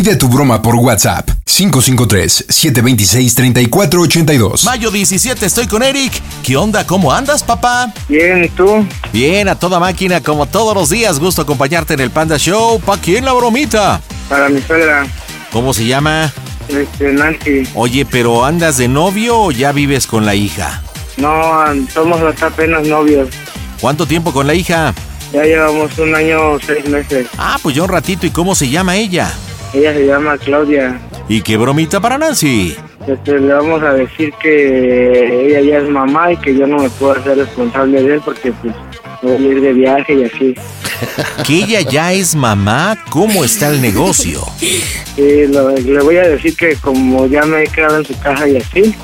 Pide tu broma por WhatsApp 553-726-3482. Mayo 17, estoy con Eric. ¿Qué onda? ¿Cómo andas, papá? Bien, ¿y tú? Bien, a toda máquina, como todos los días. Gusto acompañarte en el Panda Show. ¿Pa' quién la bromita? Para mi suegra, ¿Cómo se llama? este, Nancy. Oye, pero ¿andas de novio o ya vives con la hija? No, somos hasta apenas novios. ¿Cuánto tiempo con la hija? Ya llevamos un año, seis meses. Ah, pues ya un ratito. ¿Y cómo se llama ella? Ella se llama Claudia. ¿Y qué bromita para Nancy? Este, le vamos a decir que ella ya es mamá y que yo no me puedo hacer responsable de él porque pues voy a ir de viaje y así. ¿Que ella ya es mamá? ¿Cómo está el negocio? Lo- le voy a decir que como ya me he quedado en su casa y así,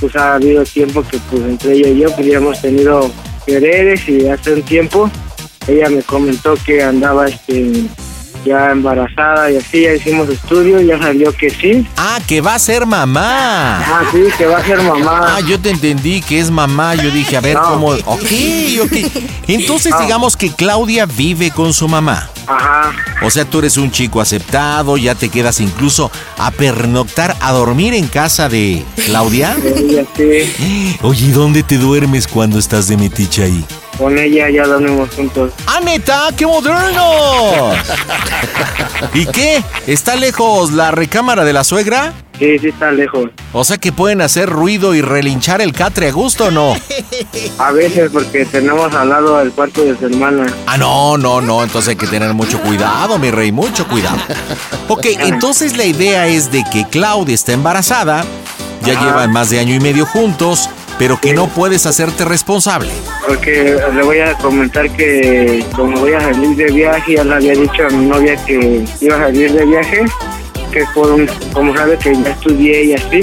pues ha habido tiempo que pues entre ella y yo pues ya hemos tenido quereres y hace un tiempo ella me comentó que andaba este ya embarazada y así, ya hicimos estudios, ya salió que sí. Ah, que va a ser mamá. Ah, sí, que va a ser mamá. Ah, yo te entendí que es mamá. Yo dije, a ver No. cómo. Ok, ok. Entonces, No. digamos que Claudia vive con su mamá. Ajá. O sea, tú eres un chico aceptado, ya te quedas incluso a pernoctar, a dormir en casa de Claudia. Sí, Oye, ¿y dónde te duermes cuando estás de metiche ahí? Con ella ya dormimos juntos. ¡Ah, neta! ¡Qué moderno! ¿Y qué? ¿Está lejos la recámara de la suegra? Sí, sí está lejos. O sea que pueden hacer ruido y relinchar el catre a gusto o no. A veces porque tenemos al lado el cuarto de su hermana. Ah, no, no, no, entonces hay que tener mucho cuidado, mi rey, mucho cuidado. Ok, entonces la idea es de que Claudia está embarazada, ya Ajá. llevan más de año y medio juntos, pero que no puedes hacerte responsable. Porque le voy a comentar que como voy a salir de viaje, ya le había dicho a mi novia que iba a salir de viaje, que por un, como sabe que ya estudié y así,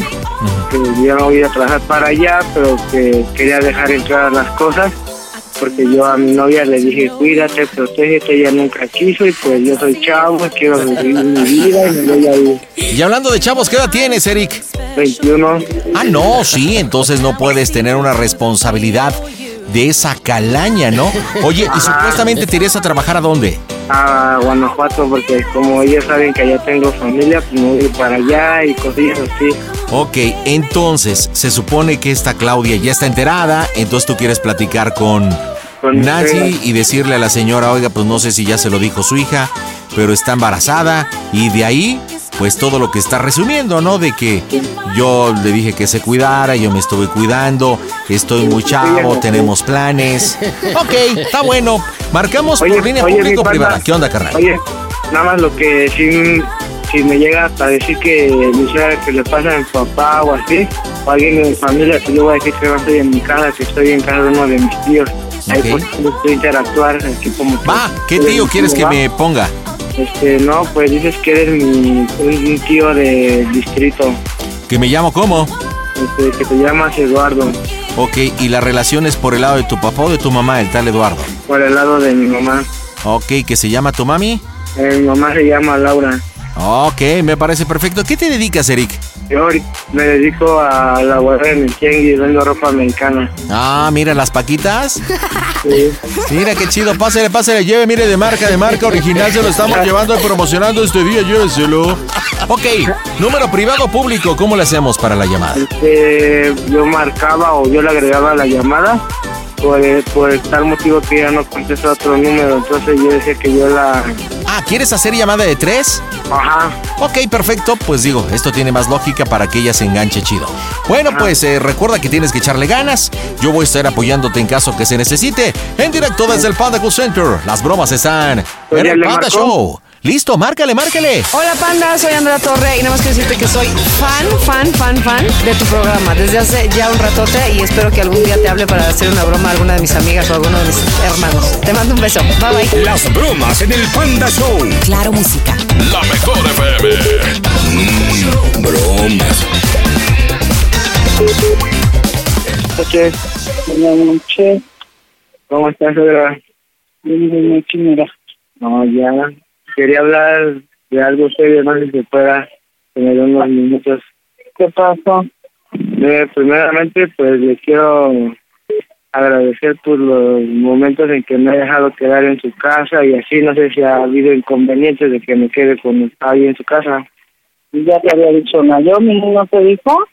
que ya no voy a trabajar para allá, pero que quería dejar entrar las cosas, porque yo a mi novia le dije, cuídate, protégete, ella nunca quiso y pues yo soy chavo, quiero vivir mi vida y me voy a ir. Y hablando de chavos, ¿qué edad tienes, Eric? 21, Ah, no, sí, entonces no puedes tener una responsabilidad de esa calaña, ¿no? Oye, ¿y supuestamente te irías a trabajar a dónde? a Guanajuato, porque como ellos saben que allá tengo familia, pues me voy para allá y cosillas así. Ok, entonces se supone que esta Claudia ya está enterada, entonces tú quieres platicar con Con Nancy y decirle a la señora, oiga, pues no sé si ya se lo dijo su hija, pero está embarazada y de ahí pues todo lo que está resumiendo, ¿no? De que yo le dije que se cuidara, yo me estuve cuidando, estoy muy chavo, tenemos planes. Ok, está bueno. Marcamos por línea pública o privada. ¿Qué onda, carnal? Oye, nada más lo que si, si me llega a decir que me que le pasa a mi papá o así, o alguien de mi familia, pues yo voy a decir que no estoy en mi casa, que estoy en casa de uno de mis tíos. Ahí Ok. pues puedo interactuar, así como Va, ¿qué tío quieres que me ponga? Este, no, pues dices que eres mi, un tío de distrito, ¿Que me llamo cómo? este, que te llamas Eduardo, Ok, ¿y la relación es por el lado de tu papá o de tu mamá, el tal Eduardo? por el lado de mi mamá. Ok, ¿que se llama tu mami? Eh, mi mamá se llama Laura. Ok, me parece perfecto. ¿Qué te dedicas, Eric? Yo me dedico a la guardia en el tianguis vendo ropa americana. Ah, mira las paquitas. Sí. Mira qué chido, pásale, pásale, lleve, mire de marca, de marca original, se lo estamos llevando y promocionando este día, lléveselo. Ok, número privado o público, ¿cómo le hacemos para la llamada? Este, yo marcaba o yo le agregaba la llamada por, por tal motivo que ella no contesta otro número. Entonces yo decía que yo la... Ah, ¿quieres hacer llamada de tres? Ajá. Ok, perfecto, pues digo, esto tiene más lógica para que ella se enganche chido. Bueno, pues eh, recuerda que tienes que echarle ganas. Yo voy a estar apoyándote en caso que se necesite. En directo desde el Panda Cool Center. Las bromas están Pues en ya el Panda. Show. Listo, márcale, márcale. Hola Panda, soy Andrea Torre y nada más quiero decirte que soy fan, fan, fan, fan de tu programa desde hace ya un ratote y espero que algún día te hable para hacer una broma a alguna de mis amigas o a alguno de mis hermanos. Te mando un beso. Bye bye. Las bromas en el Panda Show. Claro Música. La mejor FM. Mm, bromas. noches. Buenas noches. ¿Cómo estás, Pedro? Buenas noches, mira. No, ya. Quería hablar de algo serio, no sé si se pueda tener unos minutos. ¿Qué pasó? Eh, primeramente, pues le quiero agradecer por los momentos en que me he dejado quedar en su casa y así no sé si ha habido inconvenientes de que me quede con ahí en su casa. Ya te había dicho Naomi, ¿no te dijo?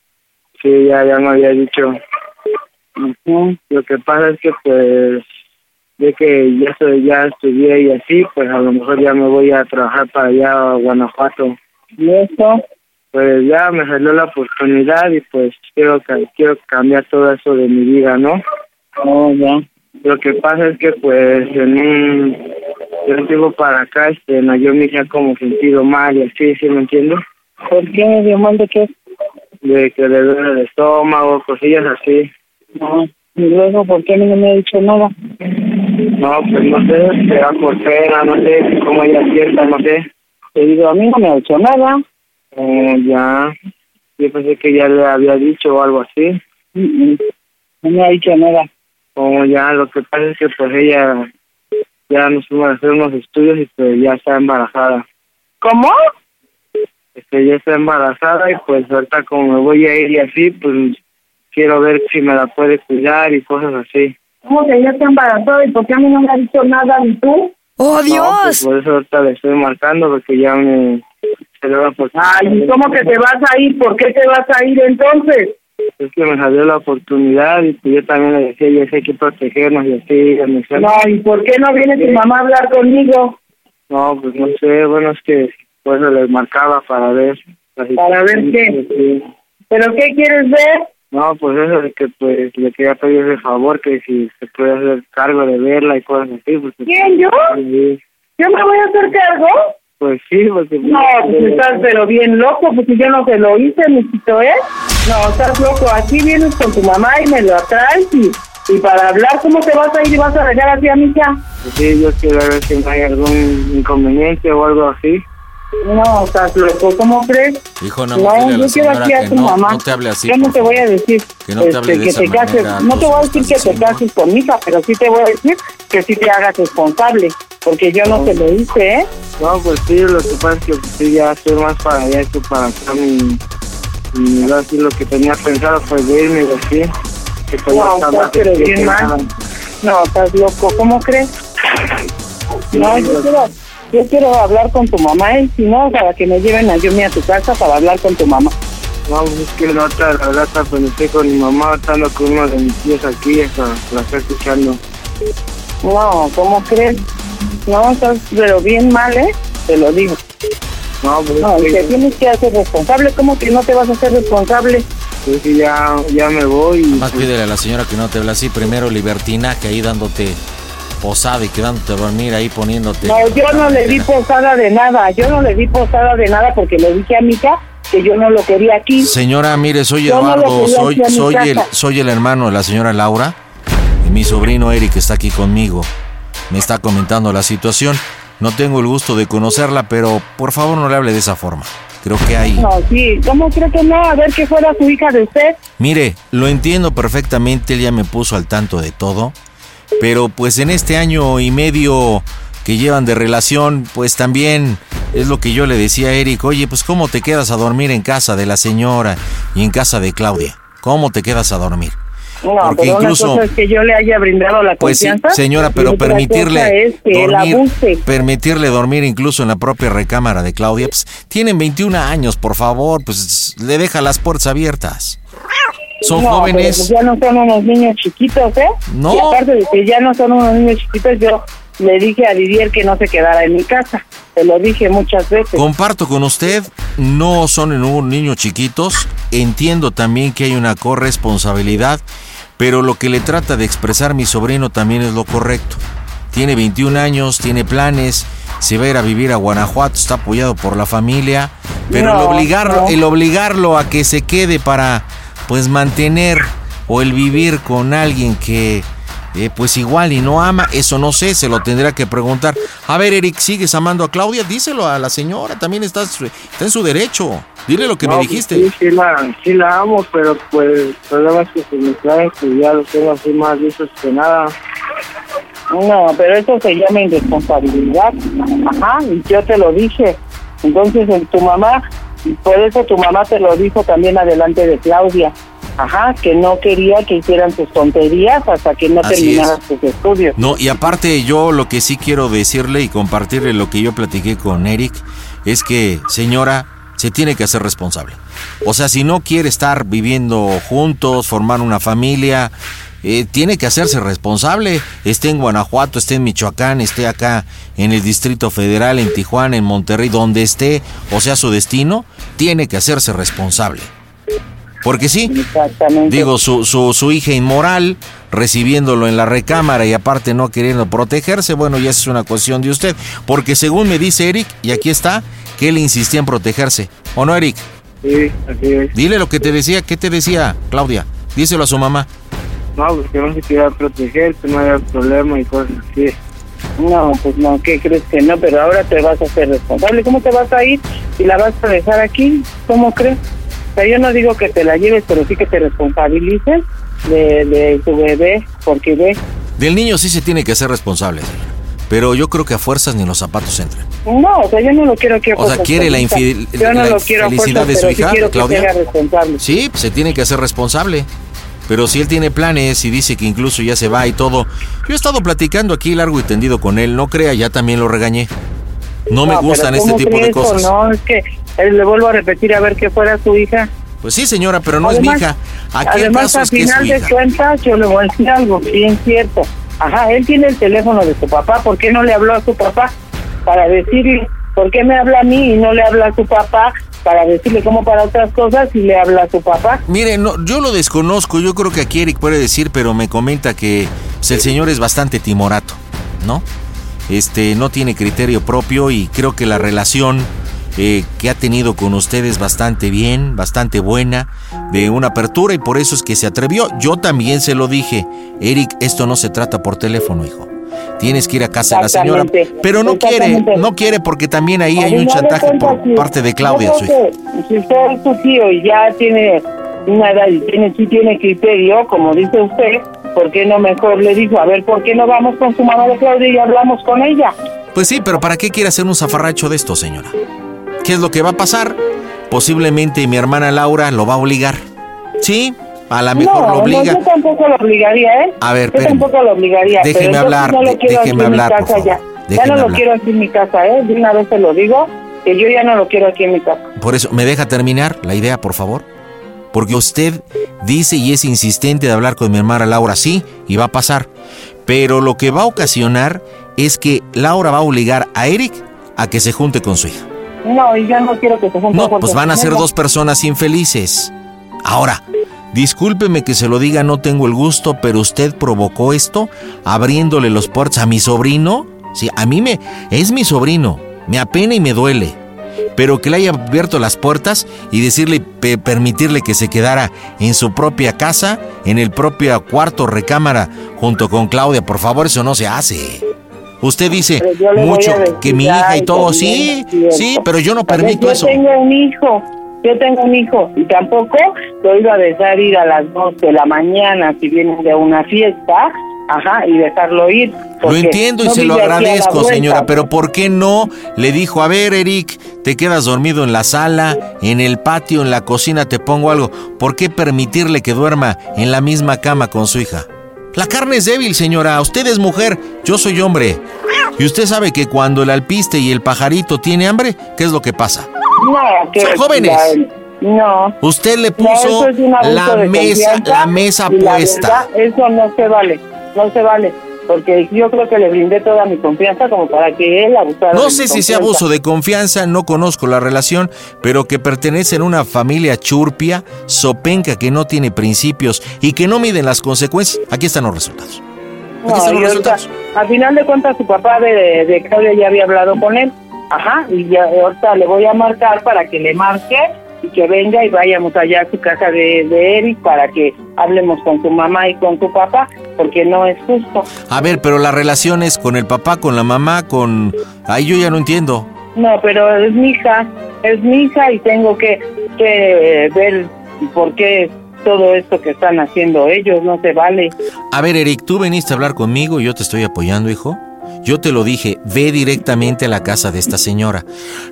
Sí, ya, ya me había dicho. Lo que pasa es que pues de que ya soy, ya estudié y así, pues a lo mejor ya me voy a trabajar para allá a Guanajuato. ¿Y eso? Pues ya me salió la oportunidad y pues quiero quiero cambiar todo eso de mi vida, ¿no? Oh, ya. Lo que pasa es que pues en un, de un tiempo para acá, este, no, yo me ha como sentido mal y así, ¿sí me entiendes? ¿Por qué me dio mal de qué? De que le duele el estómago, cosillas así. No. ¿Y luego por qué no me ha dicho nada? No, pues no sé, será por pena, no sé cómo ella sienta, no sé. Te digo, a mí no me ha dicho nada. Eh, ya. Yo pensé que ya le había dicho o algo así. No me ha dicho nada. Como ya, lo que pasa es que pues ella ya nos fuimos a hacer unos estudios y pues ya está embarazada. ¿Cómo? Este, ya está embarazada y pues ahorita como me voy a ir y así, pues quiero ver si me la puede cuidar y cosas así. ¿Cómo que ya está embarazada y por qué a mí no me ha dicho nada ni tú? ¡Oh, No, pues por eso ahorita le estoy marcando porque ya me... Se le va por... Ay, ¿y cómo que te vas a ir? ¿Por qué te vas a ir entonces? Es que me salió la oportunidad y pues yo también le decía, ya sé hay que protegernos y así. y No, ¿y por qué no viene tu mamá a hablar conmigo? No, pues no sé, bueno, es que por eso les marcaba para ver. ¿Para ver qué? sí. ¿Pero qué quieres ver? No, pues eso de que pues le quería pedir el favor que si se puede hacer cargo de verla y cosas así. Porque, ¿Quién, yo? Sí, ¿Yo me voy a hacer cargo? Pues sí, porque... No, pues estás pero bien loco, pues si yo no se lo hice, mijito, ¿eh? No, estás loco. Aquí vienes con tu mamá y me lo atraes y, y para hablar, ¿cómo te vas a ir y vas a dejar así a mi hija? Pues sí, yo quiero ver si no hay algún inconveniente o algo así. No, estás loco, ¿cómo crees? Hijo, no, No, yo quiero aquí a que tu no, mamá. no te hable así. Yo no te voy a decir Que no te hable este, de que esa te cases. No te voy a decir que te cases con mi hija, pero sí te voy a decir que sí te hagas responsable. Porque yo no te lo hice, ¿eh? No, pues sí, lo que pasa es que sí, ya estoy más para allá que para acá. Mi, mi, así, lo que tenía pensado pues de irme y así. Que No, está estás más pero bien mal. No, estás loco, ¿cómo crees? No, yo quiero, yo quiero hablar con tu mamá y si no, para que me lleven a Yumi a tu casa para hablar con tu mamá. No, pues es que la otra, la verdad, estoy con mi mamá, estando con uno de mis tíos aquí, hasta la está escuchando. No, ¿cómo crees? No, estás pero bien mal, ¿eh? Te lo digo. No, pues No, es y que- te tienes que hacer responsable. ¿Cómo que no te vas a hacer responsable? pues que ya, ya me voy. y, Más pues, pídele a la señora que no te habla así. Primero libertinaje ahí dándote posada y quedándote a dormir ahí poniéndote. No, yo no le di posada de nada. Yo no le di posada de nada porque le dije a Mica que yo no lo quería aquí. Señora, mire, soy Yo no Eduardo, quería soy, soy, el, soy el hermano de la señora Laura y mi sobrino Eric está aquí conmigo. Me está comentando la situación. No tengo el gusto de conocerla, pero por favor no le hable de esa forma. Creo que hay... No, sí. ¿Cómo cree que no? A ver que fuera su hija de usted. Mire, lo entiendo perfectamente, él ya me puso al tanto de todo, pero pues en este año y medio que llevan de relación, pues también es lo que yo le decía a Eric, oye, pues ¿cómo te quedas a dormir en casa de la señora y en casa de Claudia? ¿Cómo te quedas a dormir? No, Porque pero incluso- una cosa es que yo le haya brindado la Pues sí, confianza. señora, y pero permitirle es que dormir, permitirle dormir incluso en la propia recámara de Claudia, pues tienen 21 años, por favor, pues le deja las puertas abiertas. Son No, jóvenes. pues ya no son unos niños chiquitos, ¿eh? No. Y aparte de que ya no son unos niños chiquitos, yo le dije a Didier que no se quedara en mi casa. Se lo dije muchas veces. Comparto con usted, no son en un niños chiquitos, entiendo también que hay una corresponsabilidad, pero lo que le trata de expresar mi sobrino también es lo correcto. Tiene 21 años, tiene planes, se va a ir a vivir a Guanajuato, está apoyado por la familia, pero el No, obligarlo, no. el obligarlo a que se quede para pues mantener o el vivir con alguien que eh, pues igual y no ama, eso no sé, se lo tendrá que preguntar. A ver, Eric, ¿sigues amando a Claudia? Díselo a la señora, también estás, está en su derecho. Dile lo que no, me pues dijiste. Sí, sí la, sí la amo, pero pues el problema es que se me trae que ya lo tengo así más listos que nada. No, pero eso se llama irresponsabilidad. Ajá, y yo te lo dije. Entonces, en tu mamá, por eso tu mamá te lo dijo también adelante de Claudia. Ajá, que no quería que hicieran tus tonterías hasta que no Así terminaras es. tus estudios. No, y aparte yo lo que sí quiero decirle y compartirle lo que yo platiqué con Eric es que, señora, se tiene que hacer responsable. O sea, si no quiere estar viviendo juntos, formar una familia, eh, tiene que hacerse responsable. Esté en Guanajuato, esté en Michoacán, esté acá en el Distrito Federal, en Tijuana, en Monterrey, donde esté, o sea, su destino, tiene que hacerse responsable. Porque sí. Digo, su, su, su hija inmoral, recibiéndolo en la recámara y aparte no queriendo protegerse, bueno, ya es una cuestión de usted. Porque según me dice Eric, y aquí está, que él insistía en protegerse. ¿O no, Eric? Sí, así es. Dile lo que te decía. ¿Qué te decía, Claudia? Díselo a su mamá. No, porque no se quiera proteger, que no haya problema y cosas así. No, pues no, ¿qué crees que no? Pero ahora te vas a hacer responsable. ¿Cómo te vas a ir y la vas a dejar aquí? ¿Cómo crees? O sea, yo no digo que te la lleves, pero sí que te responsabilices de, de tu bebé, porque ve. Del niño sí se tiene que hacer responsable, señora. Pero yo creo que a fuerzas ni los zapatos entran. No, o sea, yo no lo quiero que a O sea, ¿quiere la Felisa. infidel- Yo no la lo quiero a infelicidad fuerzas, de su pero sí hija, quiero Claudia? que se responsable. Sí, se tiene que hacer responsable. Pero si él tiene planes y dice que incluso ya se va y todo. Yo he estado platicando aquí largo y tendido con él, no crea, ya también lo regañé. No, me gustan este ¿cómo tipo de cosas. No, es que eh, le vuelvo a repetir a ver que fuera su hija. Pues sí, señora, pero no Además- es mi hija. Aquí Además, al final de cuentas, yo le voy a decir algo, bien cierto. Ajá, él tiene el teléfono de su papá. ¿Por qué no le habló a su papá para decirle, por qué me habla a mí y no le habla a su papá para decirle cómo para otras cosas y le habla a su papá? Mire, no, yo lo desconozco, yo creo que aquí Eric puede decir, pero me comenta que pues, el señor es bastante timorato, ¿no? Este, no tiene criterio propio y creo que la relación eh, que ha tenido con usted es bastante bien, bastante buena, de una apertura y por eso es que se atrevió. Yo también se lo dije, Eric, esto no se trata por teléfono, hijo. Tienes que ir a casa de la señora, pero no quiere, no quiere porque también ahí hay un chantaje por parte de Claudia, su hija. Si usted es su tío y ya tiene una edad y tiene, sí tiene criterio, como dice usted, ¿por qué no mejor le dijo, a ver, ¿por qué no vamos con su mamá de Claudia y hablamos con ella? Pues sí, pero ¿para qué quiere hacer un zafarracho de esto, señora? ¿Qué es lo que va a pasar? Posiblemente mi hermana Laura lo va a obligar. Sí, a lo mejor no, lo obliga. No, yo tampoco lo obligaría, ¿eh? A ver, Yo espéreme. tampoco lo obligaría. Déjeme pero hablar, no lo quiero déjeme en mi hablar, por casa favor. Ya, ya no lo hablar. quiero aquí en mi casa, ¿eh? De una vez te lo digo, que yo ya no lo quiero aquí en mi casa. Por eso, ¿me deja terminar la idea, por favor? Porque usted dice y es insistente de hablar con mi hermana Laura, sí, y va a pasar. Pero lo que va a ocasionar es que Laura va a obligar a Eric a que se junte con su hija. No, y yo no quiero que se junten. No, pues porque van a ser dos personas infelices. Ahora, discúlpeme que se lo diga, no tengo el gusto, pero usted provocó esto abriéndole los puertos a mi sobrino. Sí, a mí me es mi sobrino, me apena y me duele. Pero que le haya abierto las puertas y decirle, pe- permitirle que se quedara en su propia casa, en el propio cuarto recámara, junto con Claudia, por favor, eso no se hace. Usted dice mucho que mi hija y todo, sí, sí, pero yo no permito yo eso. tengo un hijo, yo tengo un hijo y tampoco lo iba a dejar ir a las 2 de la mañana si vienen de una fiesta, ajá, y dejarlo ir. Lo entiendo y no se lo agradezco, señora, pero ¿por qué no le dijo, a ver, Eric, te quedas dormido en la sala, en el patio, en la cocina, te pongo algo? ¿Por qué permitirle que duerma en la misma cama con su hija? La carne es débil, señora. Usted es mujer, yo soy hombre. Y usted sabe que cuando el alpiste y el pajarito tiene hambre, ¿qué es lo que pasa? No, que Son jóvenes. la- no. Usted le puso es la mesa, la mesa la puesta. verdad, eso no se vale, no se vale. Porque yo creo que le brindé toda mi confianza como para que él abusara de No mi sé si sea abuso de confianza, no conozco la relación, pero que pertenecen a una familia churpia, sopenca que no tiene principios y que no miden las consecuencias. Aquí están los resultados. Aquí No, están los ahorita, resultados. al final de cuentas, su papá de, de Claudia ya había hablado con él. Ajá, y ya ahorita le voy a marcar para que le marque y que venga y vayamos allá a su casa de, de Eric para que hablemos con su mamá y con su papá, porque no es justo. A ver, pero las relaciones con el papá, con la mamá, con... Ahí yo ya no entiendo. No, pero es mi hija, es mi hija y tengo que, que ver por qué todo esto que están haciendo ellos no se vale. A ver, Eric, tú viniste a hablar conmigo y yo te estoy apoyando, hijo. Yo te lo dije, ve directamente a la casa de esta señora.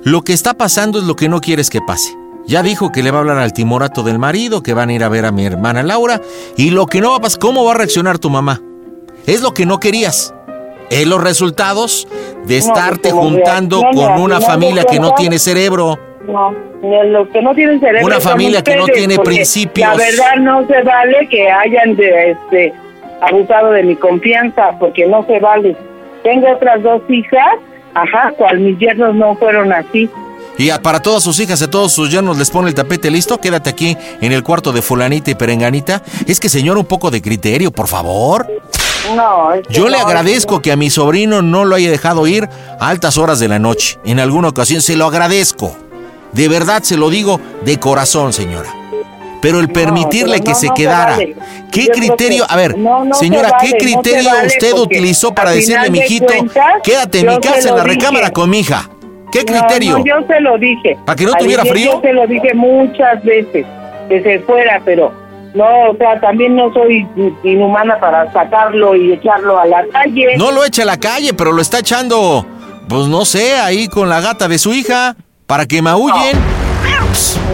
Lo que está pasando es lo que no quieres que pase. Ya dijo que le va a hablar al timorato del marido, que van a ir a ver a mi hermana Laura, y lo que no va a pasar, ¿cómo va a reaccionar tu mamá? Es lo que no querías. Es los resultados de estarte juntando con una familia que no tiene cerebro. No, los que no tienen cerebro. Una familia que no tiene principios. La verdad no se vale que hayan de, este, abusado de mi confianza, porque no se vale. Tengo otras dos hijas, ajá, cual mis yernos no fueron así. Y a- para todas sus hijas y a todos sus yernos les pone el tapete listo. Quédate aquí en el cuarto de fulanita y perenganita. Es que señor, un poco de criterio, por favor. No, es que Yo le no, agradezco que a mi sobrino no lo haya dejado ir a altas horas de la noche. En alguna ocasión se lo agradezco. De verdad se lo digo de corazón, señora. Pero el permitirle pero que no, se no se quedara. vale. ¿Qué Yo criterio? que- A ver, se señora, vale, ¿qué criterio vale usted utilizó para decirle, final de mijito, cuentas, quédate en mi casa en la dije. recámara con mi hija? ¿Qué criterio? No, yo se lo dije. ¿Para que no tuviera frío? Yo se lo dije muchas veces, que se fuera, pero no, o sea, también no soy inhumana para sacarlo y echarlo a la calle. No lo echa a la calle, pero lo está echando, pues no sé, ahí con la gata de su hija, para que maullen.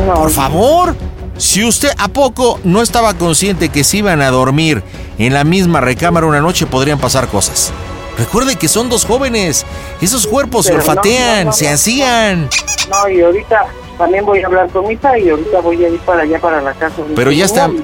No. Por favor. Si usted a poco no estaba consciente que se iban a dormir en la misma recámara una noche, podrían pasar cosas. Recuerde que son dos jóvenes. Esos cuerpos se no, olfatean, no, no, se hacían. No, y ahorita también voy a hablar con mi hija y ahorita voy a ir para allá, para la casa. Pero ya está. le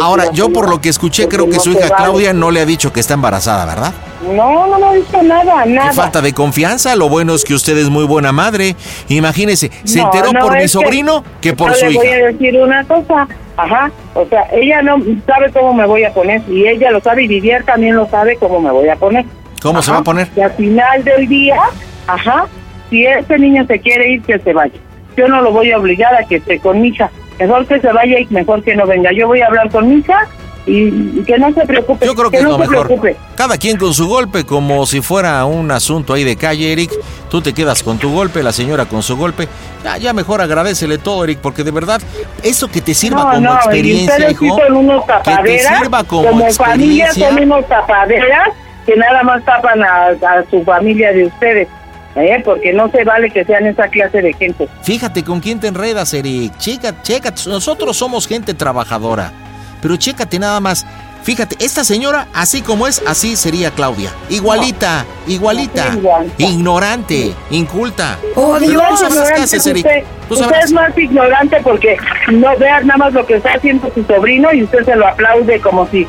Ahora, yo por lo que escuché, creo que no su hija vale. Claudia no le ha dicho que está embarazada, ¿verdad? No, no me ha dicho nada, nada. Qué falta de confianza. Lo bueno es que usted es muy buena madre. Imagínese, se No, enteró no, por mi que sobrino que por yo su le hija. voy a decir una cosa, ajá, o sea, ella no sabe cómo me voy a poner y ella lo sabe y Vivier también lo sabe cómo me voy a poner. ¿Cómo se va a poner? Y al final del día, ajá, si ese niño se quiere ir, que se vaya. Yo no lo voy a obligar a que esté con mi hija. Mejor que se vaya y mejor que no venga. Yo voy a hablar con mi hija y, que no se preocupe. Yo creo que, es no lo se mejor. preocupe. Cada quien con su golpe, como si fuera un asunto ahí de calle, Eric. Tú te quedas con tu golpe, la señora con su golpe. Ya, ya mejor agradecele todo, Eric, porque de verdad, eso que te sirva No, como no, experiencia, hijo. unos Que te sirva como, como familia experiencia. son unos tapaderas que nada más tapan a, a su familia de ustedes, ¿eh? porque no se vale que sean esa clase de gente. Fíjate con quién te enredas, Eric. Checa, checa. Nosotros somos gente trabajadora. Pero chécate nada más. Fíjate, esta señora, así como es, así sería Claudia. Igualita, igualita. No, igual. Ignorante, inculta. Oh, Dios, haces, es Eric. usted. Tú Usted sabrás. es más ignorante porque no veas nada más lo que está haciendo su sobrino y usted se lo aplaude como si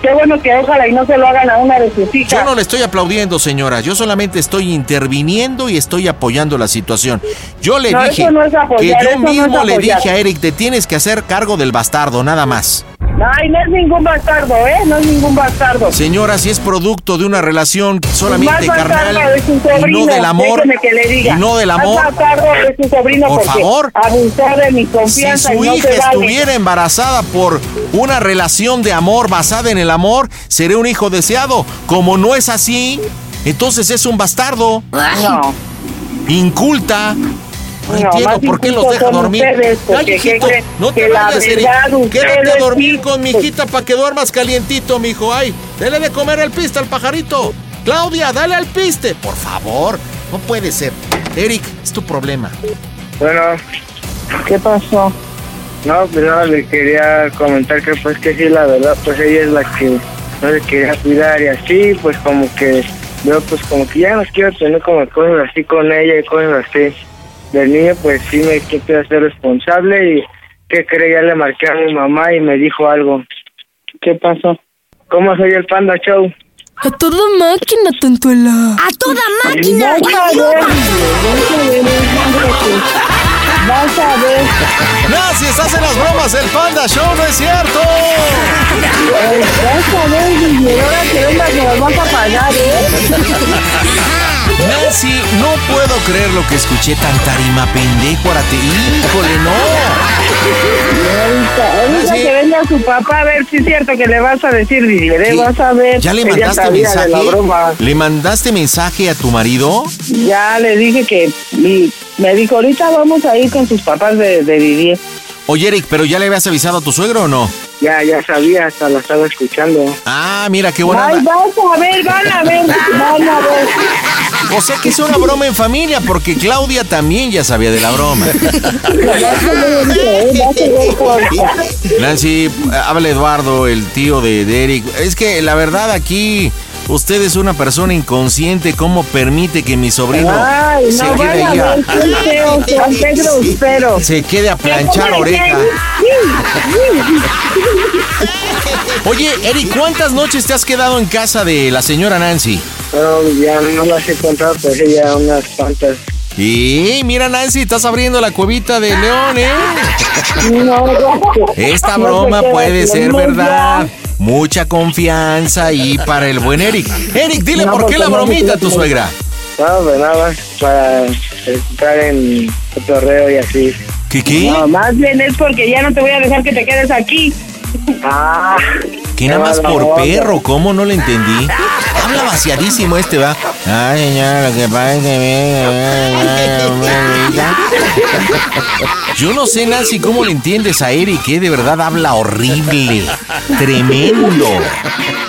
Qué bueno que ojalá y no se lo hagan a una de sus hijas. Yo no le estoy aplaudiendo, señora. Yo solamente estoy interviniendo y estoy apoyando la situación. Yo le No, dije eso no es apoyar, que yo no mismo le dije a Eric, te tienes que hacer cargo del bastardo, nada más. Ay, no es ningún bastardo, ¿eh? No es ningún bastardo. Señora, si es producto de una relación solamente Más carnal es su y sobrino, no del amor, déjeme que le diga. y no del Más amor, bastardo es su sobrino Por favor. abusó de mi si confianza su y no hija se vale. estuviera embarazada por una relación de amor basada en el amor, sería un hijo deseado. Como no es así, entonces es un bastardo. No. Inculta. No, No, entiendo por qué los deja dormir. ustedes, Ay, hijito, no te vayas, Eric. verdad, Quédate a dormir con mi hijita para que duermas calientito, mijo. Ay, dale de comer el piste al pajarito. Claudia, dale al piste. Por favor, no puede ser. Eric, es tu problema. Bueno, ¿Qué pasó? no, pues nada, le quería comentar que pues que sí, la verdad, pues ella es la que no le quería cuidar y así, pues como que yo pues como que ya no quiero tener como cosas así con ella y cosas así. Del niño pues sí me quiero hacer responsable y que cree, ya le marqué a mi mamá y me dijo algo. ¿Qué pasó? ¿Cómo soy el Panda Show? A toda máquina, tontuela. ¡A toda máquina! Vas a ver, vas a ver, vas a ver. No, si estás en las bromas del Panda Show, no es cierto. Vas a ver, Guille, ahora que venga que nos vas a pagar, ¿eh? Nancy, no puedo creer lo que escuché tan tarima pendejo. Ahora te... Híjole, no. Sí. que venga su papá a ver si es cierto que le vas a decir, ¿Qué? vas a ver. ¿Ya le mandaste mensaje? ¿Le mandaste mensaje a tu marido? Ya le dije que y me dijo, ahorita vamos a ir con sus papás de, de Didier. Oye, Eric, ¿pero ya le habías avisado a tu suegro o no? Ya, ya sabía, hasta la estaba escuchando. Ah, mira, qué buena. Ay, vas a ver, van a ver, van a ver. O sea que es una broma en familia, porque Claudia también ya sabía de la broma. Ver, ¿eh? Nancy, habla Eduardo, el tío de, de Eric. Es que la verdad aquí, usted es una persona inconsciente. ¿Cómo permite que mi sobrino Ay, se no, quede a ahí a- se quede a planchar oreja? Oye, Eric, ¿cuántas noches te has quedado en casa de la señora Nancy? No, ya no las he contado, pues ya unas cuantas. Y mira, Nancy, estás abriendo la cuevita de León, ¿eh? No, Esta no se broma puede ser verdad. Mucha confianza ahí para el buen Eric. Eric, dile No, por qué la bromita a tu suegra. No, pues nada más para entrar en cotorreo y así. ¿Qué qué? No, más bien es porque ya no te voy a dejar que te quedes aquí. Ah, Que nada más Qué por perro, ¿cómo no le entendí? Habla vaciadísimo este, va. Ay, señora, lo que pasa es que... Yo no sé, Nancy, cómo le entiendes a Eric, que de verdad habla horrible. Tremendo.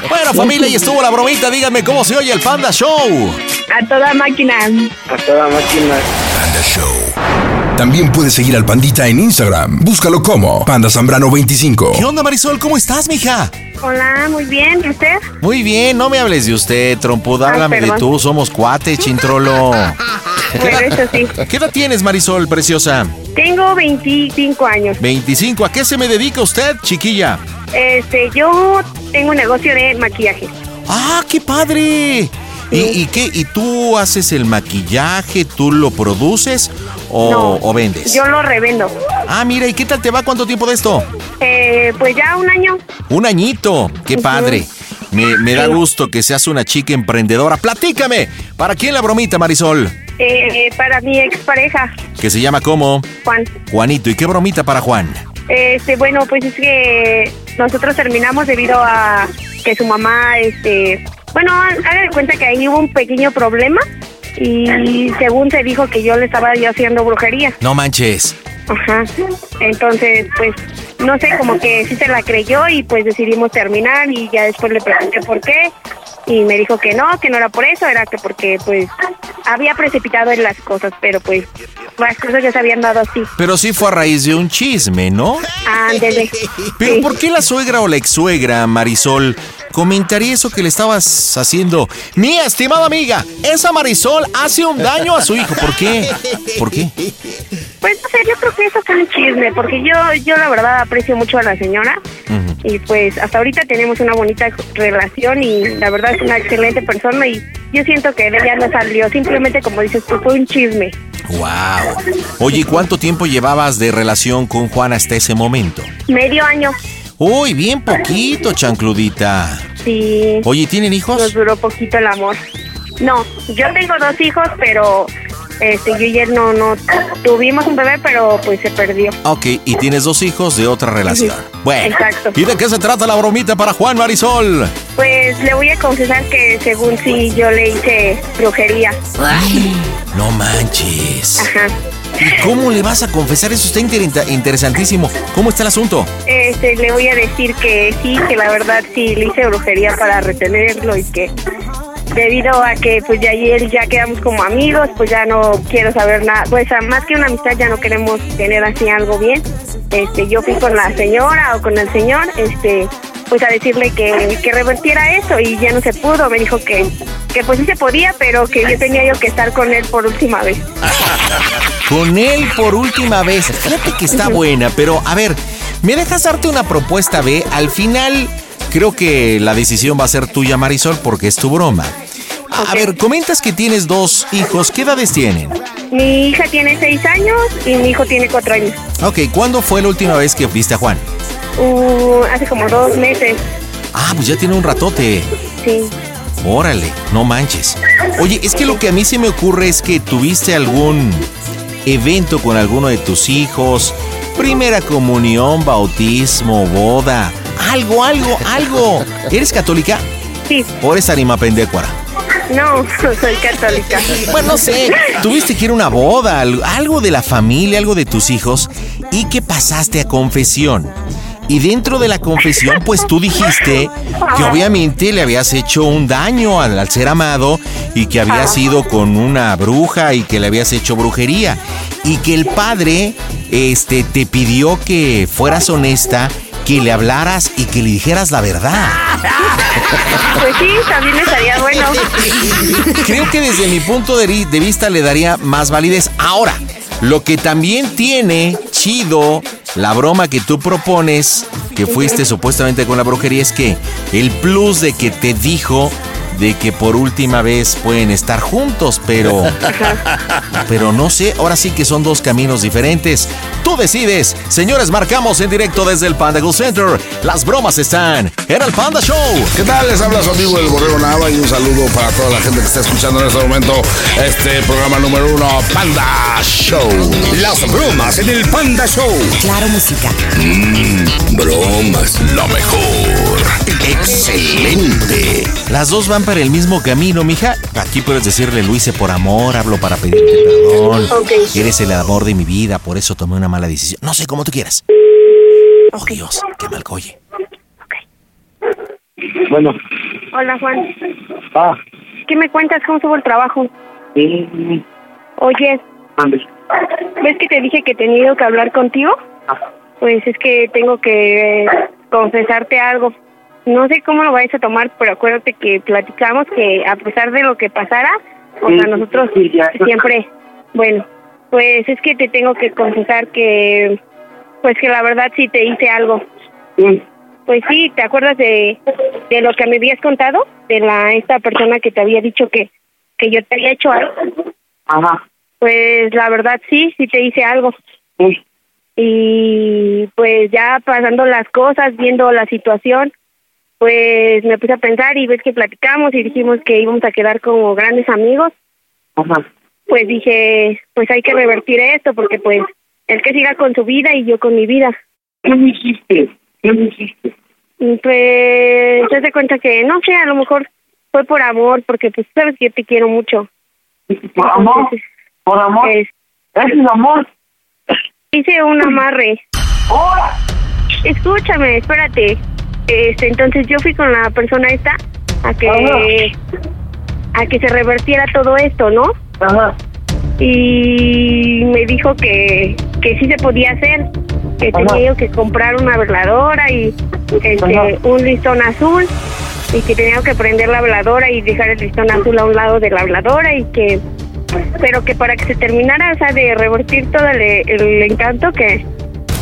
Bueno, familia, y estuvo la bromita. Díganme cómo se oye el Panda Show. A toda máquina. a toda máquina. Panda Show. También puedes seguir al Pandita en Instagram. Búscalo como Panda Zambrano 25. ¿Qué onda, Marisol? ¿Cómo estás, mija? Hola, muy bien. ¿Y usted? Muy bien, no me hables de usted, trompuda, Ay, háblame de tú, somos cuates, chintrolo. ¿Qué Bueno, eso sí. ¿Qué edad tienes, Marisol, preciosa? Tengo 25 años. 25. ¿A qué se me dedica usted, chiquilla? Este, yo tengo un negocio de maquillaje. ¡Ah, qué padre! ¿Y, y qué? ¿Y tú haces el maquillaje? ¿Tú lo produces o, No, o vendes? Yo lo revendo. Ah, mira, ¿y qué tal te va? ¿Cuánto tiempo de esto? Eh, pues ya un año. Un añito. ¡Qué padre! Me, me da gusto que seas una chica emprendedora. ¡Platícame! ¿Para quién la bromita, Marisol? Eh, para mi expareja, Que se llama como Juan. Juanito. ¿Y qué bromita para Juan? Este, bueno, pues es que nosotros terminamos debido a que su mamá, este, bueno, haga de cuenta que ahí hubo un pequeño problema y según se dijo que yo le estaba yo haciendo brujería. No manches. Ajá. Entonces, pues, no sé, como que sí se la creyó y pues decidimos terminar y ya después le pregunté por qué y me dijo que no, que no era por eso, era que porque pues había precipitado en las cosas, pero pues las cosas ya se habían dado así. Pero sí fue a raíz de un chisme, ¿no? Ándele. Pero Sí. ¿por qué la suegra o la ex-suegra, Marisol, comentaría eso que le estabas haciendo? Mi estimada amiga, esa Marisol hace un daño a su hijo. ¿Por qué? ¿Por qué? Pues no sé, yo creo que eso fue un chisme, porque yo, yo la verdad aprecio mucho a la señora y pues hasta ahorita tenemos una bonita relación y la verdad es una excelente persona y yo siento que de ella no salió, simplemente como dices tú, fue un chisme. Wow. Oye, ¿y ¿cuánto tiempo llevabas de relación con Juan hasta ese momento? Medio año. Uy, bien poquito, chancludita. Sí. Oye, ¿tienen hijos? Nos duró poquito el amor. No, yo tengo dos hijos, pero este, yo y él no, no tuvimos un bebé, pero pues se perdió. Ok, y tienes dos hijos de otra relación. Bueno. Exacto. ¿Y de qué se trata la bromita para Juan Marisol? Pues le voy a confesar que según sí yo le hice brujería. No manches. Ajá. ¿Y cómo le vas a confesar? Eso está inter- interesantísimo. ¿Cómo está el asunto? Este, le voy a decir que sí, que la verdad sí le hice brujería para retenerlo y que debido a que pues ya ayer ya quedamos como amigos, pues ya no quiero saber nada, pues a- más que una amistad ya no queremos tener así algo bien. Este, yo fui con la señora o con el señor, este, pues a decirle que, que revertiera eso y ya no se pudo, me dijo que, que pues sí se podía, pero que yo tenía yo que estar con él por última vez. Con él por última vez. Fíjate que está buena, pero a ver, ¿me dejas darte una propuesta B? Al final, creo que la decisión va a ser tuya, Marisol, porque es tu broma. A a ver, comentas que tienes dos hijos. ¿Qué edades tienen? Mi hija tiene seis años y mi hijo tiene cuatro años. Ok, ¿cuándo fue la última vez que viste a Juan? Uh, hace como dos meses, Ah, pues ya tiene un ratote. sí. Órale, no manches. Oye, es que lo que a mí se me ocurre es que tuviste algún evento con alguno de tus hijos, primera comunión, bautismo, boda, algo, algo, algo. ¿Eres católica? Sí. ¿O eres anima pendecuara? No, soy católica. Bueno, no sé, tuviste que ir a una boda, al- algo de la familia, algo de tus hijos, y que pasaste a confesión. Y dentro de la confesión, pues tú dijiste que obviamente le habías hecho un daño al, al ser amado y que habías ido con una bruja y que le habías hecho brujería. Y que el padre este, te pidió que fueras honesta, que le hablaras y que le dijeras la verdad. Pues sí, también estaría bueno. Creo que desde mi punto de, vista le daría más validez. Ahora, lo que también tiene chido la broma que tú propones, que fuiste supuestamente con la brujería, es que el plus de que te dijo de que por última vez pueden estar juntos, pero pero no sé, ahora sí que son dos caminos diferentes. Tú decides. Señores, marcamos en directo desde el Panda Go Center. Las bromas están en el Panda Show. ¿Qué tal? Les habla su amigo el Borrego Nava y un saludo para toda la gente que está escuchando en este momento este programa número uno, Panda Show. Las bromas en el Panda Show. Claro, música. Mmm, bromas. Lo mejor. Excelente. Las dos van para el mismo camino, mija. Aquí puedes decirle, lo hice por amor, hablo para pedirte perdón. Ok. Eres el amor de mi vida, por eso tomé una mala decisión. No sé, como tú quieras. Oh, Dios, qué mal coye. Bueno, Hola, Juan. ah, ¿Qué me cuentas? ¿Cómo estuvo el trabajo? sí, Oye, ande. ¿ves que te dije que he tenido que hablar contigo? Pues es que tengo que eh, confesarte algo. No sé cómo lo vayas a tomar, pero acuérdate que platicamos que a pesar de lo que pasara, o sea, nosotros sí, ya. siempre, bueno, pues es que te tengo que confesar que, pues que la verdad sí te hice algo. Pues sí, ¿te acuerdas de, de lo que me habías contado? De la esta persona que te había dicho que, que yo te había hecho algo. Ajá. Pues la verdad sí, sí te hice algo. Y pues ya pasando las cosas, viendo la situación, pues me puse a pensar y ves que platicamos y dijimos que íbamos a quedar como grandes amigos. Ajá. Pues dije, pues hay que revertir esto porque pues él que siga con su vida y yo con mi vida. ¿Qué me hiciste? ¿Qué me hiciste? Y pues te das cuenta que no sé, a lo mejor fue por amor, porque pues sabes que yo te quiero mucho. ¿Por amor? ¿Por amor? Es, ¿Es el amor? hice un amarre. Escúchame, espérate. Este, entonces yo fui con la persona esta a que a que se revertiera todo esto, ¿no? Ajá. Y me dijo que que sí se podía hacer, que Ajá. tenía yo que comprar una veladora y este un listón azul y que tenía que prender la veladora y dejar el listón azul a un lado de la veladora y que pero que para que se terminara, o sea, de revertir todo el, el encanto que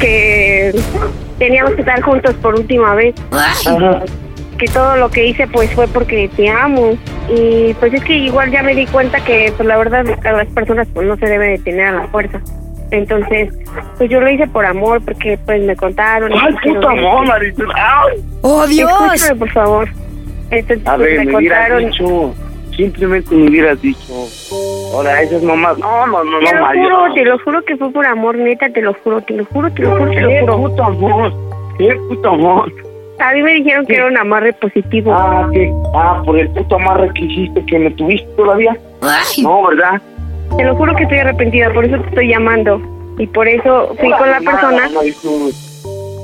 que teníamos que estar juntos por última vez. Que todo lo que hice pues fue porque te amo. Y pues es que igual ya me di cuenta que pues la verdad a las personas pues no se debe de tener a la fuerza. Entonces, pues yo lo hice por amor, porque pues me contaron. ¡Ay, puto amor! ¡Ay! ¡Oh, Dios! Escúchame, por favor. Entonces, A pues, ver, me me hubieras contaron. Simplemente me hubieras dicho. Ahora, esas mamás. No, no, no, Te no, lo Mario. juro, te lo juro que fue por amor, neta, te lo juro, te lo juro, te lo juro, te lo ¡Qué juro. puto amor! ¡Qué puto amor! A mí me dijeron que era un amarre positivo. Ah, ¿qué? Ah, por el puto amarre que hiciste, que me tuviste todavía. No, ¿verdad? Te lo juro que estoy arrepentida, por eso te estoy llamando. Y por eso fui con la persona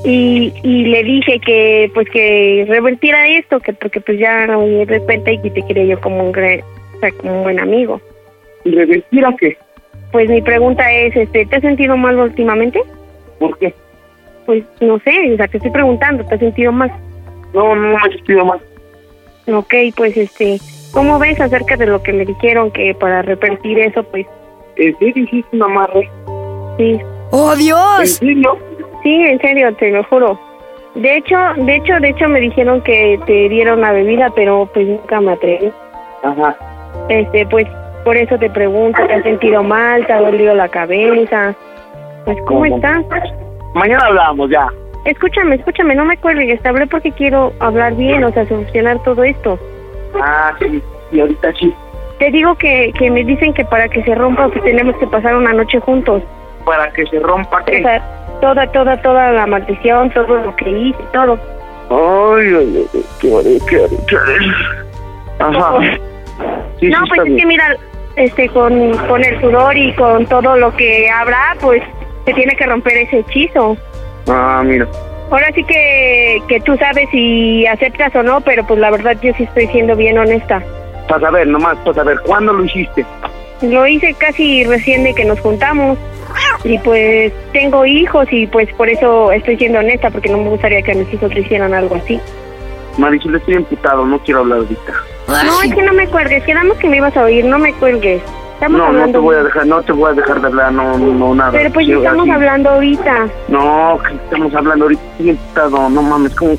y, y le dije que pues que revertiera esto, que porque pues ya no me di cuenta y que te quería yo como un, gre- o sea, como un buen amigo. ¿Y revertir a qué? Pues mi pregunta es, este, ¿te has sentido mal últimamente? ¿Por qué? Pues no sé, o sea, te estoy preguntando, ¿te has sentido mal? No, no me he sentido mal. Ok, pues este, ¿cómo ves acerca de lo que me dijeron que para revertir eso, pues ¿En serio hiciste un amarre? sí? ¡Oh, ¿En Dios! serio? Sí, en serio, te lo juro. De hecho, de hecho, de hecho me dijeron que te dieron la bebida, pero pues nunca me atreví. Ajá. Este, pues por eso te pregunto, ¿te has sentido mal? ¿Te ha dolido la cabeza? Pues ¿cómo estás? Mañana hablamos ya. Escúchame, escúchame, no me cuelgues, te hablé porque quiero hablar bien, o sea, solucionar todo esto. Ah, sí. Y ahorita sí. Te digo que, que me dicen que para que se rompa pues tenemos que pasar una noche juntos. Para que se rompa O qué. sea, toda, toda, toda la maldición, todo lo que hice, todo. Ay, ay, ay, qué haré, qué haré. Ajá. Sí, no, sí, pues está es bien. que mira, este, con, con el sudor y con todo lo que habrá, pues se tiene que romper ese hechizo. Ah, mira. Ahora sí que, que tú sabes si aceptas o no, pero pues la verdad yo sí estoy siendo bien honesta. Para saber, nomás, para saber, ¿cuándo lo hiciste? Lo hice casi recién de que nos juntamos y pues tengo hijos y pues por eso estoy siendo honesta porque no me gustaría que mis hijos le hicieran algo así. Marisol, estoy imputado, no quiero hablar ahorita. No, es que no me cuelgues, quedamos que me ibas a oír, no me cuelgues. Estamos No, no hablando. te voy a dejar, no te voy a dejar de hablar, no, no, nada. Pero pues Sí, estamos así. hablando ahorita. No, que estamos hablando ahorita, estoy imputado, no mames, ¿cómo,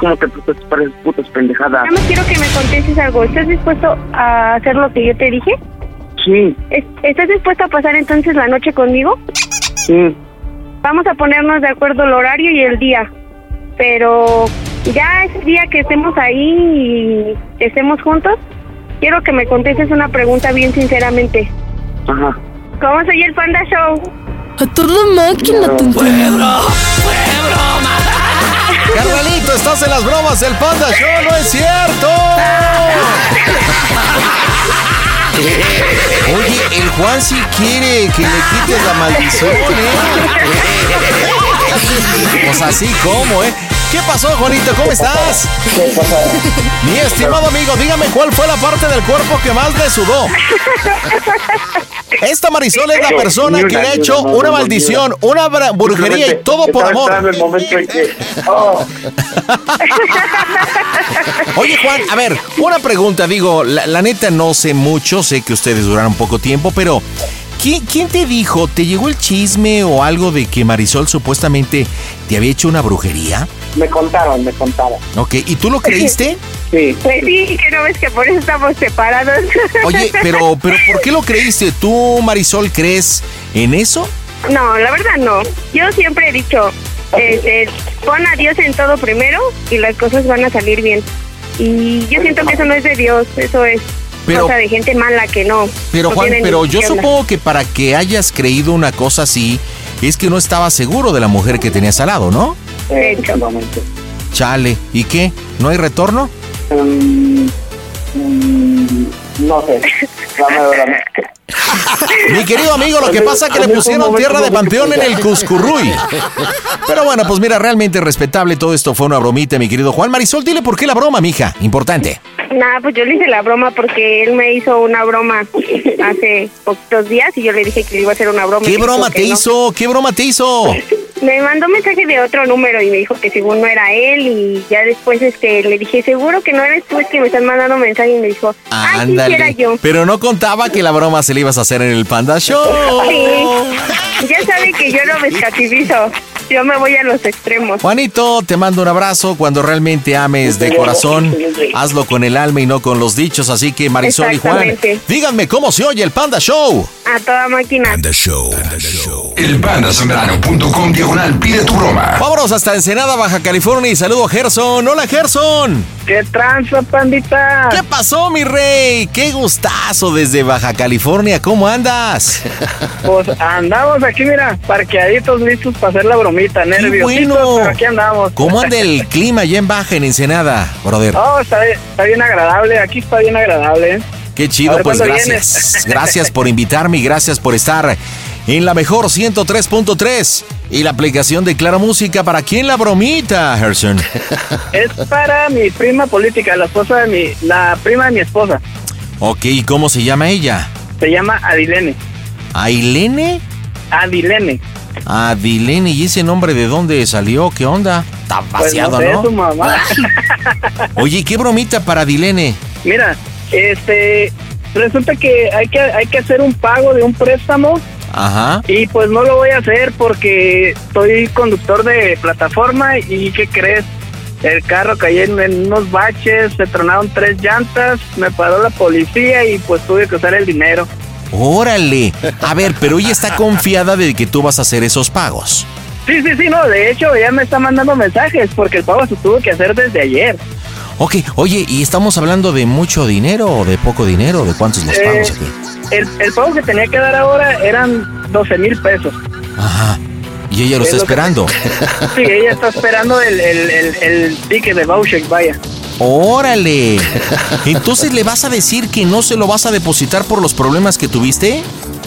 cómo te putas para esas putas pendejadas? Nada más quiero que me contestes algo. ¿Estás dispuesto a hacer lo que yo te dije? Sí, ¿Es- ¿Estás dispuesto a pasar entonces la noche conmigo? sí. Vamos a ponernos de acuerdo el horario y el día. Pero ya ese día que estemos ahí y que estemos juntos, quiero que me contestes una pregunta bien sinceramente. Ajá. ¿Cómo soy el Panda Show? A toda máquina, tontuela. Carnalito, estás en las bromas del Panda Show, no es cierto. Oye, el Juan sí quiere que le quites la maldición, ¿eh? Pues así como, ¿eh? ¿Qué pasó, Juanito? ¿Cómo estás? Mi estimado amigo, dígame cuál fue la parte del cuerpo que más le sudó. Esta Marisol es la persona que le ha hecho una maldición, una brujería y todo por amor. Estaba esperando el momento en que... Oh, Oye, Juan, a ver, una pregunta, digo, la, la neta no sé mucho, sé que ustedes duraron poco tiempo, pero ¿quién, quién te dijo, te llegó el chisme o algo de que Marisol supuestamente te había hecho una brujería? me contaron, me contaron. Ok, ¿y tú lo creíste? Sí. Pues sí, que no ves que por eso estamos separados. Oye, pero, pero ¿por qué lo creíste? ¿Tú, Marisol, crees en eso? No, la verdad no. Yo siempre he dicho, este, pon a Dios en todo primero y las cosas van a salir bien. Y yo siento que eso no es de Dios, eso es Pero- cosa de gente mala que no. Pero no Juan, pero yo supongo que para que hayas creído una cosa así, es que no estabas seguro de la mujer que tenías al lado, ¿no? Efectivamente. Chale, ¿y qué? ¿No hay retorno? Mm, no sé. Dame, dame. Mi querido amigo, lo que pasa es que le pusieron tierra de panteón en el Cuscurruy. Pero bueno, pues mira, realmente respetable todo esto fue una bromita, mi querido Juan Marisol. Dile por qué la broma, mija. Importante. Nada, pues yo le hice la broma porque él me hizo una broma hace poquitos días y yo le dije que le iba a hacer una broma. ¿Qué me broma te no. hizo? ¿Qué broma te hizo? Me mandó un mensaje de otro número y me dijo que según no era él y ya después este le dije, seguro que no eres tú, es que me están mandando mensaje y me dijo, ay, sí, era yo. Pero no contaba que la broma se le ibas a hacer en el Panda Show. Sí, ya sabe que yo no me escativizo. Yo me voy a los extremos. Juanito, te mando un abrazo. Cuando realmente ames de corazón, hazlo con el alma y no con los dichos. Así que Marisol y Juan, díganme cómo se oye el Panda Show. A toda máquina. Panda Show. El pandasembrano.com diagonal pide tu broma. Vámonos hasta Ensenada, Baja California y saludo a Gerson. Hola, Gerson. ¿Qué tranza, pandita? ¿Qué pasó, mi rey? Qué gustazo desde Baja California. ¿Cómo andas? Pues andamos aquí, mira, parqueaditos listos para hacer la bromita, nerviositos, bueno. pero aquí andamos. ¿Cómo anda el clima allá en Baja, en Ensenada, brother? Oh, está, bien- está bien agradable, aquí está bien agradable. Qué chido, pues ¿cuándo gracias. vienes? Gracias por invitarme y gracias por estar en la mejor 103.3 y la aplicación de Claro Música. ¿Para quién la bromita, Gerson? Es para mi prima política, la esposa de mi, la prima de mi esposa. Ok, ¿y cómo se llama ella? Se llama Adilene. ¿Ailene? Adilene. Adilene, ¿y ese nombre de dónde salió? ¿Qué onda? Está Pues vaciado, no sé, ¿no? su mamá. Oye, ¿qué bromita para Adilene? Mira, este, resulta que hay que hay que hacer un pago de un préstamo Ajá. y pues no lo voy a hacer porque soy conductor de plataforma y ¿qué crees? El carro cayó en, en unos baches, se tronaron tres llantas, me paró la policía y pues tuve que usar el dinero. Órale. A ver, pero ella está confiada de que tú vas a hacer esos pagos. Sí, sí, sí, no, de hecho ya me está mandando mensajes porque el pago se tuvo que hacer desde ayer. Ok, oye, ¿y estamos hablando de mucho dinero o de poco dinero? ¿De cuántos los Eh, pagos aquí? el, el pago que tenía que dar ahora eran 12 mil pesos. Ajá. Y ella lo es está lo que- esperando. Sí, ella está esperando el, el, el, el ticket de voucher, vaya. Órale. Entonces le vas a decir que no se lo vas a depositar por los problemas que tuviste?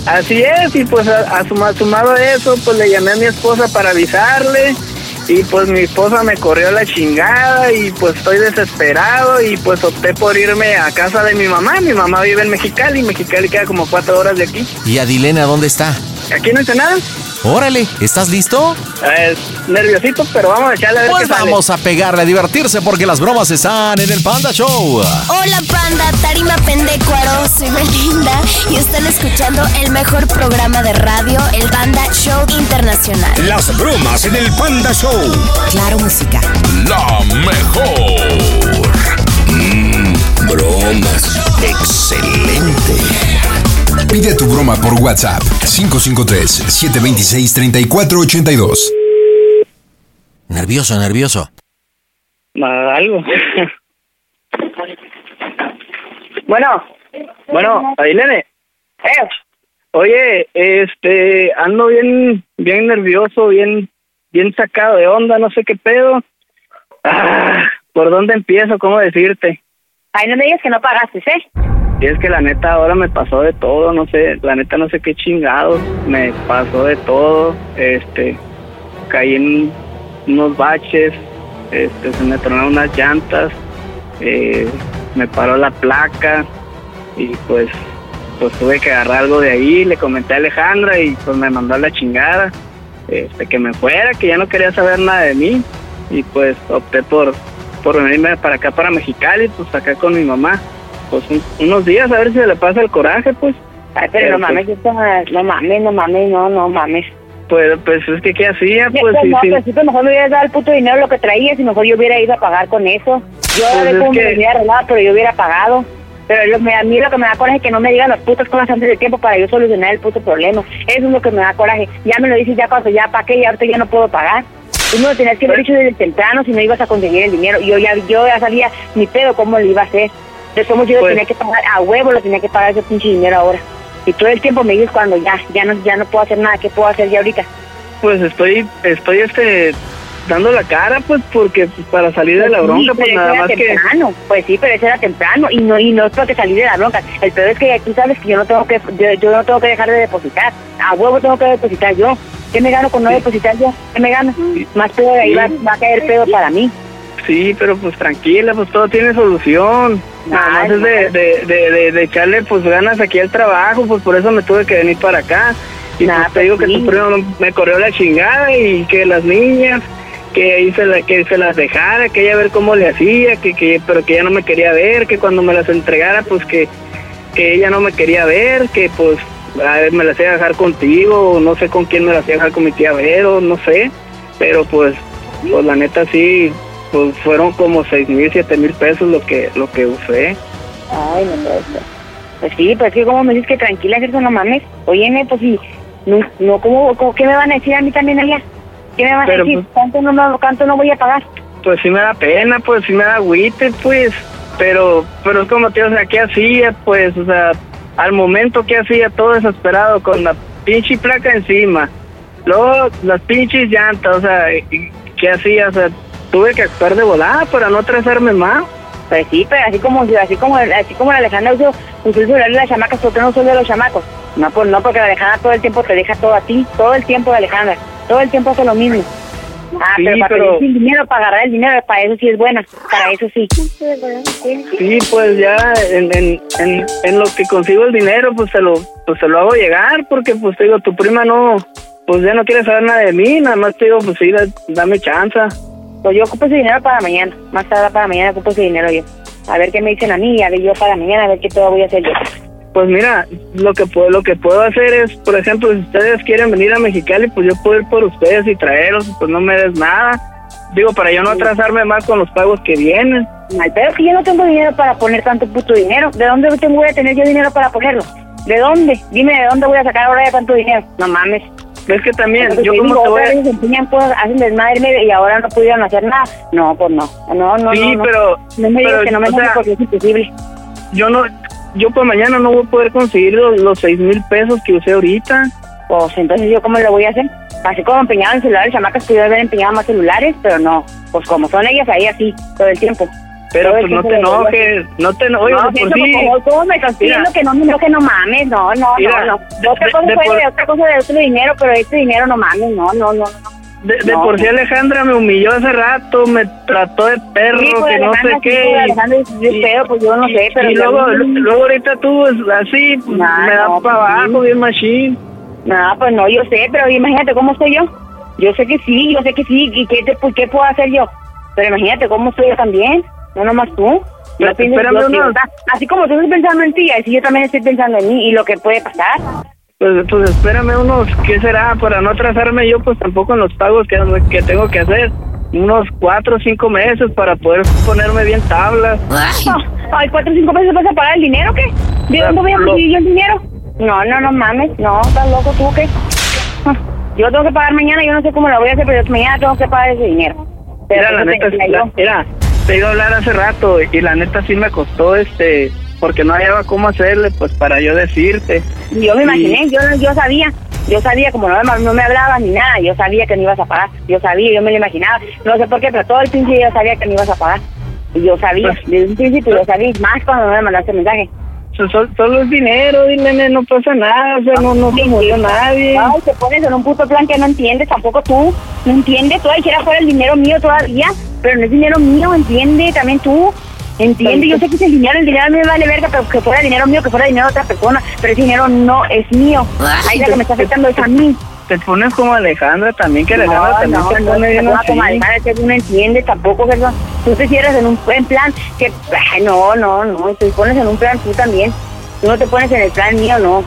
Así es, y pues a, a suma- sumado a eso, pues le llamé a mi esposa para avisarle y pues mi esposa me corrió la chingada y pues estoy desesperado y pues opté por irme a casa de mi mamá. Mi mamá vive en Mexicali, Mexicali queda como cuatro horas de aquí. ¿Y Adilena dónde está? Aquí no hice nada. Órale, ¿estás listo? Eh, nerviosito, pero vamos a echarle a ver Pues qué sale. vamos a pegarle, a divertirse porque las bromas están en el Panda Show. Hola panda, Tarima Pendecuaro, soy Belinda y están escuchando el mejor programa de radio, el Banda Show Internacional. Las bromas en el Panda Show. Claro, música. La mejor. Mm, bromas. Excelente. Pide tu broma por WhatsApp 553-726-3482. Nervioso, nervioso. Algo. bueno, bueno, Ailene. Oye, este, ando bien, bien nervioso, bien, bien sacado de onda, no sé qué pedo. Ah, ¿Por dónde empiezo? ¿Cómo decirte? Ay, no me digas que no pagaste, ¿eh? Y es que la neta ahora me pasó de todo, no sé, la neta no sé qué chingados, me pasó de todo, este, caí en unos baches, este, se me tronaron unas llantas, eh, me paró la placa y pues, pues tuve que agarrar algo de ahí, le comenté a Alejandra y pues me mandó a la chingada, este, que me fuera, que ya no quería saber nada de mí y pues opté por, por venirme para acá, para Mexicali, pues acá con mi mamá pues un- unos días a ver si se le pasa el coraje, pues. Ay, pero no mames, esto no mames, no mames, no, no mames. Pues, pues es que qué hacía, pues pues, sí, no, sí. pues sí, pues mejor me hubieras dado el puto dinero lo que traías y mejor yo hubiera ido a pagar con eso. Yo Pues es cómo que- me hubiera arreglado, pero yo hubiera pagado. Pero lo, me- a mí lo que me da coraje es que no me digan las putas cosas antes de tiempo para yo solucionar el puto problema. Eso es lo que me da coraje. Ya me lo dices ya cuando ya pagué y ahorita ya no puedo pagar. Tú me lo tenías que haber dicho desde temprano si no ibas a conseguir el dinero. Yo ya yo ya sabía mi pedo cómo lo iba a hacer. De cómo yo lo Pues- tenía que pagar a huevo, lo tenía que pagar ese pinche dinero ahora. Y todo el tiempo me dices cuando ya, ya no, ya no puedo hacer nada, ¿qué puedo hacer ya ahorita? Pues estoy, estoy este, dando la cara, pues, porque pues, para salir de la Sí, bronca, pues nada más era que... temprano. Pues sí, pero eso era temprano y no y no es porque salir de la bronca. El peor es que tú sabes que yo no tengo que yo, yo no tengo que dejar de depositar. A huevo tengo que depositar yo. ¿Qué me gano con no depositar yo? ¿Qué me gano? Más pedo de ahí va, va a caer pedo para mí. Sí, pero pues tranquila, pues todo tiene solución. Nada más es de, de, de, de- echarle pues ganas aquí al trabajo, pues por eso me tuve que venir para acá. Y pues te digo que tu primo me corrió la chingada y que las niñas, que ahí se la, que se las dejara, que ella ver cómo le hacía, que, que pero que ella no me quería ver, que cuando me las entregara pues que, que ella no me quería ver, que pues a ver, me las iba a dejar contigo, o no sé con quién me las iba a dejar con mi tía Vero, no sé. pero pues, pues la neta sí, pues fueron como seis mil, siete mil pesos lo que, lo que usé. Ay, no puede ser. Pues sí, pues que como me dices que tranquila, eso no mames. Óyeme, pues sí, no, no ¿cómo, cómo- qué me van a decir a mí también allá? ¿Qué me van Pero, a decir? pues- ¿Cuánto no, ¿Cuánto no voy a pagar? Pues sí me da pena, pues sí me da agüite, pues, pero, pero es como digo, o sea, ¿qué hacía? Pues, o sea, al momento que hacía todo desesperado con la pinche placa encima, luego las pinches llantas, o sea, ¿qué hacía? O sea, tuve que actuar de volada para no atrasarme más. Pues sí, pero así como así como así como la Alejandra usó, usó el celular de las chamacas, ¿por qué no usó de los chamacos? No, pues no, porque la Alejandra todo el tiempo te deja todo a ti, todo el tiempo de Alejandra, todo el tiempo hace lo mismo. Ah, Sí, pero para pero- sin dinero, para agarrar el dinero, para eso sí es buena, para eso sí. Sí, pues ya en, en, en, en lo que consigo el dinero, pues se lo, pues se lo hago llegar, porque pues te digo, tu prima no, pues ya no quiere saber nada de mí, nada más te digo, pues sí, da- dame chance. Pues yo ocupo ese dinero para mañana, más tarde para mañana ocupo ese dinero yo. A ver qué me dicen a mí, a ver yo para mañana, a ver qué todo voy a hacer yo. Pues mira, lo que puedo, lo que puedo hacer es, por ejemplo, si ustedes quieren venir a Mexicali, pues yo puedo ir por ustedes y traerlos, pues no me des nada. Digo, para yo no atrasarme más con los pagos que vienen. Al pedo que yo no tengo dinero para poner tanto puto dinero. ¿De dónde tengo voy a tener yo dinero para ponerlo? ¿De dónde? Dime, ¿de dónde voy a sacar ahora ya tanto dinero? No mames. Es que también, Entonces, yo como digo, te voy a... vez empeñan cosas, hacen desmadre y ahora no pudieron hacer nada. No, pues no. No, no, Sí, no, no. pero- No me digas que no me sea, porque es imposible. Yo no, yo para mañana no voy a poder conseguir los, los seis mil pesos que usé ahorita. Pues entonces, ¿yo cómo lo voy a hacer? Así como empeñaban celulares, chamacas pudieron haber empeñado más celulares, pero no. Pues como son ellas ahí así, todo el tiempo. Pero pues no te enojes, no te enojes, No, por sí. como ¿cómo me estás pidiendo que no me enoje, no mames, no, no, Mira, no, no. otra de- cosa de fue por- de otra cosa de otro dinero, pero este dinero no mames, no, no, no. no. De, de No. por sí Alejandra me humilló hace rato, me trató de perro, Sí, pues, que no sé qué. pues, es feo, pues, yo no sé, pero Y luego, luego ahorita tú pues, así, Nah, me da no, para abajo, bien machine. No, pues no, yo sé, pero imagínate cómo soy yo. Yo sé que sí, yo sé que sí, ¿y qué, te, pues, qué puedo hacer yo? Pero imagínate cómo soy yo también, no nomás tú. Yo pienso- yo- así como tú estás pensando en ti, así yo también estoy pensando en mí y lo que puede pasar. Pues, pues espérame unos, ¿qué será? Para no atrasarme yo, pues tampoco en los pagos que, que tengo que hacer. Unos cuatro o cinco meses para poder ponerme bien tablas. Ah, Ay, cuatro o cinco pesos vas a pagar el dinero, ¿qué? ¿De dónde voy a conseguir yo el dinero? No, no, no mames, no, estás loco tú, ¿qué? Ah, Yo tengo que pagar mañana, yo no sé cómo lo voy a hacer, pero mañana tengo que pagar ese dinero. Pero Mira, la neta, la- mira, te iba a hablar hace rato y la neta sí me costó, este, porque no hallaba cómo hacerle, pues para yo decirte. Yo me Y- imaginé, yo, yo sabía, yo sabía, como no me, no me hablabas ni nada, yo sabía que no ibas a pagar, yo sabía, yo me lo imaginaba, no sé por qué, pero todo el principio yo sabía que no ibas a pagar, y yo sabía, Pues- desde un principio yo sabía, más cuando no me mandaste mensaje. So- so- solo es dinero, dile, no pasa nada, o sea, no, no se murió nadie. Ay, te pones en un puto plan que no entiendes, tampoco tú, no entiendes, todavía fuera el dinero mío todavía, pero no es dinero mío, entiende, también tú, entiende, yo sé que es el dinero, el dinero me vale verga, pero que fuera dinero mío, que fuera dinero de otra persona, pero ese dinero no es mío, ahí la que me está afectando es a mí. Te pones como Alejandra también, que Alejandra No, también no, se no, pone bien no, así. como Alejandra, que no entiende tampoco, ¿verdad? Tú te cierras en un en plan que, ay, no, no, no, te pones en un plan tú también. Tú no te pones en el plan mío, no.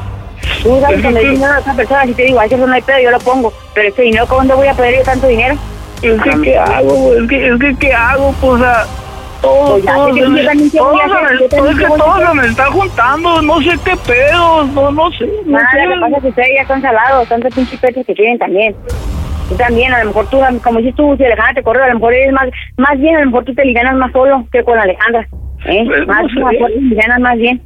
Tú sabes cuando hay dinero de otra persona, si te digo, ay, eso no hay pedo, yo lo pongo. Pero este dinero, ¿cuándo voy a poder yo tanto dinero? Es que, ¿qué hago? Es que, es que, ¿qué hago? Pues, o sea, todo, Pues ya, todo, ¿qué se te- me, yo también qué voy todo a se hacer? me- Yo todo también es qué que voy a todo hacer. se me está juntando, no sé qué pedos, no, no sé, no Nada, sé. lo que pasa es que ustedes ya están salados, tantos pinches que tienen también. Tú también, a lo mejor tú, como dices tú, si Alejandra te corre, a lo mejor eres más, más bien, a lo mejor tú te liganas más solo que con Alejandra. ¿eh? Pues, más, no sé. más liganas más bien.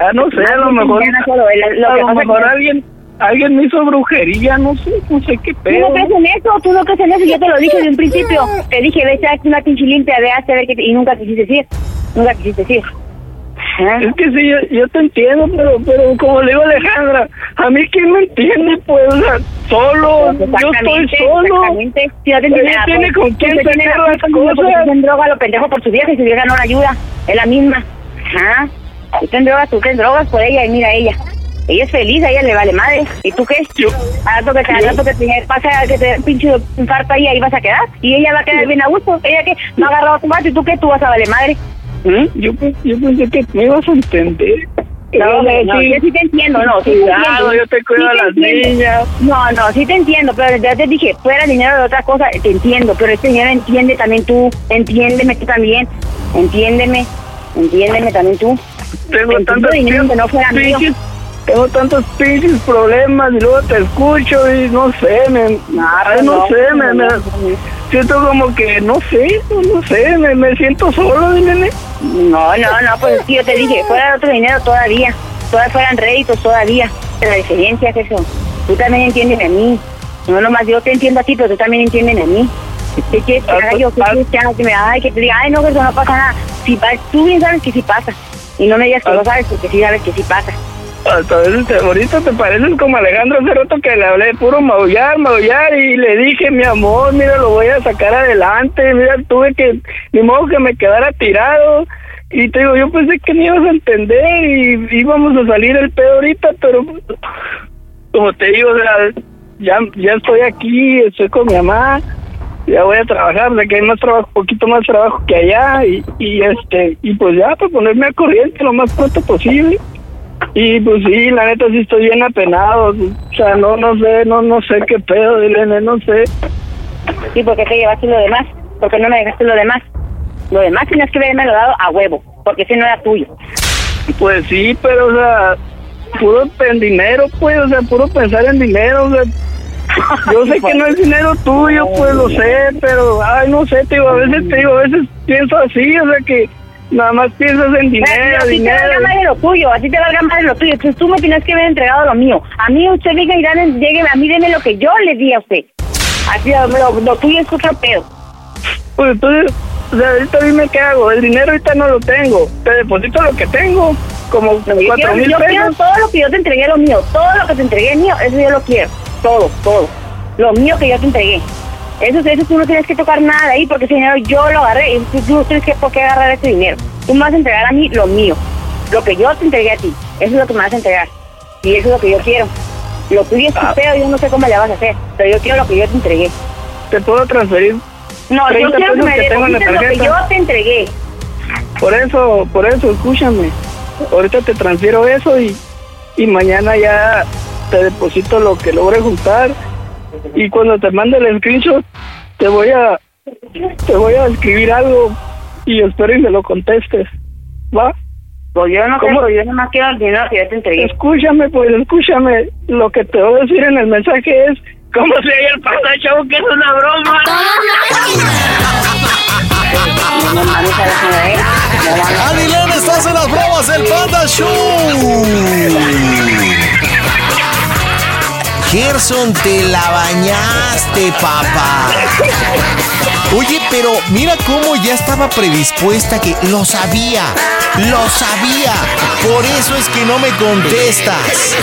Ah, no sé, a lo Más mejor, solo, a lo mejor alguien, alguien me hizo brujería, no sé, no sé qué Tú pedo. no crees en eso, tú no crees en eso, yo te lo dije de un principio. Te dije, vete a una pinche limpia, ve a ver qué te- y nunca quisiste decir. Nunca quisiste decir. ¿Ah? Es que sí, yo, yo te entiendo, pero, pero como le digo a Alejandra, a mí quién me entiende, pues, o sea, solo, yo estoy solo. exactamente. Si no te entiende nada, tiene pues, con quién sacar la las porque cosas. usted en droga lo pendejo por su vieja y su vieja no la ayuda. Es la misma. Ajá. Usted en drogas, tú en drogas por ella y mira ella. Ella es feliz, a ella le vale madre. ¿Y tú qué? Al rato que te, al rato que te pasa que te dé un pinche infarto ahí, ahí vas a quedar. Y ella va a quedar bien a gusto. Ella que no ha agarrado a tu vato y tú qué, tú vas a vale madre. ¿Mm? Yo, yo pensé que me ibas a entender. No, Eh, no, sí. yo sí te entiendo, no, sí te Cuidado, entiendo. yo te cuido a las niñas. No, no, sí te entiendo, pero ya te dije, fuera dinero de otra cosa, te entiendo, pero este dinero entiende también tú, entiéndeme tú también, entiéndeme, entiéndeme también tú. Tengo tantos dinero que no fuera mío. Tengo tantos pinches problemas y luego te escucho y no sé, me, ay, no, no, sé, me, siento como que no sé, no sé, me, me siento solo, nene. No, no, no, pues sí, yo te dije, fuera otro dinero todavía, todavía fueran réditos todavía, pero la diferencia es eso, tú también entiendes a mí, no nomás yo te entiendo a ti, pero tú también entiendes a mí. ¿Qué quieres que haga yo? ¿Qué quieres que haga? Que me ay, que te diga, ay, no, que eso no pasa nada. Si tú bien sabes que sí pasa. Y no me digas que no sabes, porque sí sabes que sí pasa. Hasta veces te, ahorita te pareces como Alejandro hace rato que le hablé puro maullar, maullar y le dije, mi amor, mira, lo voy a sacar adelante, mira, tuve que, ni modo que me quedara tirado. Y te digo, yo pensé que me ibas a entender y íbamos a salir el pedo ahorita, pero como te digo, o sea, ya, ya estoy aquí, estoy con mi mamá, ya voy a trabajar, de que hay más trabajo, poquito más trabajo que allá y este, y pues ya, para ponerme a corriente lo más pronto posible. Y pues sí, la neta sí estoy bien apenado, o sea, no, no sé, no, no sé qué pedo, Elena, no sé. ¿Y por qué te llevaste lo demás? ¿Por qué no me dejaste lo demás? Lo demás tienes que haberme lo dado a huevo, porque ese no era tuyo. Pues sí, pero o sea, puro en dinero, pues, o sea, puro pensar en dinero, o sea, yo sé que no es dinero tuyo, pues lo sé, pero, ay, no sé, te digo, a veces te digo, a veces pienso así, o sea, que nada más piensas en dinero, Pero a ti te dinero. valga más de lo tuyo, a ti te valga más de lo tuyo. Entonces tú me tienes que haber entregado lo mío. A mí usted diga y dale, llegue, a mí deme lo que yo le di a usted. Así, lo, lo tuyo es otro pedo. Pues entonces, o sea, ahorita dime qué hago, el dinero ahorita no lo tengo, te deposito lo que tengo, como cuatro mil yo quiero todo lo que yo te entregué, lo mío. Todo lo que te entregué mío, eso yo lo quiero. Todo, todo. Lo mío que yo te entregué. Eso, eso tú no tienes que tocar nada de ahí porque ese dinero yo lo agarré y tú, tú no tienes que por qué agarrar ese dinero. Tú me vas a entregar a mí lo mío. Lo que yo te entregué a ti. Eso es lo que me vas a entregar. Y eso es lo que yo quiero. Lo tuyo es tu Ah. pedo, yo no sé cómo le vas a hacer. Pero yo quiero lo que yo te entregué. ¿Te puedo transferir? No, yo 30 quiero que me deposites lo que yo te entregué. Por eso, por eso, escúchame. Ahorita te transfiero eso y, y mañana ya te deposito lo que logre juntar. Y cuando te mande el screenshot, te voy a te voy a escribir algo y espero y me lo contestes. ¿Va? Pues yo no ¿Cómo? yo nomás quiero el dinero que yo te entregué. Escúchame, pues escúchame. Lo que te voy a decir en el mensaje es cómo se oye el panda show, que es una broma. No mames, a la chingadera. No mames. Adilene, estás en las bromas del Panda Show. Gerson, te la bañaste, papá. Oye, pero mira cómo ya estaba predispuesta que lo sabía. Lo sabía. Por eso es que no me contestas.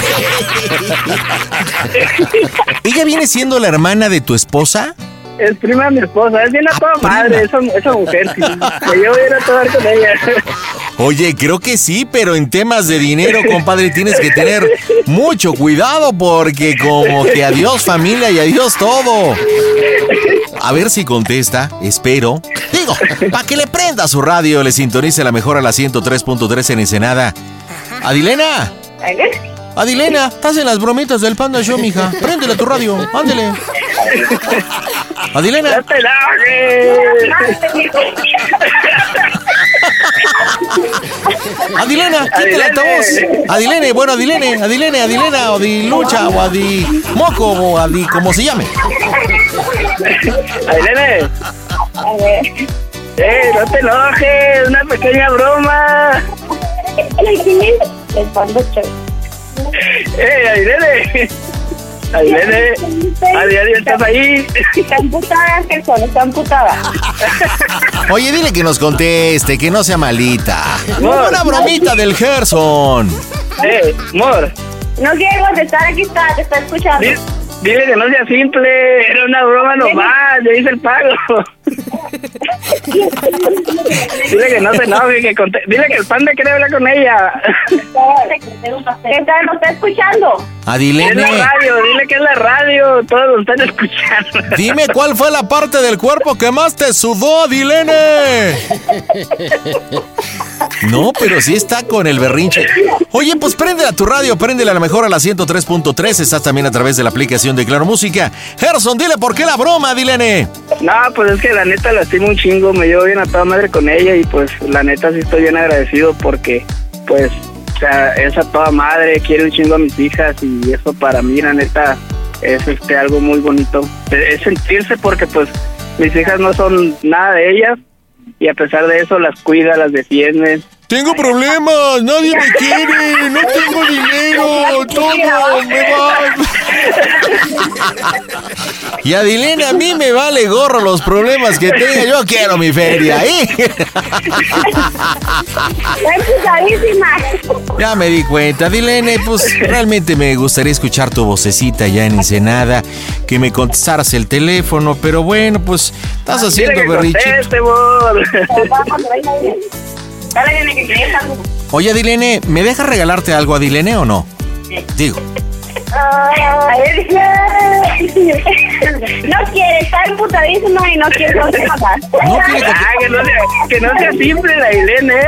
¿Ella viene siendo la hermana de tu esposa? Es prima de mi esposa, es bien a toda madre, esa, esa mujer. Sí. Me llevo a ir a tomar con ella. Oye, creo que sí, pero en temas de dinero, compadre, tienes que tener mucho cuidado porque como que adiós familia y adiós todo. A ver si contesta, espero. Digo, para que le prenda su radio, le sintonice la mejor a la 103.3 en Ensenada. Adilena, Adilena, estás en las bromitas del Panda Show, mija. Préndele a tu radio, ándele. Adilena. ¡Ya te Adilena, quítale la voz. Adilene, bueno, Adilene, Adilene, Adilena, Adilucha o Adi Moco o Adi, como se llame. Ailene. Eh, no te enojes, una pequeña broma. El panda show. Eh. Ailene. Adi, Adi, ¿estás ahí? Está emputada, Gerson, está emputada. Oye, dile que nos conteste, que no sea malita. Una bromita del Gerson. Eh, amor. No quiero contestar, aquí está, te está escuchando. Dile, dile que no sea simple, era una broma nomás, le hice el pago. Dile que no se enoje, que conte- dile que el panda quiere hablar con ella. ¿Qué tal? ¿Lo está escuchando? Adilene. Es la radio, dile que es la radio, todos lo están escuchando. Dime cuál fue la parte del cuerpo que más te sudó, Adilene. No, pero sí está con el berrinche. Oye, pues prende a tu radio, préndela a la mejor a la 103.3. Estás también a través de la aplicación de Claro Música. Gerson, dile por qué la broma, Adilene. No, pues es que la neta la estimo un chingo, me llevo bien a toda madre con ella y pues la neta sí estoy bien agradecido porque pues, o sea, es a toda madre, quiere un chingo a mis hijas y eso para mí la neta es este algo muy bonito. Es sentirse porque pues mis hijas no son nada de ellas y a pesar de eso las cuida, las defiende. Tengo problemas, nadie me quiere, no tengo dinero, todo me va. Y Adilene, a mí me vale gorro los problemas que tenga, yo quiero mi feria, ¿eh? Ya me di cuenta, Adilene, pues realmente me gustaría escuchar tu vocecita ya en Ensenada, que me contestaras el teléfono, pero bueno, pues estás haciendo berriche. Oye, Adilene, ¿me dejas regalarte algo, Adilene, o no? Digo. No quiere, está emputadísimo y no quiere. Ah, que, no sea, que no sea simple la Irene.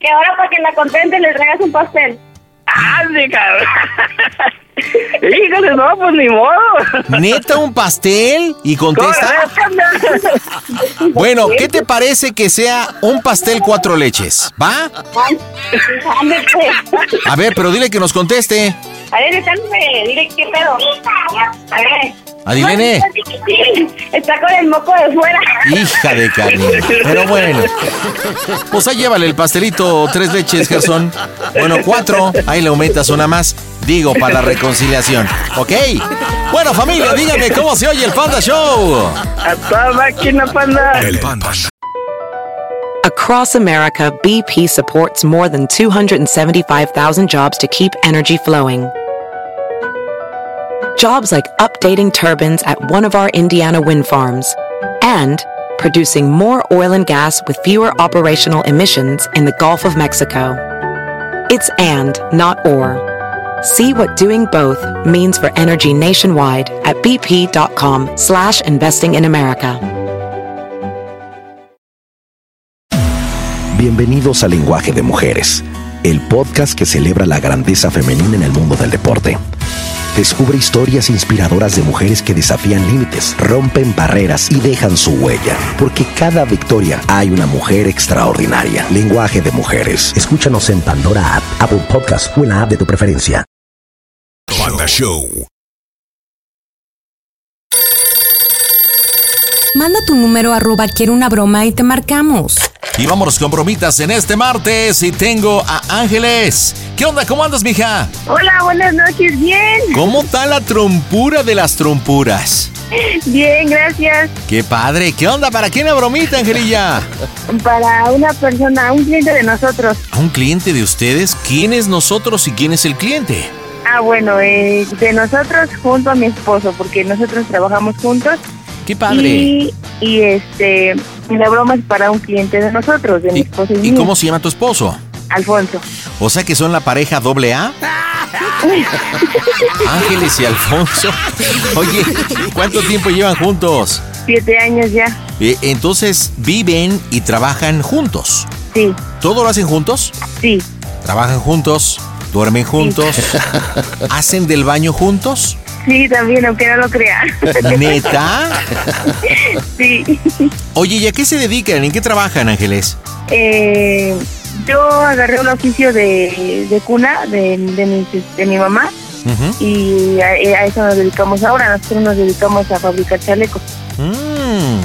que ahora para que la contente le traigas un pastel. ¡Ande, cabrón! Híjole, no, pues ni modo. ¿Neta un pastel? ¿Y contesta? Bueno, ¿qué te parece que sea un pastel cuatro leches? ¿Va? A ver, pero dile que nos conteste. A ver, dile qué pedo. A ver. Adivine. Está con el moco de fuera. Hija de carne. Pero bueno. Pues ahí llévale el pastelito tres leches, Gerson. Bueno, cuatro. Ahí le aumentas una más. Digo, para la reconciliación. ¿Ok? Bueno, familia, díganme cómo se oye el Panda Show. A toda máquina, Panda. El Panda. Across America, BP supports more than 275,000 jobs to keep energy flowing. Jobs like updating turbines at one of our Indiana wind farms and producing more oil and gas with fewer operational emissions in the Gulf of Mexico. It's and, not or. See what doing both means for energy nationwide at bp.com slash investing in America. Bienvenidos a Lenguaje de Mujeres, el podcast que celebra la grandeza femenina en el mundo del deporte. Descubre historias inspiradoras de mujeres que desafían límites, rompen barreras y dejan su huella. Porque cada victoria hay una mujer extraordinaria. Lenguaje de Mujeres. Escúchanos en Pandora App, Apple Podcast o en la app de tu preferencia. Panda Show. Manda tu número arroba quiero una broma y te marcamos. Y vámonos con bromitas en este martes y tengo a Ángeles. ¿Qué onda? ¿Cómo andas, mija? Hola, buenas noches, bien. ¿Cómo está la trompura de las trompuras? Bien, gracias. ¡Qué padre! ¿Qué onda? ¿Para quién la bromita, Angelilla? Para una persona, un cliente de nosotros. ¿A un cliente de ustedes? ¿Quién es nosotros y quién es el cliente? Ah, bueno, eh, de nosotros junto a mi esposo, porque nosotros trabajamos juntos. ¡Qué padre! Y, y, este, la broma es para un cliente de nosotros, de mi esposo y, ¿Y mío. cómo se llama tu esposo? Alfonso. O sea que son la pareja doble A. Ángeles y Alfonso. Oye, ¿cuánto tiempo llevan juntos? Siete años ya. Eh, entonces, ¿viven y trabajan juntos? Sí. ¿Todo lo hacen juntos? Sí. ¿Trabajan juntos? ¿Duermen juntos? ¿Hacen del baño juntos? Sí, también, aunque no lo crean. ¿Neta? sí. Oye, ¿y a qué se dedican? ¿En qué trabajan, Ángeles? Eh, yo agarré un oficio de, de cuna de, de, mi, de mi mamá y a, a eso nos dedicamos ahora. Nosotros nos dedicamos a fabricar chalecos. Mm.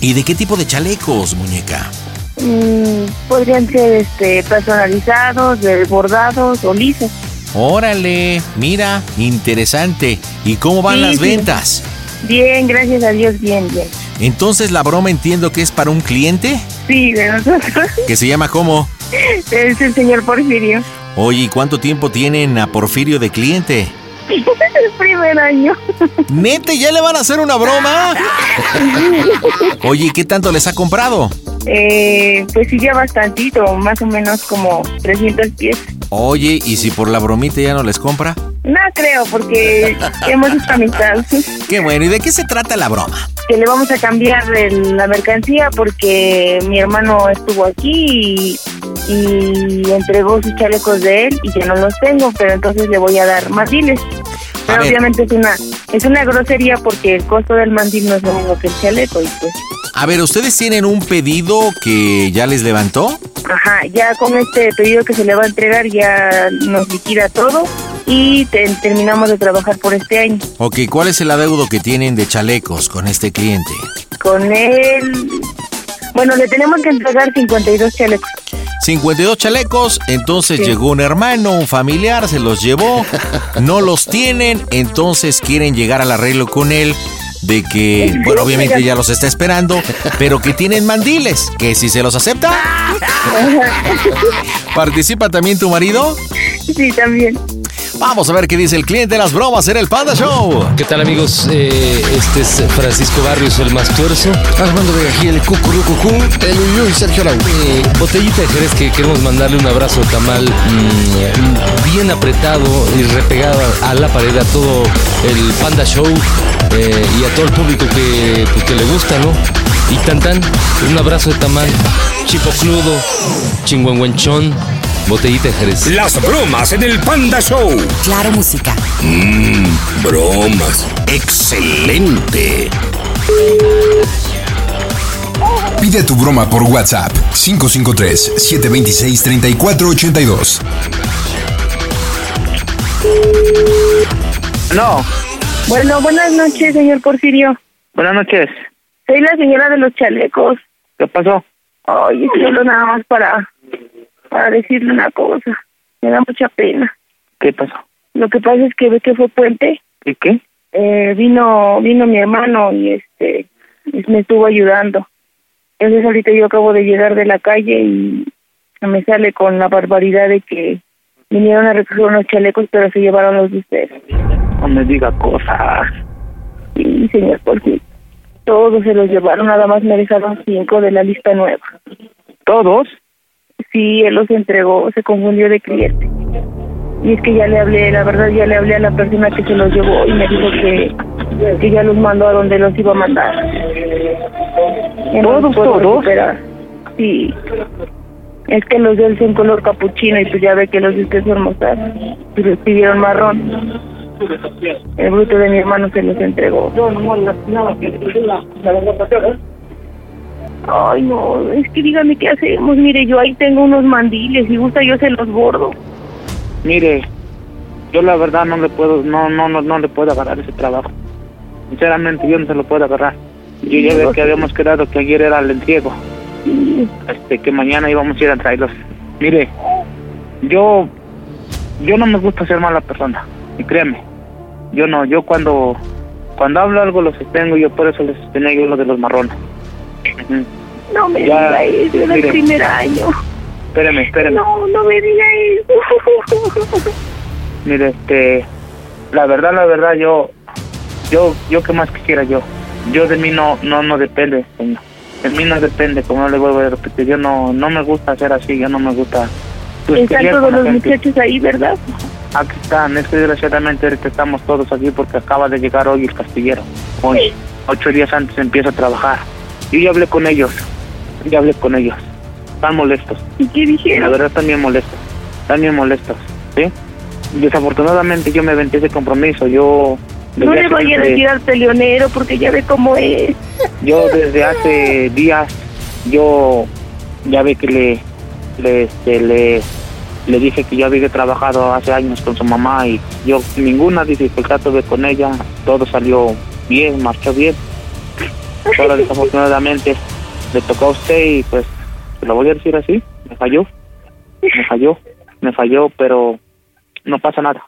¿Y de qué tipo de chalecos, muñeca? Mm, podrían ser este personalizados, bordados o lisos. Órale, mira, interesante. ¿Y cómo van Sí, las sí. ventas? Bien, gracias a Dios, bien, bien. Entonces la broma entiendo que es para un cliente Sí, de nosotros. que se llama ¿cómo? es el señor Porfirio. Oye, ¿y cuánto tiempo tienen a Porfirio de cliente? El primer año. ¿Nete, ya le van a hacer una broma? Oye, ¿y qué tanto les ha comprado? Eh, pues sí, ya bastantito, más o menos como 300 pies. Oye, ¿y si por la bromita ya no les compra? No creo, porque hemos hecho amistad. Qué bueno, ¿y de qué se trata la broma? Que le vamos a cambiar el- la mercancía porque mi hermano estuvo aquí y, y entregó sus chalecos de él y ya no los tengo, pero entonces le voy a dar mandiles. Pero obviamente es una es una grosería porque el costo del mandil no es lo mismo que el chaleco y pues A ver, ¿ustedes tienen un pedido que ya les levantó? Ajá, ya con este pedido que se le va a entregar ya nos liquida todo y te- terminamos de trabajar por este año. Ok, ¿cuál es el adeudo que tienen de chalecos con este cliente? Con él, bueno, le tenemos que entregar 52 chalecos. 52 chalecos, entonces llegó un hermano, un familiar, se los llevó, no los tienen, entonces quieren llegar al arreglo con él de que, bueno, obviamente ya los está esperando, pero que tienen mandiles, que si se los acepta, ¿participa también tu marido? Sí, también. Vamos a ver qué dice el cliente de las bromas en el Panda Show. ¿Qué tal amigos? Eh, este es Francisco Barrios, el más tuerzo. Armando de aquí, el cucurucucú. El Uyu y Sergio Arau. Eh, botellita de Jerez que queremos mandarle un abrazo tamal mm, bien apretado y repegado a la pared a todo el Panda Show eh, y a todo el público que, pues, que le gusta, ¿no? Y tan tan, un abrazo de tamal, chipocludo, chingüengüenchón, botellita de Jerez. Las bromas en el Panda Show. Claro, música. Mmm, bromas. Excelente. Pide tu broma por WhatsApp 553-726-3482. No. Bueno, buenas noches, señor Porfirio. Buenas noches. Soy la señora de los chalecos. ¿Qué pasó? Ay, solo nada más para, para decirle una cosa. Me da mucha pena. ¿Qué pasó? Lo que pasa es que ve que fue puente. ¿Y qué? Eh, vino vino mi hermano y este me estuvo ayudando. Entonces ahorita yo acabo de llegar de la calle y me sale con la barbaridad de que vinieron a recoger unos chalecos pero se llevaron los de ustedes. No me diga cosas. Sí, señor Porfirio. Todos se los llevaron, nada más me dejaron cinco de la lista nueva. ¿Todos? Sí, él los entregó, se confundió de cliente. Y es que ya le hablé, la verdad ya le hablé a la persona que se los llevó y me dijo que, que ya los mandó a donde los iba a mandar. ¿Todos. Sí. Es que los de él son color capuchino y pues ya ve que los de usted son mostaza. Y los pidieron marrón. El bruto de mi hermano se los entregó. Ay, no, es que dígame qué hacemos. Mire, yo ahí tengo unos mandiles. Si gusta, yo se los bordo. Mire, yo la verdad no le puedo, no, no, no, no le puedo agarrar ese trabajo. Sinceramente, yo no se lo puedo agarrar. Yo ya ve que habíamos quedado que ayer era el entrego. Este, que mañana íbamos a ir a traerlos. Mire, yo, yo no me gusta ser mala persona. Y créeme, yo no, yo cuando, cuando hablo algo los sostengo, yo por eso les sostenía yo lo de los marrones. No me Ya, diga eso, era el primer año. Espéreme, espéreme. No, no me diga eso. Mire, este, la verdad, la verdad, yo, yo, yo qué más quisiera yo. Yo de mí no, no, no depende, señor. De mí no depende, como no le vuelvo a repetir. Yo no, no me gusta hacer así, yo no me gusta. pues, Están todos los gente. muchachos ahí, ¿verdad? Aquí están, es que desgraciadamente ahorita estamos todos aquí porque acaba de llegar hoy el castillero. Hoy, ocho días antes empieza a trabajar. Yo ya hablé con ellos, ya hablé con ellos. Están molestos. ¿Y qué La dijeron? verdad están bien molestos, están bien molestos, ¿sí? Desafortunadamente yo me aventé ese compromiso, yo... No le vaya a decir al peleonero porque ya ve cómo es. Yo desde hace días, yo ya ve que le, le, este, le, le dije que yo había trabajado hace años con su mamá y yo ninguna dificultad tuve con ella, todo salió bien, marchó bien. Ahora desafortunadamente le tocó a usted y pues, se lo voy a decir así, me falló, me falló, me falló, pero no pasa nada.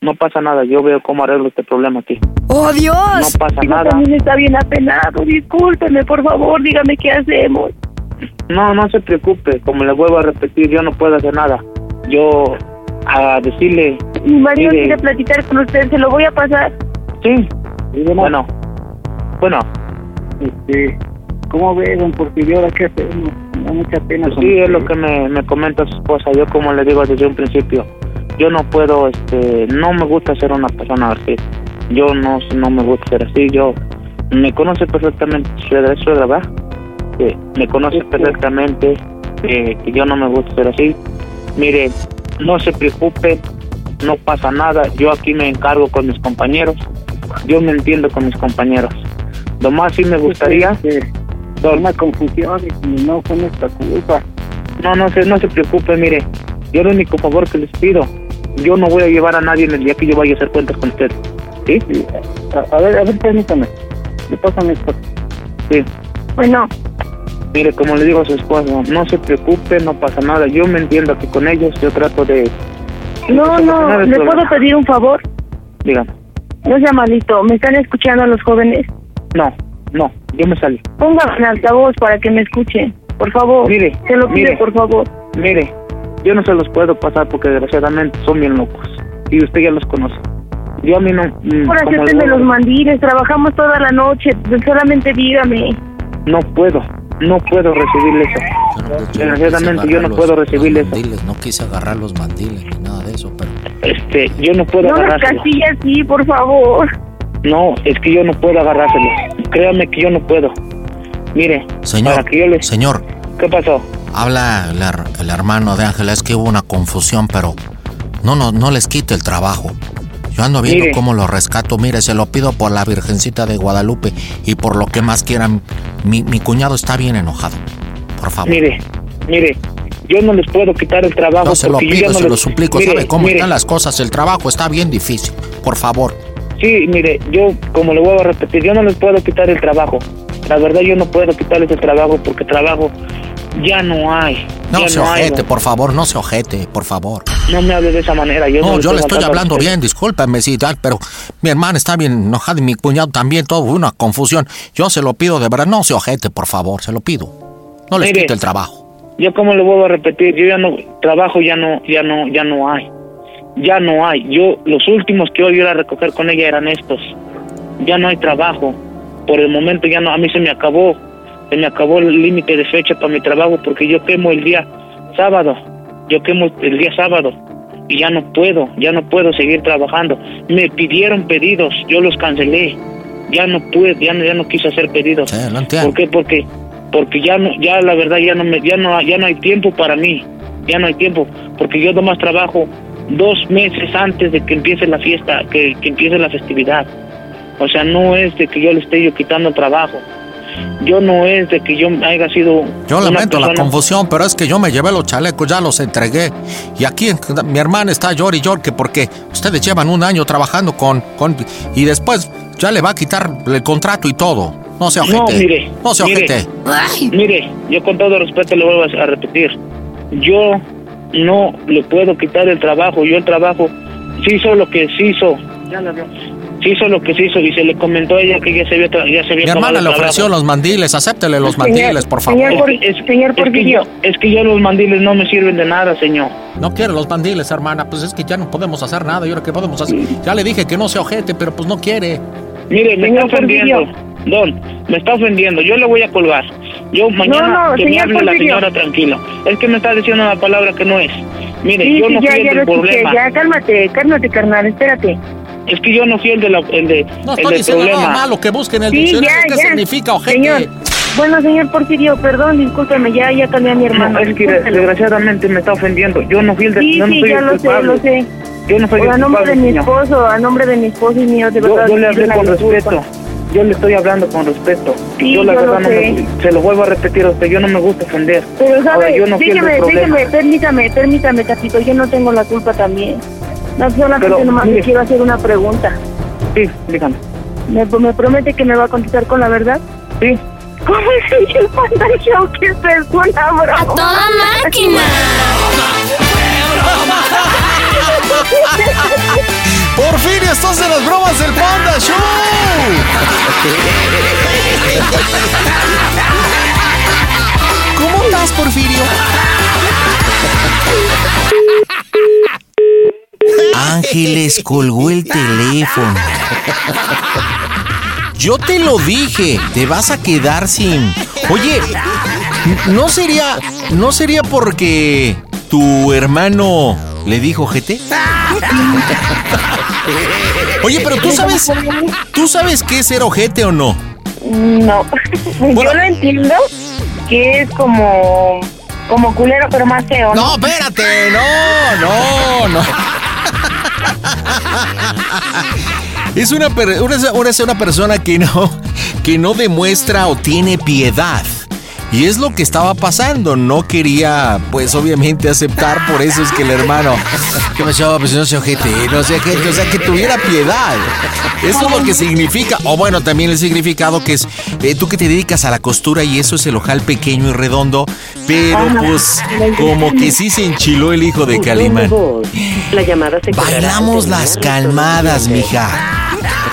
No pasa nada, yo veo cómo arreglo este problema aquí. ¡Oh, Dios! No pasa Digo, nada. también está bien apenado. Discúlpeme, por favor, dígame qué hacemos. No, no se preocupe, como le vuelvo a repetir, yo no puedo hacer nada. Yo, a decirle... Mi marido mire, quiere platicar con usted, se lo voy a pasar. Sí, bueno, bueno. Este, ¿cómo ve, don Porfirio, qué hacemos? da mucha pena. Pues sí, es lo que me, me comenta su esposa. Yo como le digo desde un principio, yo no puedo, este, no me gusta ser una persona así. Yo no, no me gusta ser así. Yo me conoce perfectamente suegra, es suegra, ¿verdad? Sí, me conoce perfectamente eh, que yo no me gusta ser así. Mire, no se preocupe, no pasa nada. Yo aquí me encargo con mis compañeros. Yo me entiendo con mis compañeros. Lo más sí me gustaría. Una confusión y no fue nuestra culpa. No, no se, no se preocupe, mire. Yo el único favor que les pido, yo no voy a llevar a nadie en el día que yo vaya a hacer cuentas con usted. ¿Sí? A, a ver, a ver, permítame. Le pasan esto. Sí. Bueno, Mire, como le digo a su esposo, no se preocupe, no pasa nada. Yo me entiendo aquí con ellos, yo trato de... no, no, ¿le puedo pedir un favor? Dígame. No sea malito, ¿me están escuchando los jóvenes? No, no, yo me salí. Póngame en altavoz para que me escuchen, por favor. Mire, Se lo pido, mire. por favor. Mire, yo no se los puedo pasar porque desgraciadamente son bien locos. Y usted ya los conoce. Yo a mí no... mm, Por le hacerte digo, los mandiles, trabajamos toda la noche, solamente dígame. No puedo, no puedo recibir eso. Desgraciadamente yo no puedo recibir eso. Mandiles, no quise agarrar los mandiles ni nada de eso, pero Este, yo no puedo No agarrárselo. castille así, por favor. No, es que yo no puedo agarrárselo. Créame que yo no puedo. Mire, Señor, para que yo le... señor, ¿Qué pasó? habla el, el hermano de Ángela, es que hubo una confusión, pero no, no, no les quite el trabajo. Yo ando viendo Mire. cómo lo rescato. Mire, se lo pido por la Virgencita de Guadalupe y por lo que más quieran. Mi, mi cuñado está bien enojado. Por favor. Mire, mire, yo no les puedo quitar el trabajo. Yo se lo pido, no se lo les- suplico. Mire, ¿Sabe cómo mire, están las cosas? El trabajo está bien difícil. Por favor. Sí, mire, yo, como le vuelvo a repetir, yo no les puedo quitar el trabajo. La verdad, yo no puedo quitarles el trabajo porque trabajo ya no hay. No se no ojete, por favor, no se ojete, por favor. No me hable de esa manera. Yo no, No, yo le estoy hablando bien, discúlpeme, sí, tal, pero mi hermana está bien enojada y mi cuñado también, todo una confusión. Yo se lo pido de verdad, no se ojete, por favor, se lo pido. No les Mire. quite el trabajo. Yo como le vuelvo a repetir, yo ya no trabajo ya no ya no ya no hay. Ya no hay. Yo los últimos que iba a recoger con ella eran estos. Ya no hay trabajo. Por el momento ya no a mí se me acabó. Se me acabó el límite de fecha para mi trabajo porque yo quemo el día sábado. Yo quemo el día sábado y ya no puedo, ya no puedo seguir trabajando. Me pidieron pedidos, yo los cancelé. Ya no pude, ya no, ya no quise hacer pedidos. entiendo. ¿Por qué? Porque porque ya no ya la verdad ya no me ya no ya no hay tiempo para mí. Ya no hay tiempo porque yo nomás trabajo dos meses antes de que empiece la fiesta, que, que empiece la festividad. O sea, no es de que yo le esté yo quitando trabajo. Yo no es de que yo haya sido Yo lamento la persona- confusión, pero es que yo me llevé los chalecos, ya los entregué. Y aquí mi hermana está llor y llor que porque ustedes llevan un año trabajando con, con... Y después ya le va a quitar el contrato y todo. No se ojete. No, mire. No se mire, ojete. Mire, yo con todo respeto le vuelvo a a repetir. Yo no le puedo quitar el trabajo. Yo el trabajo sí hizo lo que sí hizo. Sí hizo lo que se hizo y se le comentó a ella que ya se había, ya se había Mi hermana le trabajo. ofreció los mandiles, acéptele los Señor, mandiles, por favor. señor, es, señor es que yo, es que yo los mandiles no me sirven de nada, señor. No quiere los mandiles, hermana, pues es que ya no podemos hacer nada. ¿Y ahora qué podemos hacer? Ya le dije que no se ojete, pero pues no quiere. Mire, me Señor está ofendiendo. Don, me está ofendiendo. Yo le voy a colgar. Yo mañana no, que me hable la señora tranquilo. Es que me está diciendo una palabra que no es. Mire, Sí, yo sí, no ya, fui el ya lo del escuché. problema. Ya, cálmate, cálmate, carnal, espérate. Es que yo no fui el, de la, el, de, No el estoy del diciendo problema. nada malo que busquen el Sí, diccionario. ya, ¿Qué ya. significa ojete? Señor, bueno, señor Porfirio, perdón, discúlpeme, ya, ya cambié a mi hermano. No, es que desgraciadamente me está ofendiendo. Yo no fui el de, Sí, yo no sí, soy ya el lo sé, lo sé. Yo no soy O el a nombre de culpable, mi señor. esposo, a nombre de mi esposo y mío, de Yo, verdad. yo le pido hablé con respeto. Yo le estoy hablando con respeto. Sí, yo la yo lo verdad no sé. me, se lo vuelvo a repetir a usted. Yo no me gusta ofender. Pero, Ahora, ¿sabe? yo no problema. déjeme, permítame, permítame, Tatito, yo no tengo la culpa también. No, solamente Pero, nomás mire. le quiero hacer una pregunta. Sí, dígame. ¿Me, ¿Me promete que me va a contestar con la verdad? Sí. ¿Cómo es el Panda Show? ¿Qué es una broma? ¡A toda máquina! Por fin estás en las bromas del Panda Show. ¿Cómo estás, Porfirio? Ángeles colgó el teléfono. Yo te lo dije, te vas a quedar sin. Oye, ¿No sería, no sería porque tu hermano le dijo GT? Oye, pero tú sabes, ¿tú sabes qué es ser ojete o no? No. Yo lo entiendo que es como como culero, pero más feo. No, espérate, no, no, no. Es una, per- una, una- es una persona que no, que no demuestra o tiene piedad. Y es lo que estaba pasando. No quería, pues obviamente, aceptar. Por eso es que el hermano. ¿Qué pasó? Pues no sé, ojete. No sé, gente. O sea, que tuviera piedad. Eso es lo que significa. O bueno, también el significado que es. eh, tú que te dedicas a la costura y eso es el ojal pequeño y redondo. Pero pues, como que sí se enchiló el hijo de Calimán. La llamada se Bailamos las calmadas, mija.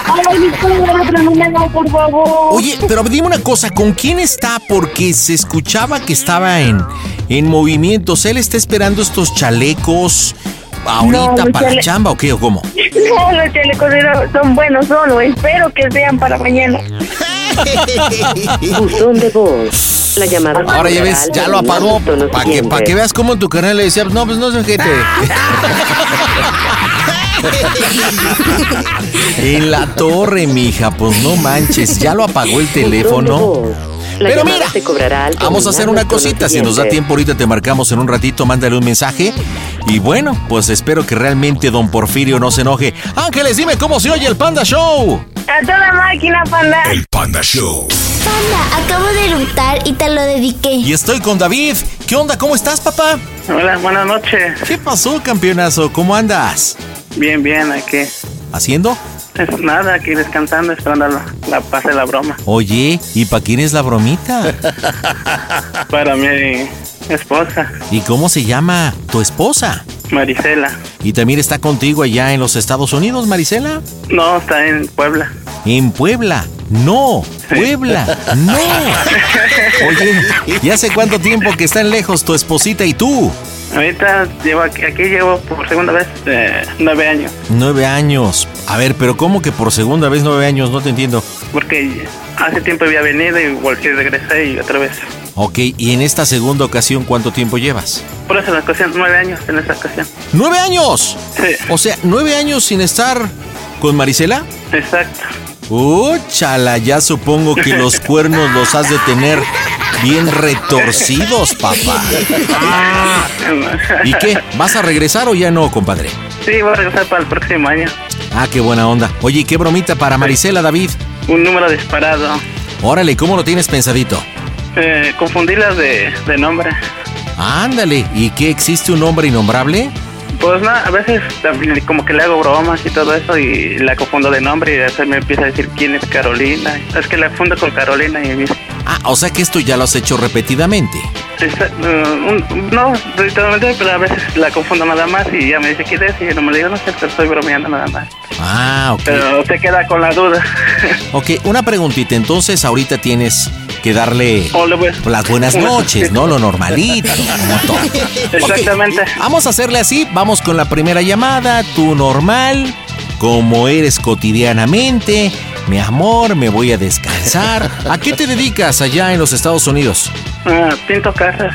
Ay, no por favor. Oye, pero dime una cosa, ¿con quién está? Porque se escuchaba que estaba en, en movimientos. ¿Él está esperando estos chalecos ahorita No, para la chamba o qué o cómo? No, los chalecos son buenos solo. Espero que sean para mañana. Buzón de voz. La llamada Ahora ya ves, ya lo apagó. Para que, pa' que veas cómo en tu canal le decía, no, pues no sé gente. en la torre, mija, pues no manches, ya lo apagó el teléfono. La Pero mira, se cobrará al Vamos a hacer una cosita, si nos da tiempo ahorita te marcamos en un ratito, mándale un mensaje. Y bueno, pues espero que realmente don Porfirio no se enoje. Ángeles, dime cómo se oye el Panda Show. A toda máquina, panda. Panda Show. Panda, acabo de eructar y te lo dediqué. Y estoy con David. ¿Qué onda? ¿Cómo estás, papá? Hola, buenas noches. ¿Qué pasó, campeonazo? ¿Cómo andas? Bien, bien, aquí. ¿Haciendo? Es nada, aquí descansando, esperando la, la pase la broma. Oye, ¿y para quién es la bromita? Para mi esposa, ¿Y cómo se llama tu esposa? Marisela. ¿Y también está contigo allá en los Estados Unidos, Marisela? No, está en Puebla. En Puebla. No, Puebla. No. Oye, ¿y hace cuánto tiempo que están lejos tu esposita y tú? Ahorita llevo aquí, aquí llevo por segunda vez eh, nueve años, Nueve años. A ver, pero ¿cómo que por segunda vez nueve años? No te entiendo. porque hace tiempo había venido y volví y regresé y otra vez. Ok, ¿y en esta segunda ocasión cuánto tiempo llevas? Por la ocasión, nueve años en esa ocasión. ¡Nueve años! Sí. O sea, nueve años sin estar con Marisela. Exacto. Uh, chala, ya supongo que los cuernos los has de tener bien retorcidos, papá. ¿Y qué? ¿Vas a regresar o ya no, compadre? Sí, voy a regresar para el próximo año. Ah, qué buena onda. Oye, ¿y ¿qué bromita para Marisela, David? Un número disparado. Órale, ¿cómo lo tienes pensadito? Eh, confundirlas de, de nombre. Ándale, ¿y qué existe un hombre innombrable? Pues no, a veces como que le hago bromas y todo eso y la confundo de nombre y después me empieza a decir quién es Carolina. Es que la confundo con Carolina y me dice, Ah, o sea que esto ya lo has hecho repetidamente. "Esa- uh, un- no, literalmente, pero a veces la confundo nada más y ya me dice quién es y no me le digo, no sé, pero estoy bromeando nada más. Ah, ok. Pero se queda con la duda. Ok, una preguntita. Entonces, ahorita tienes que darle voy- las buenas noches, ¿no? Lo normalito, como todo. Exactamente. Vamos a hacerle así. Vamos con la primera llamada. Tú normal, como eres cotidianamente. Mi amor, me voy a descansar. ¿A qué te dedicas allá en los Estados Unidos? Ah, pinto casas.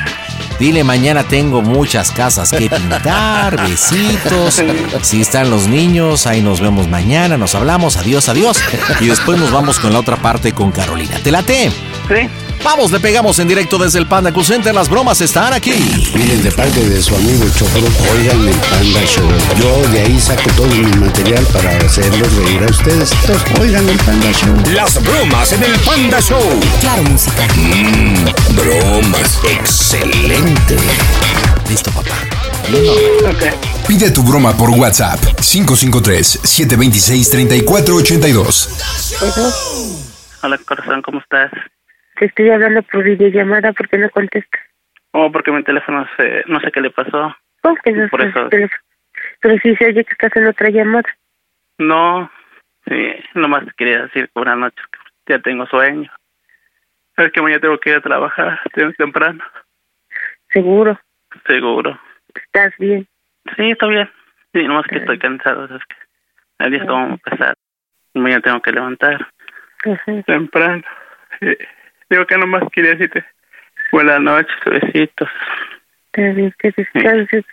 Dile, mañana tengo muchas casas que pintar, besitos. Si están los niños, ahí nos vemos mañana, nos hablamos, adiós, adiós. Y después nos vamos con la otra parte con Carolina. ¿Te late? Sí. Vamos, le pegamos en directo desde el Panda Cool Center. Las bromas están aquí. Miren, de parte de su amigo el chofer, oigan el Panda Show. Yo de ahí saco todo mi material para hacerlos reír a ustedes. Entonces, oigan el Panda Show. Las bromas en el Panda Show. Claro, música. Mmm, bromas. Excelente. Listo, papá. Pide tu broma por WhatsApp 553-726-3482. Hola corazón, ¿cómo estás? Te estoy hablando por videollamada porque no contestas. Oh, porque mi teléfono se, no sé qué le pasó. ¿Cómo que no Por eso. teléfono? Pero sí se oye que estás en otra llamada. No, sí, nomás te quería decir buenas noches, que ya tengo sueño. Es que mañana tengo que ir a trabajar, tengo temprano. Seguro. Seguro. Estás bien. Sí, está bien. Sí, nomás que estoy cansado, es que el día está muy pesado. Mañana tengo que levantar Ajá. temprano. Sí. Digo que nomás quería decirte Buenas noches, besitos. También que descanses.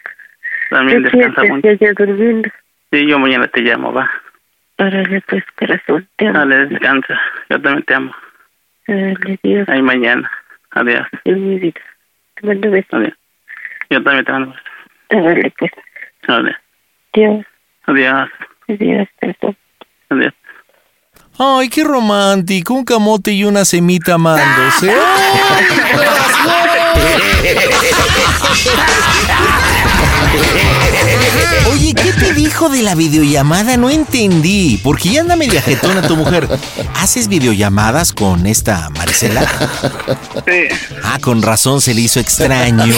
También ¿Qué descansa mucho. ya durmiendo? Sí, yo mañana te llamo, va. Órale, pues, corazón, te amo. Dale, descansa. Yo también te amo. Órale, Dios, Ahí mañana. Adiós. en mi vida. Te mando besos. Adiós. Yo también te mando. Órale, pues, Adiós. Dios, Adiós. Dios, perdón. Adiós. Ay, qué romántico, un camote y una semita amándose. Oye, ¿qué te dijo de la videollamada? No entendí, porque ya anda media jetona tu mujer. ¿Haces videollamadas con esta Marcela? Sí. Ah, con razón se le hizo extraño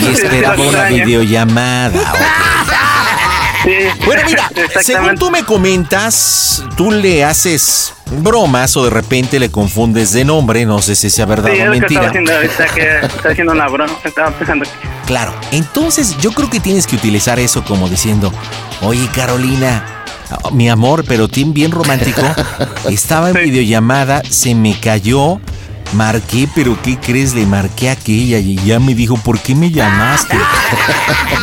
y esperaba una videollamada. Sí. Bueno, mira, según tú me comentas, tú le haces bromas o de repente le confundes de nombre, no sé si sea verdad Sí, o lo que estaba mentira. haciendo que estaba haciendo una broma. Estaba pensando. Claro, entonces yo creo que tienes que utilizar eso como diciendo, oye Carolina, ah, mi amor, pero Tim bien romántico, estaba en videollamada, se me cayó, marqué, pero ¿qué crees? Le marqué a aquella y ya me dijo, ¿por qué me llamaste?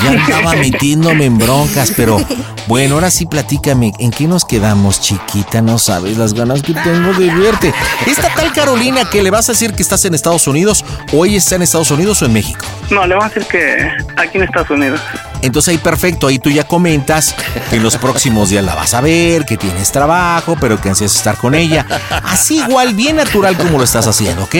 Ya andaba metiéndome en broncas, pero bueno, ahora sí platícame, ¿en qué nos quedamos, chiquita? No sabes las ganas que tengo de verte. Esta tal Carolina que le vas a decir que estás en Estados Unidos, o ella está en Estados Unidos o en México. No, le vamos a decir que aquí en Estados Unidos. Entonces ahí perfecto, ahí tú ya comentas que en los próximos días la vas a ver, que tienes trabajo, pero que ansias estar con ella. Así igual, bien natural como lo estás haciendo, ¿ok?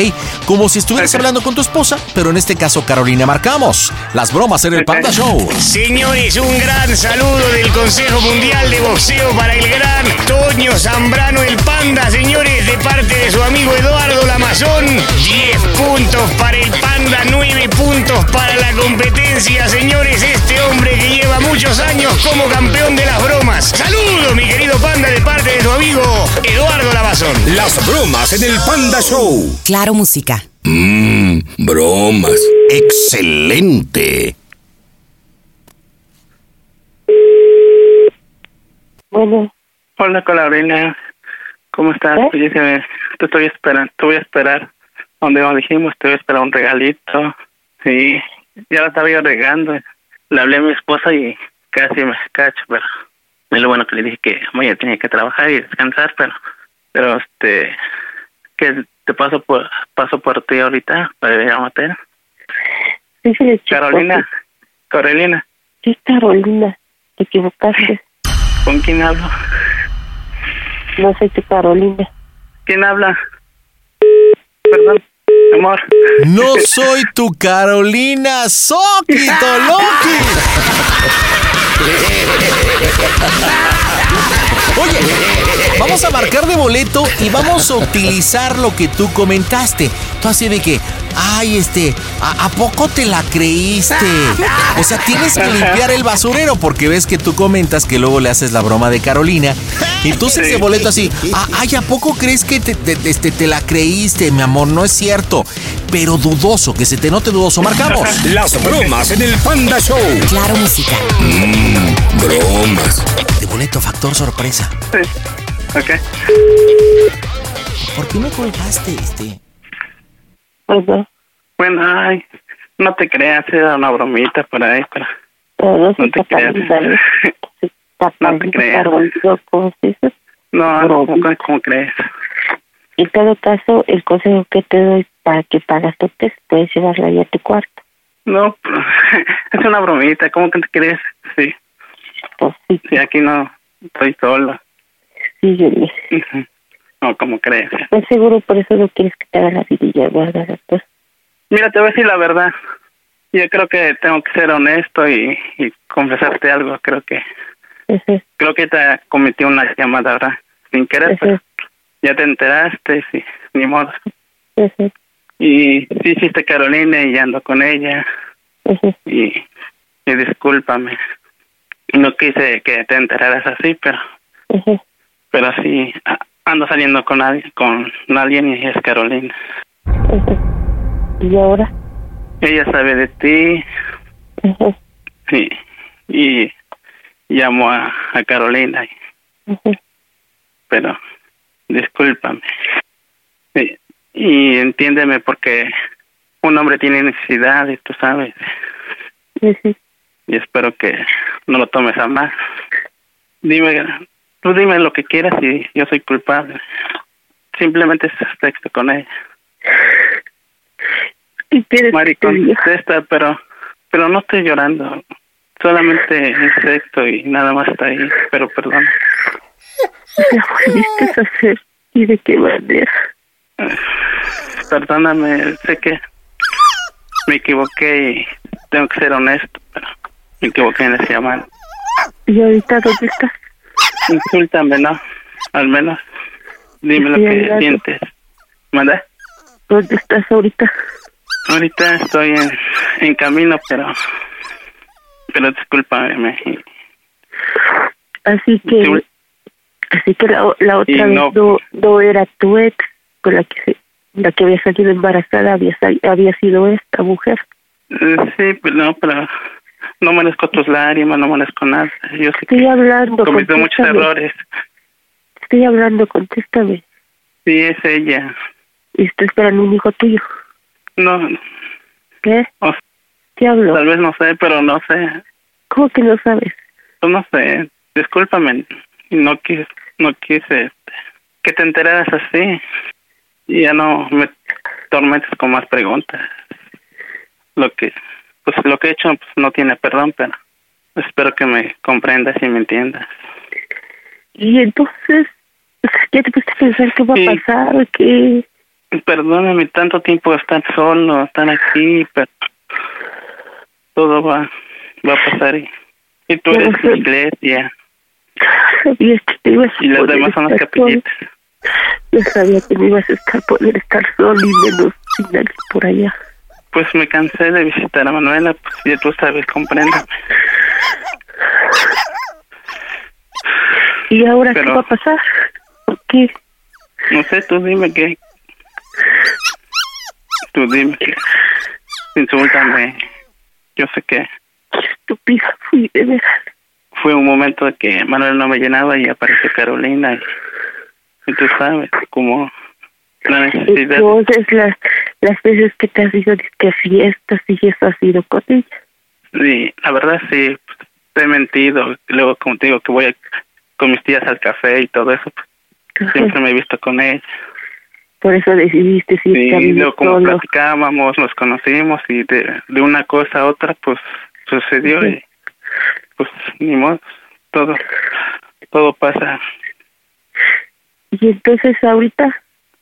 Como si estuvieras hablando con tu esposa, pero en este caso Carolina marcamos. Las bromas en el Panda Show. Señores, un gran saludo del Consejo Mundial de Boxeo para el gran Toño Zambrano el Panda, señores, de parte de su amigo Eduardo Lamazón. 10 puntos para el Panda, 9 puntos para la competencia, señores. Este hombre que lleva muchos años como campeón de las bromas. Saludos, mi querido Panda, de parte de su amigo Eduardo Lamazón. Las bromas en el Panda Show. Claro, música. Mmm, bromas. Excelente. Bueno. Hola, Carolina. ¿Cómo estás? ¿Eh? Me- te estoy esperando, te voy a esperar. Donde nos dijimos, te voy a esperar un regalito. Sí, ya la estaba yo regando. Le hablé a mi esposa y casi me cacho, pero es lo bueno que le dije que mañana tenía que trabajar y descansar, pero, pero este, que te paso por, paso por ti ahorita para ir a chico, Carolina, Carolina, es Carolina. Te equivocaste. ¿con quién hablo? No soy tu Carolina. ¿Quién habla? Perdón, amor. No soy tu Carolina Soquito Loki. Oye, vamos a marcar de boleto y vamos a utilizar lo que tú comentaste. Tú así de que, ay, este, ¿a, a poco te la creíste? O sea, tienes que limpiar el basurero porque ves que tú comentas que luego le haces la broma de Carolina. Entonces de boleto así, "Ah, ay, ¿a poco crees que te, te- este, te la creíste, mi amor? No es cierto. Pero dudoso, que se te note dudoso. Marcamos. Las bromas en el Panda Show. Claro, música. Mmm, bromas. De boleto, factor sorpresa. Sí. Ok. ¿Por qué me colgaste, este? Bueno, ay, no te creas, era una bromita por ahí, pero no no te creas. No te creas. No, no, ¿cómo, cómo crees? En todo caso, el consejo que te doy para que pagas tu test, puedes llevarla ahí a tu cuarto. No, es una bromita, ¿cómo que te crees? Sí. Pues sí. Sí, aquí no estoy solo. Sí, yo le- Ujú. No, ¿cómo crees? Pues seguro por eso no quieres que te haga la vidilla guardada, pues. Mira, te voy a decir la verdad. Yo creo que tengo que ser honesto y, y confesarte algo. Creo que creo que te cometí una llamada, ¿verdad? Sin querer, pero ya te enteraste, sí, ni modo. Y sí hiciste Carolina y ando con ella. Y, y discúlpame. No quise que te enteraras así, pero pero sí ando saliendo con alguien, con alguien y es Carolina. ¿Y ahora? Ella sabe de ti sí, y llamo a, a Carolina, y- pero discúlpame. Sí, y entiéndeme porque un hombre tiene necesidades, tú sabes. Y espero que no lo tomes a mal. Dime, tú dime lo que quieras y yo soy culpable. Simplemente es sexo con ella. Mari, contesta, pero, pero no estoy llorando. Solamente es sexo y nada más está ahí. Pero perdón. ¿Qué volviste a hacer? ¿Y de qué manera? Perdóname, sé que me equivoqué y tengo que ser honesto, pero me equivoqué en ese llamado. ¿Y ahorita dónde estás? Insúltame, ¿no? Al menos. Dime lo que sientes. ¿Manda? ¿Dónde estás ahorita? Ahorita estoy en, en camino, pero... Pero discúlpame. Así que, así que la, la otra vez no- no, no era tu ex con la que se- la que había salido embarazada, había, había sido esta mujer. Sí, pero no, pero no merezco tus lágrimas, no merezco nada. Yo sé Estoy hablando, que cometí muchos errores. Estoy hablando, contéstame. Sí, es ella. Y estoy esperando un hijo tuyo. No, ¿Qué? o- ¿Qué hablo? tal vez no sé, pero no sé. ¿Cómo que no sabes? Pues no sé. Discúlpame. No quise, no quise este, que te enteraras así. Y ya no me tormentes con más preguntas. Lo que, pues lo que he hecho pues, no tiene perdón, pero espero que me comprendas y me entiendas. Y entonces, ¿ya te pusiste a pensar qué va a pasar? ¿Qué? Perdóname tanto tiempo estar solo, estar aquí, pero todo va, va a pasar y, y tú eres mi iglesia Sabía que te ibas a y las demás son las capillitas. Yo sabía que no ibas a estar, poder estar solo y menos sin por allá. Pues me cansé de visitar a Manuela, pues ya tú sabes, compréndame. ¿Y ahora qué Pero- va a pasar? ¿Por qué? No sé, tú dime que... Tú dime que... Insúltame. Yo sé que Estúpida fui, de veras. fue un momento de que Manuel no me llenaba y apareció Carolina y, y tú sabes, como la necesidad... Entonces, las, las veces que te has ido que fiestas y eso ha sido con ella. Sí, la verdad sí, pues, te he mentido. Luego, como te digo, que voy a- con mis tías al café y todo eso, pues, siempre me he visto con ella. Por eso decidiste Sí, irte a y luego como solo. platicábamos, nos conocimos y de, de una cosa a otra, pues sucedió y pues ni modo, todo, todo pasa. Y entonces ahorita,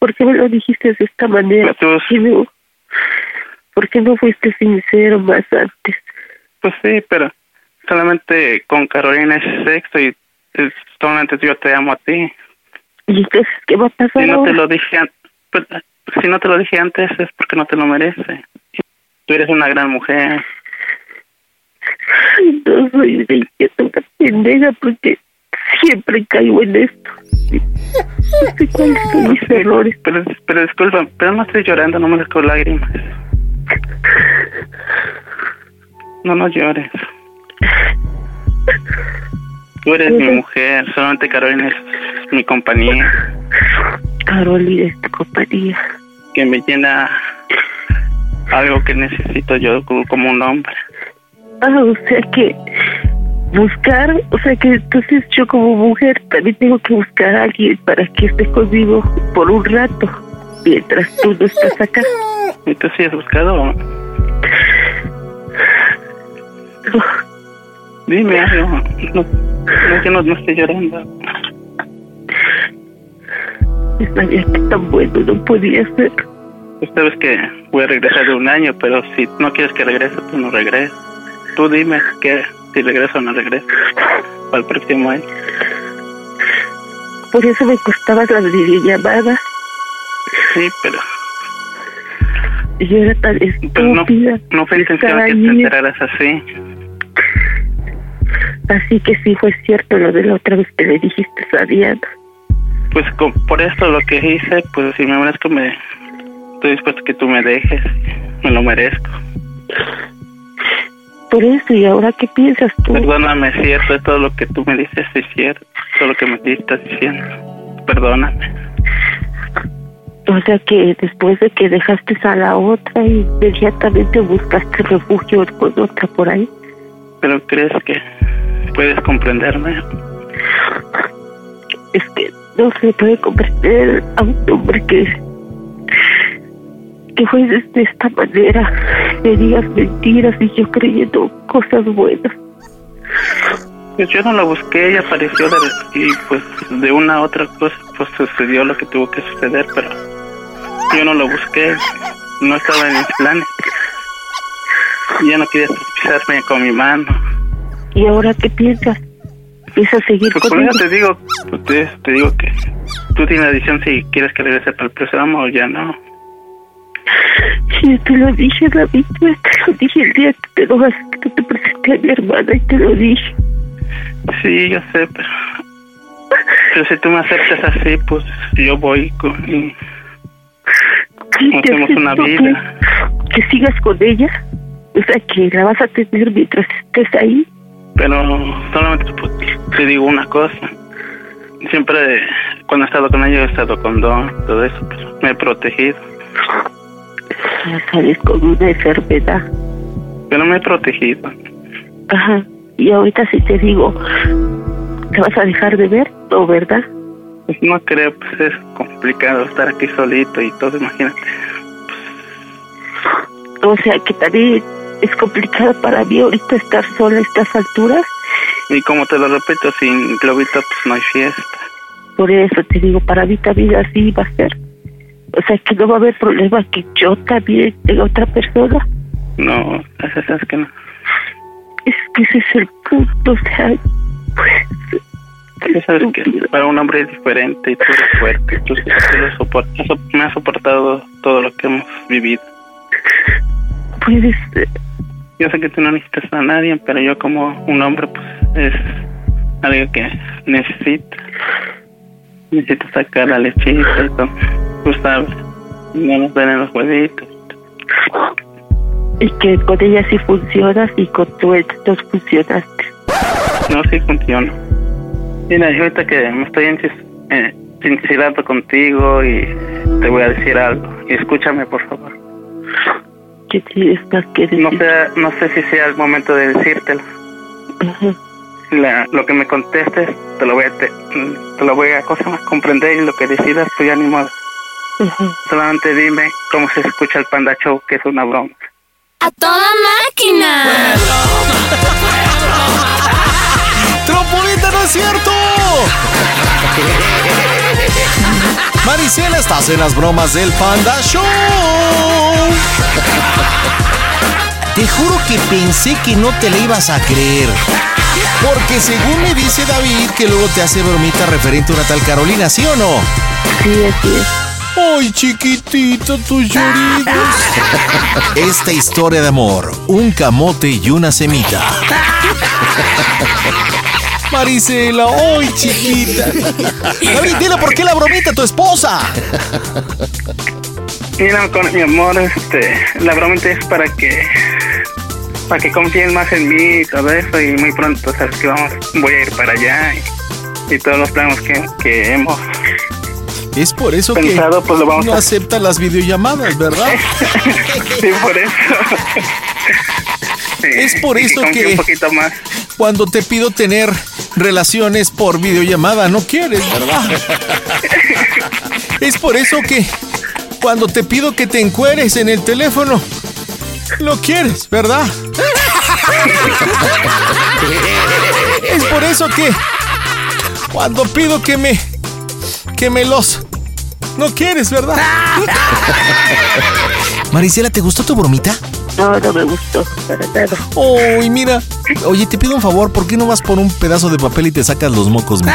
¿por qué me lo dijiste de esta manera? ¿Por qué no, por qué no fuiste sincero más antes? Pues sí, pero solamente con Carolina es sexo y es- solamente yo te amo a ti. ¿Y entonces qué va a pasar Si no te ahora? lo dije an- pues, si no te lo dije antes es porque no te lo mereces. Tú eres una gran mujer. No soy idiota, una pendeja, porque siempre caigo en esto. No sé cuáles son mis errores. Pero, pero disculpa, pero no estoy llorando, no me saco lágrimas. No, no llores. Tú eres mi mujer, solamente Carolina es mi compañía, Carolina es tu compañía. que me llena algo que necesito yo como como un hombre. Ah, o sea que buscar, o sea que entonces yo como mujer también tengo que buscar a alguien para que esté conmigo por un rato, mientras tú no estás acá. ¿Y tú sí has buscado? Dime algo. No, no, que no, no estoy llorando. Sabía que tan bueno no podía ser. Tú sabes que voy a regresar de un año, pero si no quieres que regrese, tú no regreses. Tú dime que si regreso o no regreso. Para el próximo año. Por eso me costaba las videollamadas. Sí, pero, yo era tan pero no, estúpida. no fue que te enteraras así. Así que sí fue cierto lo de la otra vez que le dijiste a Diana. Pues con- por esto lo que hice, pues si me merezco, me estoy dispuesto a que tú me dejes. Me lo merezco. Por eso, ¿y ahora qué piensas tú? Perdóname, es cierto, todo lo que tú me dices es cierto. Todo lo que me estás diciendo. Perdóname. O sea que después de que dejaste a la otra, inmediatamente buscaste refugio con otra por ahí. Pero crees que puedes comprenderme. Es que no se puede comprender a un hombre que que fue de esta manera, me digas mentiras y yo creyendo cosas buenas. Pues yo no lo busqué, ella apareció de, y pues de una a otra cosa pues sucedió lo que tuvo que suceder, pero yo no lo busqué, no estaba en mis planes. Ya no quería pisarme con mi mano. ¿Y ahora qué piensas? ¿Piensas seguir pues con te digo, pues, te, te, digo que tú tienes la decisión si quieres que regrese para el programa o ya no. Sí, te lo dije, David, te lo dije el día que te vas, que te presenté a mi hermana y te lo dije. Sí, yo sé, pero, pero si tú me aceptas así, pues yo voy con, y hacemos una vida. Que, que sigas con ella, o sea, que la vas a tener mientras estés ahí. Pero solamente pues, te digo una cosa. Siempre, cuando he estado con ella, he estado con Don, todo eso, pero me he protegido. Ya sales con una enfermedad. Pero me he protegido. Ajá. Y ahorita si te digo, ¿te vas a dejar de ver? ¿O verdad? Pues no creo, pues es complicado estar aquí solito y todo, imagínate. O sea que también es complicado para mí ahorita estar sola a estas alturas. Y como te lo repito, sin globito pues no hay fiesta. Por eso te digo, para mí también así va a ser. O sea que no va a haber problema que yo también tenga otra persona. No, es que no. Es que ese es el punto, o sea, pues... Ya sabes que para un hombre es diferente y tú eres fuerte. Tú, tú soportas, me has soportado todo lo que hemos vivido. Puedes... Yo sé que tú no necesitas a nadie, pero yo como un hombre, pues es algo que necesito. Necesito sacar la lechita y todo. Tú sabes, no nos ven en los huevitos. Y que con ella sí funcionas y con tu ex no funcionaste. No, sí funciona. Mira, ahorita que me estoy eh, sincerando contigo y te voy a decir algo. Y escúchame, por favor. ¿Qué tienes que decir? No sé, no sé si sea el momento de decírtelo. La, lo que me contestes, te lo voy a, te, te lo voy a cosa más comprender y lo que decidas, pues ya ni modo. Solamente dime cómo se escucha el Panda Show, que es una broma. ¡A toda máquina! ¡Tropolita, no es cierto! Maricela, estás en las bromas del Panda Show. Te juro que pensé que no te la ibas a creer. Porque según me dice David que luego te hace bromita referente a una tal Carolina, ¿sí o no? Sí, así es. ¡Ay, chiquitito, tus lloridos! Esta historia de amor, un camote y una semita. Marisela, ¡ay, chiquita! David, dile por qué la bromita a tu esposa. Mira, con mi amor, este, la bromita es para que para que confíen más en mí y todo eso y muy pronto sabes que vamos voy a ir para allá y, todos los planos que, que hemos es por eso pensado, que pues lo vamos no a... acepta las videollamadas, ¿verdad? sí, por eso. Sí, es por eso que un poquito más. cuando te pido tener relaciones por videollamada no quieres, ¿verdad? es por eso que cuando te pido que te encueres en el teléfono lo quieres, ¿verdad? es por eso que cuando pido que me que me los no quieres, ¿verdad? Marisela, ¿te gustó tu bromita? No, no me gustó para nada. Uy, mira. Oye, te pido un favor, ¿por qué no vas por un pedazo de papel y te sacas los mocos?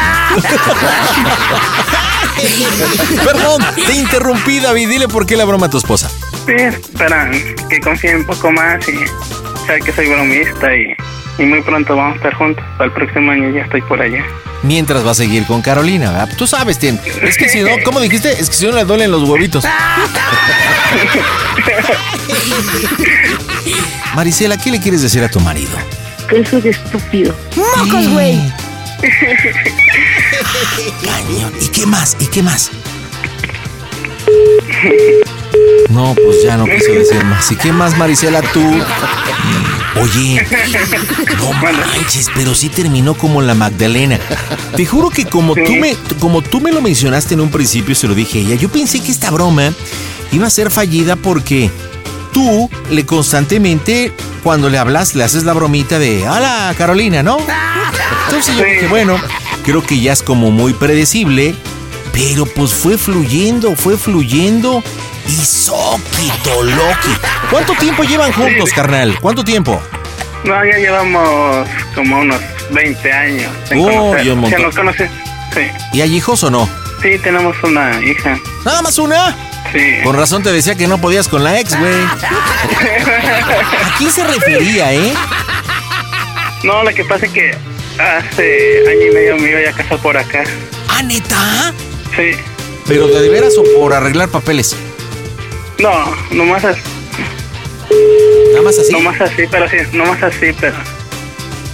Perdón, te interrumpí, David. Dile por qué la broma a tu esposa. Sí, para que confíe un poco más y sabe que soy bromista y, y muy pronto vamos a estar juntos. Para el próximo año ya estoy por allá. Mientras va a seguir con Carolina, ¿verdad? Tú sabes, Tien. Es que si no, ¿cómo dijiste? Es que si no le duelen los huevitos. Marisela, ¿qué le quieres decir a tu marido? Que soy estúpido. ¡Mocos, güey! Cañón. ¿Y qué más? ¿Y qué más? No, pues ya no quise decir más. ¿Y qué más, Marisela, tú? Oye, no manches, pero sí terminó como la Magdalena. Te juro que como tú me, como tú me lo mencionaste en un principio, se lo dije a ella, yo pensé que esta broma iba a ser fallida porque tú le constantemente, cuando le hablas, le haces la bromita de Hola, Carolina, ¿no? Entonces yo dije, bueno, creo que ya es como muy predecible, pero pues fue fluyendo, fue fluyendo y soquito loqui. ¿Cuánto tiempo llevan juntos, carnal? ¿Cuánto tiempo? No, ya llevamos como unos 20 años. Oh, conocer. y un montón. ¿Ya nos conoces? Sí. ¿Y hay hijos o no? Sí, tenemos una hija. ¿Nada más una? Sí. Con razón te decía que no podías con la ex, güey. ¿A quién se refería, eh? No, lo que pasa es que hace año y medio me iba a casar por acá. ¿Ah, neta? Sí. ¿Pero de, de veras o por arreglar papeles? No, nomás así. ¿Nada más así? Nomás así, pero sí, nomás así, pero...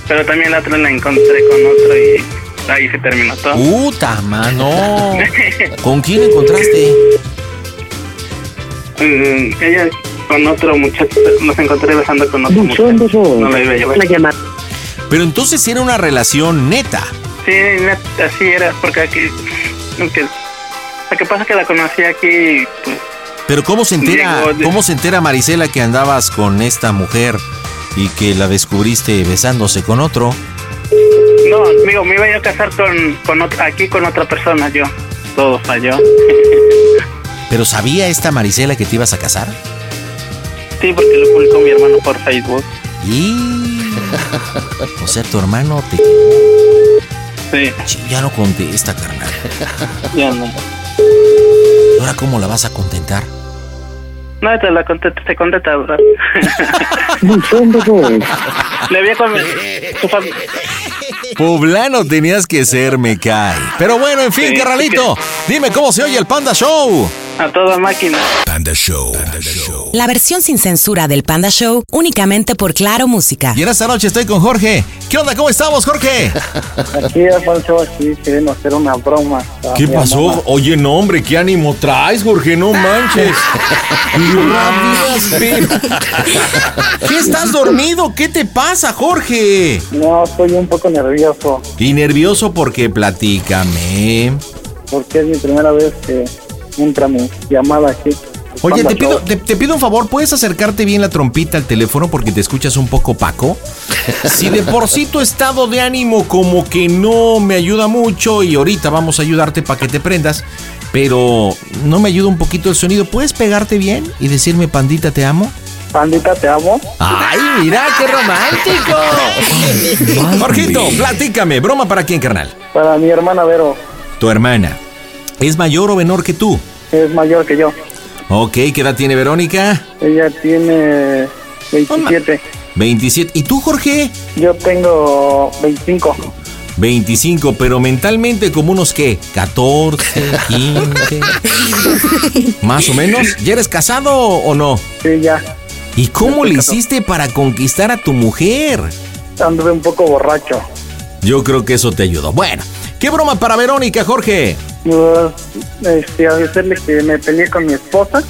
Pero también la otra la encontré con otro y ahí se terminó todo. Puta, mano. ¿Con quién encontraste? Mm, ella con otro muchacho, nos encontré besando con otro muchacho. No lo iba a llevar. La llamada. Pero entonces era una relación neta. Sí, net- así era, porque aquí... lo que pasa es que la conocí aquí, pues, Pero ¿cómo se entera, de- cómo se entera Marisela que andabas con esta mujer y que la descubriste besándose con otro? No, amigo, me iba yo a casar con, con otra, aquí con otra persona, yo. Todo falló. ¿Pero sabía esta Marisela que te ibas a casar? Sí, porque lo publicó mi hermano por Facebook. Y... O sea, tu hermano te... Sí. Ya no contesta, carnal. Ya no. ¿Y ahora cómo la vas a contentar? No, te la conté, te conté ¿verdad? Le había con tu fam- Poblano tenías que ser, me cae. Pero bueno, en fin, Sí, carnalito, dime cómo se oye el Panda Show. A toda máquina. Panda Show. La versión sin censura del Panda Show únicamente por Claro Música. Y en esta noche estoy con Jorge. ¿Qué onda? ¿Cómo estamos, Jorge? Aquí, Alfonso, aquí queriendo hacer una broma. ¿Qué pasó? mamá. Oye, no, hombre, qué ánimo traes, Jorge, no manches. ¿Qué estás dormido? ¿Qué te pasa, Jorge? No, estoy un poco nervioso Y nervioso porque platícame. porque es mi primera vez que entra mi llamada aquí. Oye, te pido, te, te pido un favor, ¿puedes acercarte bien la trompita al teléfono porque te escuchas un poco opaco? Si de por sí tu estado de ánimo como que no me ayuda mucho y ahorita vamos a ayudarte para que te prendas, pero no me ayuda un poquito el sonido, ¿puedes pegarte bien y decirme pandita te amo? Pandita, te amo. ¡Ay, mira qué romántico! Jorgito, platícame, broma para quién, carnal. Para mi hermana Vero, Tu hermana. ¿Es mayor o menor que tú? es mayor que yo. Ok, ¿qué edad tiene Verónica? Ella tiene 27. 27. ¿Y tú, Jorge? Yo tengo 25. 25, pero mentalmente como unos qué? 14, 15. Más o menos. ¿Ya eres casado o no? Sí, ya. ¿Y cómo le hiciste para conquistar a tu mujer? Anduve un poco borracho. Yo creo que eso te ayudó. Bueno, ¿qué broma para Verónica, Jorge? Pues, este, a decirle que me peleé con mi esposa,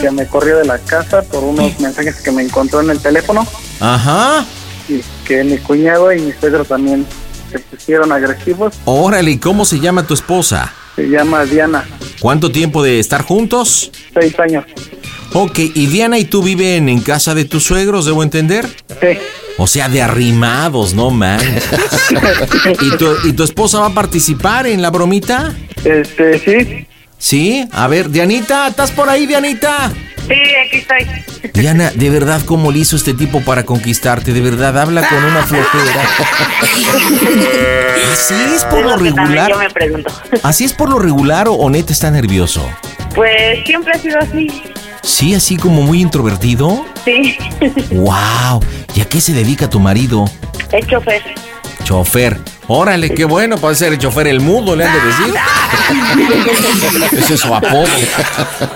que me corrió de la casa por unos mensajes que me encontró en el teléfono, Ajá. y que mi cuñado y mi suegro también se pusieron agresivos. Órale, ¿y cómo se llama tu esposa? Se llama Diana, ¿Cuánto tiempo de estar juntos? seis años. Ok, ¿y Diana y tú viven en casa de tus suegros, debo entender? Sí. O sea, de arrimados, no manches. ¿Y tu, ¿Y tu esposa va a participar en la bromita? Este, sí. Sí, a ver, Dianita, ¿estás por ahí, Dianita? Sí, aquí estoy. Diana, de verdad, ¿cómo le hizo este tipo para conquistarte? De verdad, habla con una flojera. ¿Así es por lo Es regular? Yo me pregunto. ¿Así es por lo regular o, o neta está nervioso? Pues siempre ha sido así. Sí, así como muy introvertido. Sí. ¡Wow! ¿Y a qué se dedica tu marido? Es chofer. Chofer. Órale, qué bueno, puede ser el chofer el mudo, le han de decir. Ese es su apodo.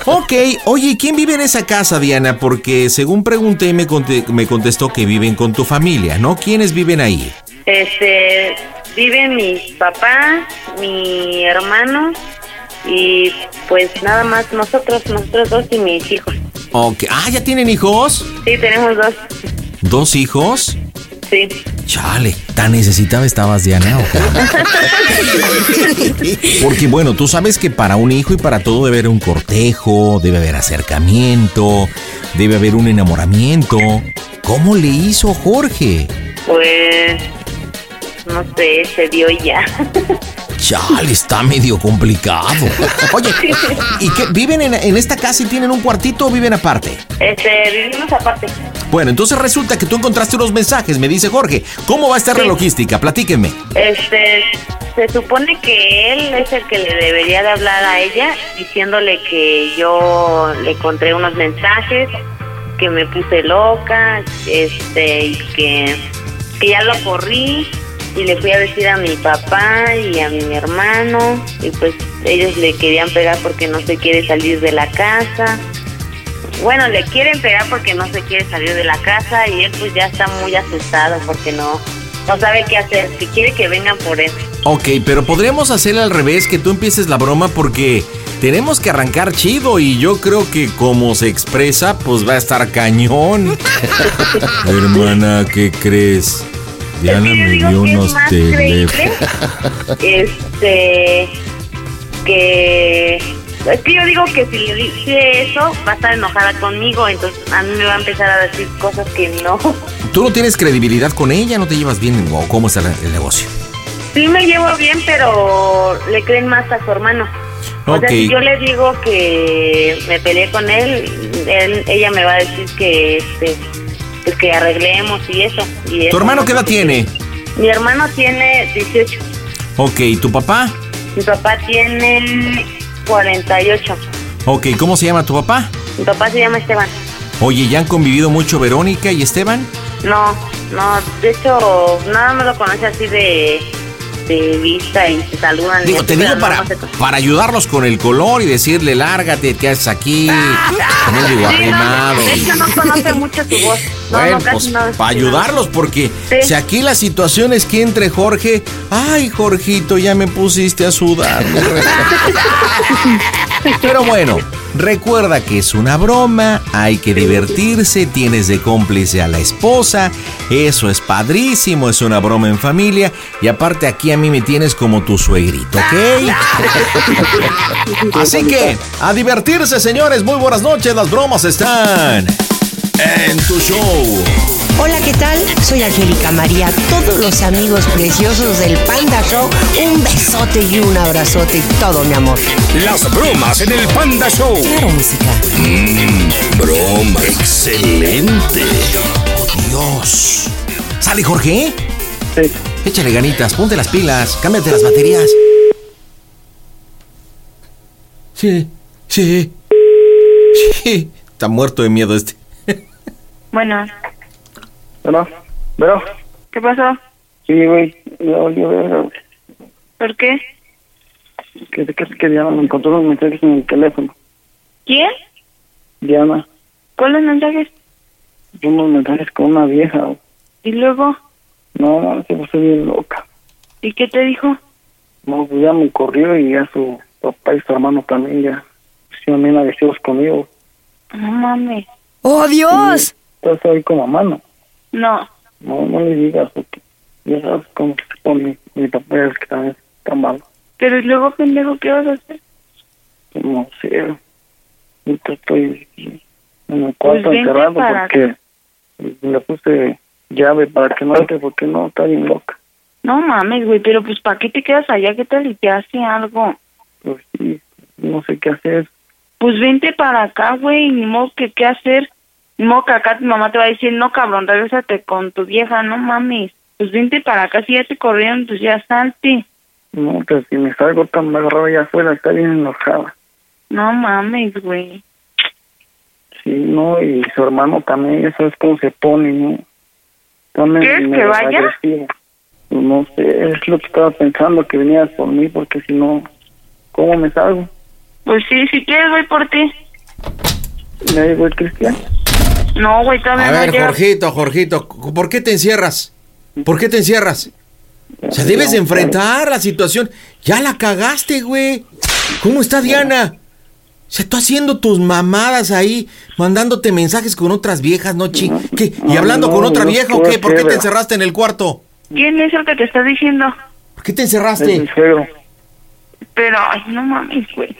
Ok, oye, ¿quién vive en esa casa, Diana? Porque según pregunté, me, conte- me contestó que viven con tu familia, ¿no? ¿Quiénes viven ahí? Este, viven mis papás, mi hermano Y pues nada más nosotros, nosotros dos y mis hijos. Ok. Ah, ¿ya tienen hijos? Sí, tenemos dos. ¿Dos hijos? Sí. Chale, tan necesitada estabas, Diana. Porque bueno, tú sabes que para un hijo y para todo debe haber un cortejo, debe haber acercamiento, debe haber un enamoramiento. ¿Cómo le hizo Jorge? Pues no sé, se dio y ya. Chale, está medio complicado. Oye, ¿y qué? ¿Viven en, en esta casa y tienen un cuartito o viven aparte? Este, vivimos aparte. Bueno, entonces resulta que tú encontraste unos mensajes, me dice Jorge. ¿Cómo va a estar la logística? Platíquenme. Este, se supone que él es el que le debería de hablar a ella diciéndole que yo le encontré unos mensajes, que me puse loca, este, y que, que ya lo corrí y le fui a decir a mi papá y a mi hermano y pues ellos le querían pegar porque no se quiere salir de la casa. Bueno, le quieren pegar porque no se quiere salir de la casa y él pues ya está muy asustado porque no no sabe qué hacer, que quiere que vengan por él. Ok, pero podríamos hacerle al revés, que tú empieces la broma porque tenemos que arrancar chido y yo creo que como se expresa, pues va a estar cañón. Hermana, ¿qué crees? Diana me digo dio que es unos más teléfonos. Este que es que yo digo que si le dice eso va a estar enojada conmigo, entonces a mí me va a empezar a decir cosas que no. ¿Tú no tienes credibilidad con ella? ¿No te llevas bien? ¿O cómo está la- el negocio? Sí me llevo bien, pero le creen más a su hermano. O sea, Ok. si yo le digo que me peleé con él, él- ella me va a decir que este pues que arreglemos y eso. Y ¿Tu eso hermano no qué edad tiene? Mi hermano tiene 18, Ok, ¿tu papá? mi papá tiene 48. Ok, ¿cómo se llama tu papá? Mi papá se llama Esteban. Oye, ¿ya han convivido mucho Verónica y Esteban? No, no, de hecho, nada me lo conoce así de, de vista y se saludan. Digo, te digo no, para, no para ayudarlos con el color y decirle, lárgate, ¿qué haces aquí? El digo no, arrimado. de hecho, no conoce mucho su voz. No, Bueno, no, pues no. para ayudarlos, porque Sí. si aquí la situación es que entre Jorge, ay Jorgito, ya me pusiste a sudar. Pero bueno, recuerda que es una broma, hay que divertirse, tienes de cómplice a la esposa, eso es padrísimo, es una broma en familia y aparte aquí a mí me tienes como tu suegrito, ¿ok? Así que, a divertirse señores, muy buenas noches, las bromas están en tu show. Hola, ¿qué tal? Soy Angélica María. Todos los amigos preciosos del Panda Show, un besote y un abrazote y todo, mi amor. Las bromas en el Panda Show. Claro, música. Mmm, broma. Excelente. Dios. ¿Sale Jorge? Sí. Échale ganitas, ponte las pilas, cámbiate las baterías. Sí, sí. Sí. Está muerto de miedo este. Bueno, ¿Pero? ¿Pero? ¿qué pasó? Sí, güey. Ya volvió a ver. ¿Por qué? Que, que, que Diana me encontró unos mensajes en el teléfono. ¿Quién? Diana, ¿Cuáles mensajes? unos mensajes con una vieja. güey. ¿Y luego? No, no, se puso bien loca. ¿Y qué te dijo? No, pues ya me corrió y ya su papá y su hermano también ya pusieron bien agresivos conmigo. No mames. ¡Oh, Dios! Estás ahí como mano. No. No, no le digas porque ya sabes cómo que se pone mi papá es que también está malo. Pero ¿y luego, pendejo, ¿qué vas a hacer? No sé. Ahorita estoy en el cuarto Pues encerrado porque le puse llave para que no entre porque no, está bien loca. No mames, güey, pero pues ¿para qué te quedas allá? ¿Qué tal y te hace algo? Pues sí, no sé qué hacer. Pues vente para acá, güey, ni modo que qué hacer. Modo que acá tu mamá te va a decir, no, cabrón, regrésate con tu vieja, no mames. Pues vente para acá, si ya te corrieron, pues ya salte. No, que si me salgo tan agarrado allá afuera, está bien enojada. No mames, güey. Sí, no, y su hermano también, ya sabes cómo se pone, ¿no? También ¿Quieres que vaya? agresivo. Pues No sé, es lo que estaba pensando, que vinieras por mí, porque si no, ¿cómo me salgo? Pues sí, si quieres voy por ti. ¿Me digo Cristian? No, güey, todavía A no ver, llega. Jorgito, Jorgito, ¿por qué te encierras? ¿Por qué te encierras? O sea, debes de enfrentar la situación. Ya la cagaste, güey. ¿Cómo está Diana? Se está haciendo tus mamadas ahí, mandándote mensajes con otras viejas, ¿no, chi? ¿Qué? ¿Y hablando no, con otra vieja o qué? ¿Por qué te encerraste en el cuarto? ¿Quién es el que te está diciendo? ¿Por qué te encerraste? Pero, ay, no mames, güey.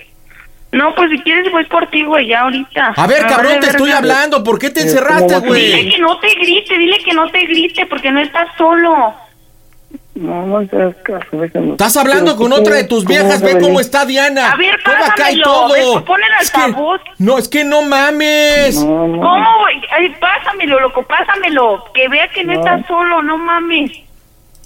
No, pues si quieres voy por ti, güey, ya ahorita. A ver, Me cabrón, vale te estoy hablando. ¿Por qué te Eh, encerraste, ¿cómo vas a Dile güey? que no te grite, dile que no te grite, porque no estás solo. No, no caso, déjame. Estás hablando con ¿cómo- otra de tus viejas, ve cómo está Diana. A ver, Todo acá y pásamelo, todo. ve, pon el Es que- no, es que no mames. No, no. ¿Cómo, güey? Ay, pásamelo, loco, pásamelo. Que vea que no, No. estás solo, no mames.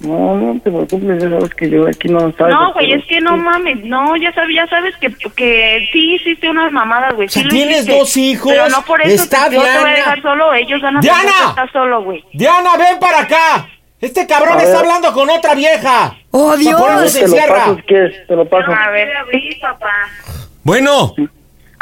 No, no te preocupes, ya sabes que yo aquí no salgo. No, güey, es que no mames. No, ya sabes, ya sabes que, que sí hiciste unas mamadas, güey. O sea, sí tienes hiciste. dos hijos, Pero no por eso está te, yo te voy a Diana. dejar solo. Ellos van a ¡Diana! estás solo, güey. Diana, ven para acá. Este cabrón A está ver. hablando con otra vieja. ¡Oh, Dios! se Te lo paso si quieres, te lo paso. A ver, sí, papá. Bueno,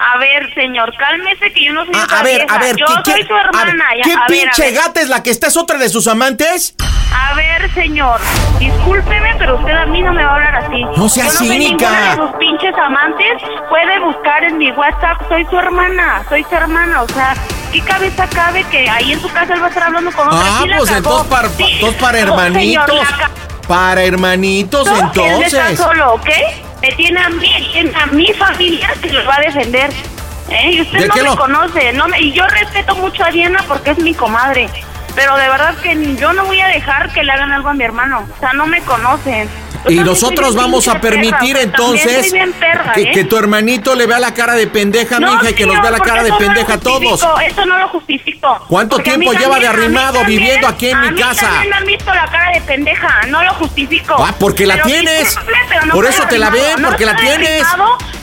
A ver, señor, cálmese que yo no soy a, otra a ver, vieja. a ver, Yo ¿qué, soy su a ver, hermana. ¿qué a pinche ver. gata es la que está es otra de sus amantes? A ver, señor, discúlpeme, pero usted a mí no me va a hablar así. No sea Yo no soy cínica. ninguna de sus pinches amantes. Puede buscar en mi WhatsApp, soy su hermana, soy su hermana. O sea, ¿qué cabeza cabe que ahí en su casa él va a estar hablando con otra? Ah, pues entonces para, Sí, entonces para oh, señor, hermanitos. Para hermanitos, No, Él está entonces. solo, ¿ok? Me tiene a mí, tiene a mi familia que lo va a defender. ¿eh? Y usted ¿De no me lo- conoce, no me- y yo respeto mucho a Diana porque es mi comadre. Pero de verdad que yo no voy a dejar que le hagan algo a mi hermano. O sea, no me conocen. Yo Y nosotros vamos a permitir perra, entonces perra, que, ¿eh? que tu hermanito le vea la cara de pendeja, No, mija, y que nos vea la cara de no pendeja a todos. Eso no lo justifico. ¿Cuánto a tiempo lleva de también- a mí arrimado también- viviendo aquí en a mi mí casa? me han visto la cara de pendeja, no lo justifico. Ah, porque la Pero tienes. pero no Por eso te la ven, no porque la tienes.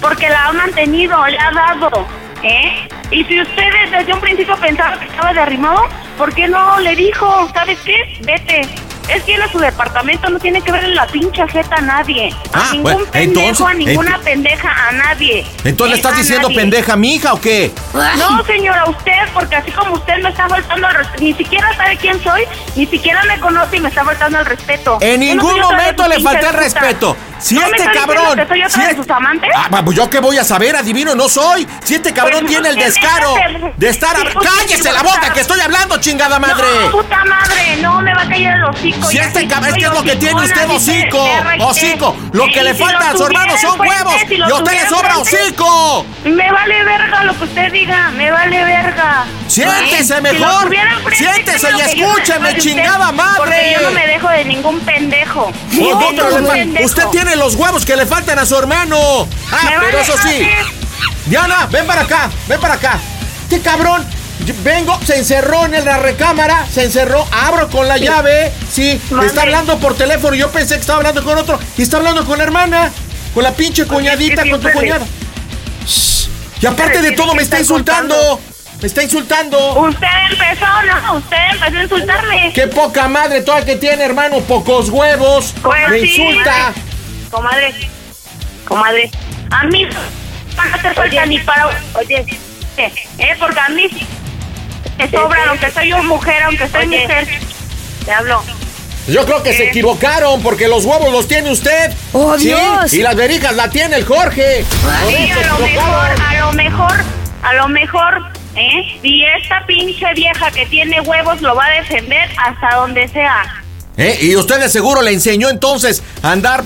Porque la ha mantenido, le ha dado. ¿Eh? Y si ustedes desde un principio pensaban que estaba de arrimado, ¿por qué no le dijo? ¿Sabes qué? Vete. Él tiene su departamento, no tiene que ver en la pinche jeta a nadie. A Ah, ningún bueno, pendejo, entonces- a ninguna ent- pendeja, a nadie. Entonces le estás A diciendo nadie. pendeja a mi hija o qué? No, señora, usted, porque así como usted me está faltando al respeto, ni siquiera sabe quién soy, ni siquiera me conoce y me está faltando al respeto. En no ningún momento le falté el respeto. Si ¿No me este cabrón. que soy otra si de es- sus amantes? Ah, pues yo qué voy a saber, adivino, no soy. Si este cabrón Pues, tiene el descaro déjate- de estar. Sí, a- pues, ¡Cállese sí, la boca que estoy hablando, chingada madre! No, puta madre, no me va a caer el hocico. Si ya este cabrón, es que es lo que tiene usted, hocico, hocico. Lo que le si falta a su hermano son huevos. si Y a usted le sobra hocico. Me vale verga lo que usted diga, me vale verga. Siéntese. Si mejor. Siéntese y escúcheme, chingada madre. Porque yo no me dejo de ningún pendejo. Usted tiene los huevos que le faltan a su hermano. Ah, pero eso sí. Diana, ven para acá, ven para acá. Este cabrón, vengo, se encerró en la recámara, se encerró, abro con la llave, sí, Mande. está hablando por teléfono, yo pensé que estaba hablando con otro, y está hablando con la hermana, con la pinche cuñadita, con tu cuñada. Y aparte de todo, me está insultando. Me está insultando. Usted empezó, no, usted empezó a insultarme. Qué poca madre toda que tiene, hermano, pocos huevos. Pues me sí. insulta. Comadre, comadre, a mí no van a hacer falta ni para... Oye, eh, porque a mí sí me sobra, aunque soy una mujer, aunque soy Oye. mujer. Te hablo. Yo creo que se equivocaron porque los huevos los tiene usted. ¡Oh, Sí, Dios! Y las verijas la tiene el Jorge. Sí, a lo mejor, a lo mejor, a lo mejor, ¿eh? Y esta pinche vieja que tiene huevos lo va a defender hasta donde sea. ¿Eh? Y usted de seguro le enseñó entonces a andar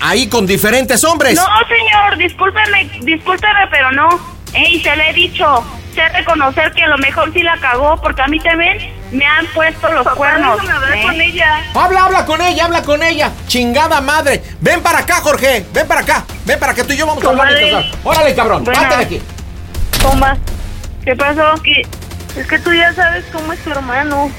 ahí con diferentes hombres. No, señor, discúlpeme, discúlpeme, pero no. ¿eh? Y se le he dicho, sé reconocer que a lo mejor sí la cagó, porque a mí también me han puesto los cuernos. ¿eh? con ella. Habla, habla con ella, habla con ella. Chingada madre. Ven para acá, Jorge. Ven para acá. Ven para que tú y yo vamos a hablar. Entonces. Órale, cabrón. Bueno. Vete de aquí. Toma. ¿Qué pasó? Que es que tú ya sabes cómo es tu hermano.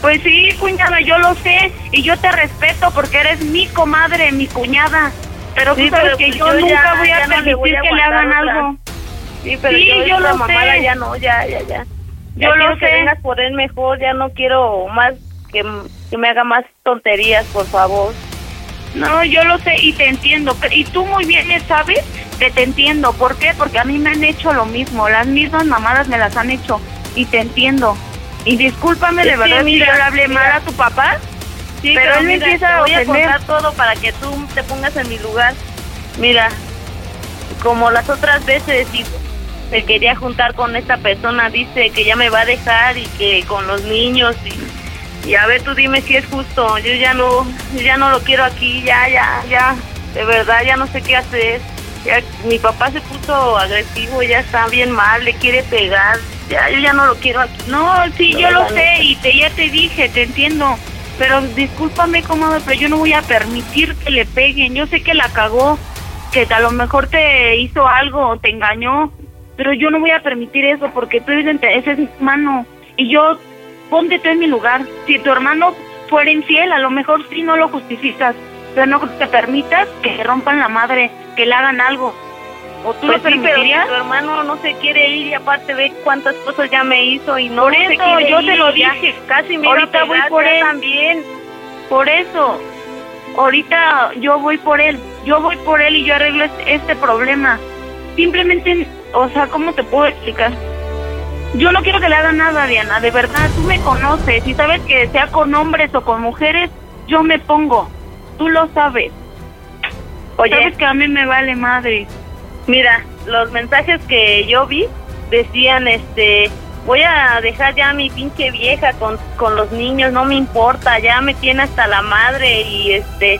Pues sí, cuñada, yo lo sé y yo te respeto porque eres mi comadre, mi cuñada. Pero tú Sí, sabes pero que pues yo, yo nunca ya- voy a permitir voy a que le hagan algo. Sí, pero Sí, yo, yo lo mamada sé. ya no, ya, ya, ya. Yo Ya lo quiero que sé. vengas por él mejor, ya no quiero más que, que me haga más tonterías, por favor. No, yo lo sé y te entiendo. Y tú muy bien sabes que te entiendo. ¿Por qué? Porque a mí me han hecho lo mismo. Las mismas mamadas me las han hecho. Y te entiendo. Y discúlpame de verdad mira, si yo le hablé mira. mal a tu papá. Sí, pero, él me empieza a voy a contar todo para que tú te pongas en mi lugar. Mira, como las otras veces y se quería juntar con esta persona, dice que ya me va a dejar y que con los niños y, y a ver tú dime si es justo, yo ya no, yo ya no lo quiero aquí, ya, ya, ya, de verdad ya no sé qué hacer. Ya, mi papá se puso agresivo, ya está bien mal, le quiere pegar, ya, yo ya no lo quiero aquí. No, sí, No, yo lo sé y te, ya te dije, te entiendo. Pero discúlpame, comadre, pero yo no voy a permitir que le peguen. Yo sé que la cagó, que a lo mejor te hizo algo, te engañó, pero yo no voy a permitir eso porque tú eres, ese es mi hermano. Y yo, ponte tú en mi lugar. Si tu hermano fuera infiel, a lo mejor sí no lo justificas, pero no te permitas que le rompan la madre, que le hagan algo. ¿O tú Pues lo sí, pero tu hermano no se quiere ir y aparte ve cuántas cosas ya me hizo y no Por se eso, quiere yo ir, te lo dije. Casi me Ahorita voy por él. también. Por eso, ahorita yo voy por él, yo voy por él y yo arreglo este, este problema. Simplemente, o sea, ¿cómo te puedo explicar? Yo no quiero que le haga nada, Diana, de verdad, tú me conoces y sabes que sea con hombres o con mujeres, yo me pongo, tú lo sabes. Oye. Sabes que a mí me vale madre. Mira, los mensajes que yo vi decían, este, voy a dejar ya a mi pinche vieja con, con los niños, no me importa, ya me tiene hasta la madre y este,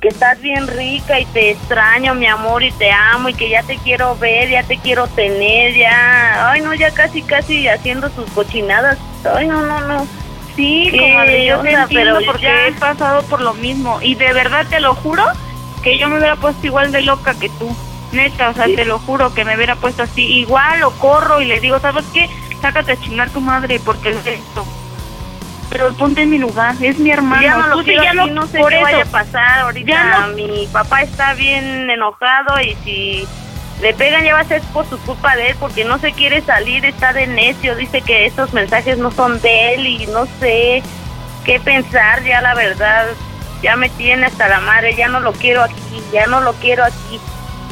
que estás bien rica y te extraño, mi amor, y te amo y que ya te quiero ver, ya te quiero tener, ya, ay no, ya casi, casi haciendo sus cochinadas, ay no, no, no. Sí, ¿Qué comadre, yo te entiendo Pero porque ya- he pasado por lo mismo. Y de verdad te lo juro que yo me hubiera puesto igual de loca que tú. Neta, o sea, te lo juro que me hubiera puesto así. Igual o corro y le digo, ¿sabes qué? Sácate a chingar tu madre porque es esto. Pero ponte en mi lugar, es mi hermano. Ya no lo Tú ya no sé por qué eso. vaya a pasar. Ahorita Ya no- mi papá está bien enojado y si le pegan ya va a ser por su culpa de él porque no se quiere salir, está de necio, dice que estos mensajes no son de él y no sé qué pensar ya la verdad. Ya me tiene hasta la madre, ya no lo quiero aquí, ya no lo quiero aquí.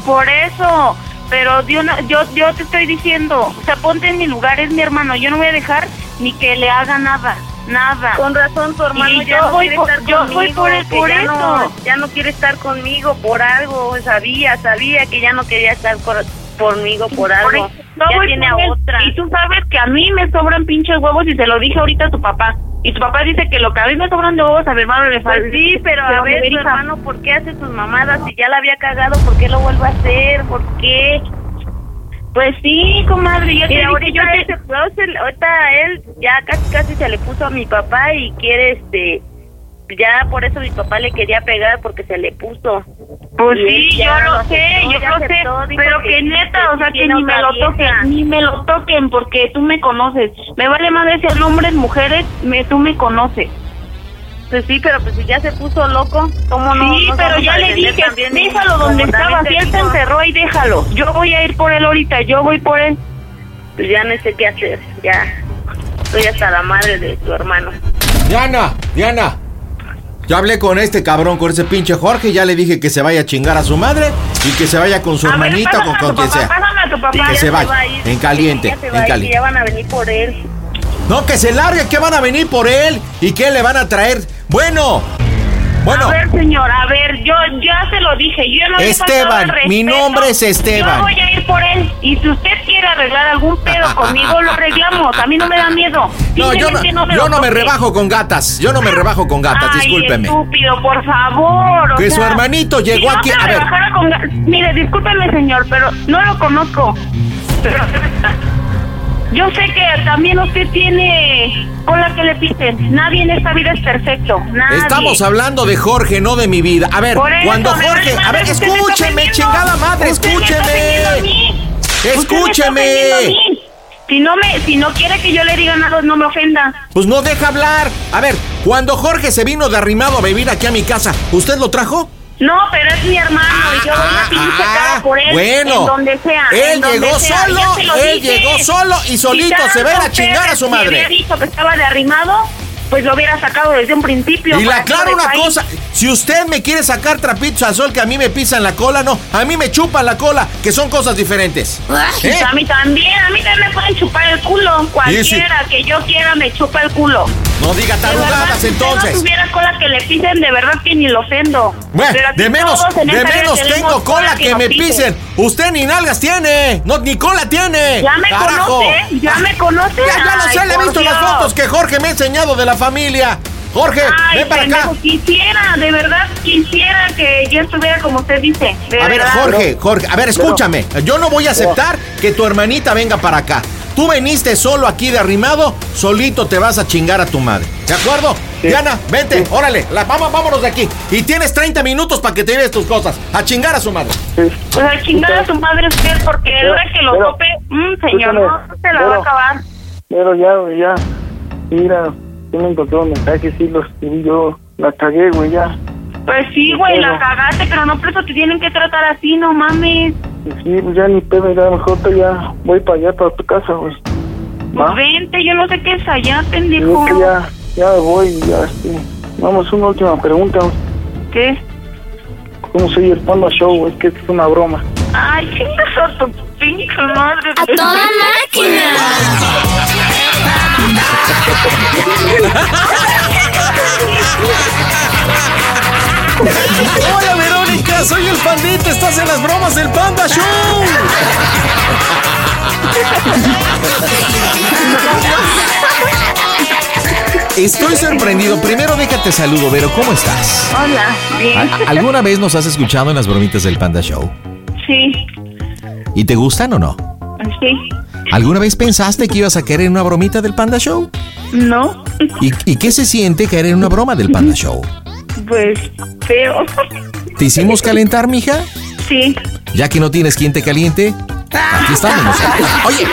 Por eso, pero yo, no- yo, yo te estoy diciendo, o sea, ponte en mi lugar, es mi hermano, yo no voy a dejar ni que le haga nada, nada. Con razón tu hermano Y ya yo no voy quiere por, estar yo conmigo, voy por, el- que por ya eso. No, ya no quiere estar conmigo por algo, sabía, sabía que ya no quería estar por, conmigo por algo. Por eso, no ya voy tiene a otra. Y tú sabes que a mí me sobran pinches huevos y se lo dije ahorita a tu papá. Y tu papá dice que lo que a mí me sobran de huevos a mi hermano le falta. Pues sí, pero a ver, tu hermano, ¿por qué hace sus mamadas? Si ya la había cagado, ¿por qué lo vuelve a hacer? ¿Por qué? Pues sí, comadre, yo Mira, ahorita, yo te- ahorita él ya casi casi se le puso a mi papá y quiere este ya por eso mi papá le quería pegar porque se le puso. Pues Y sí, yo lo sé, aceptó, yo lo sé, aceptó, pero que neta, o sea, que ni me lo vieja. toquen, ni me lo toquen, porque tú me conoces. Me vale madre si hombres, mujeres, me, tú me conoces. Pues sí, pero pues si ya se puso loco, ¿cómo no? sí, pero ya le dije, déjalo donde estaba, si él te se encerró ahí, déjalo. Yo voy a ir por él ahorita, yo voy por él. Pues ya no sé qué hacer, ya. Estoy hasta la madre de tu hermano. Diana, Diana. Ya hablé con este cabrón, con ese pinche Jorge, ya le dije que se vaya a chingar a su madre y que se vaya con su A ver, hermanita o con, quien papá, sea. Pásame a tu papá. que Ya se vaya, va a ir, en caliente, ya se en va ir, caliente. ya van a venir por él. No, que se largue, que van a venir por él y que le van a traer. Bueno, bueno. A ver, señor, a ver, yo ya se lo dije, yo no Esteban, mi nombre es Esteban. Yo voy a ir por él y si usted quiere arreglar algún pedo conmigo, lo arreglamos. A mí no me da miedo. No, yo no, Simplemente yo lo no me rebajo con gatas. Yo no me rebajo con gatas, Ay, discúlpeme. estúpido, por favor. o Que su hermanito si llegó no aquí- se a ver. con Mire, discúlpeme, señor, pero no lo conozco. Pero yo sé que también usted tiene cola que le pisen. Nadie en esta vida es perfecto. Nadie. Estamos hablando de Jorge, no de mi vida. A ver, eso, cuando Jorge. A ver, escúcheme, chingada madre, escúcheme. Escúcheme. Si no me, si no quiere que yo le diga nada, no me ofenda. Pues no deja hablar. A ver, cuando Jorge se vino de arrimado a vivir aquí a mi casa, ¿usted lo trajo? No, pero es mi hermano y yo doy la pinche cara por él. Ah, bueno. En donde sea. Él llegó sea. solo, él dije. llegó solo y solito Si se va a ir a tanto chingar a su madre. Me había dicho que estaba de arrimado, pues lo hubiera sacado desde un principio. Y le ¿para qué aclaro lo una cosa, si usted me quiere sacar trapitos al sol que a mí me pisan la cola, no, a mí me chupan la cola, que son cosas diferentes. ¿Eh? A mí también, a mí también me pueden chupar el culo. Cualquiera que yo quiera me chupa el culo. No diga tarugadas verdad, si usted entonces. no tuviera cola que le pisen, de verdad que ni lo ofendo. Bueno, Pero de menos, de menos tengo cola que me pisen. Usted ni nalgas tiene. No, ni cola tiene. ¿Ya me Carajo. conoce? ¿Ya me conoce? Ya, ya lo sé, le he visto las fotos que Jorge me ha enseñado de la familia. Jorge, Ay, ven para acá. quisiera, de verdad, quisiera que yo estuviera como usted dice. de A ver, verdad. Jorge, Jorge, a ver, escúchame. Yo no voy a aceptar que tu hermanita venga para acá. Tú veniste solo aquí de arrimado, solito te vas a chingar a tu madre. ¿De acuerdo? Diana, vente, órale, la, vamos, vámonos de aquí. Y tienes 30 minutos para que te lleves tus cosas. A chingar a su madre. Pues a chingar a su madre usted, porque la hora que lo tope, mm, señor, escúchame, no se la va a acabar. Pero ya, ya. Mira, yo me encontré un mensaje, sí los escribí yo. La cagué, güey, ya. Pues sí, güey, la cagaste, pero no por eso te tienen que tratar así, no mames. Sí, pues ya ni pedo, ya mejor te ya voy para allá, para tu casa, güey. Pues vente, yo no sé qué es allá, pendejo. que ya, ya voy, ya, este. Vamos, una última pregunta, güey. ¿Qué? ¿Cómo soy el Panda Show, güey? Es que es una broma. Ay, chingas a tu pinche madre. ¡A toda Hola Verónica, soy el pandita, estás en las bromas del Panda Show. Estoy sorprendido. Primero déjate saludo, Vero, ¿cómo estás? Hola, bien. ¿A- ¿Alguna vez nos has escuchado en las bromitas del Panda Show? Sí, ¿Y te gustan o no? sí. ¿Alguna vez pensaste que ibas a caer en una bromita del Panda Show? No, ¿Y, y qué se siente caer en una broma del Panda Show? pues feo. ¿Te hicimos calentar, mija? Sí. Ya que no tienes quien te caliente, aquí estamos. Oye,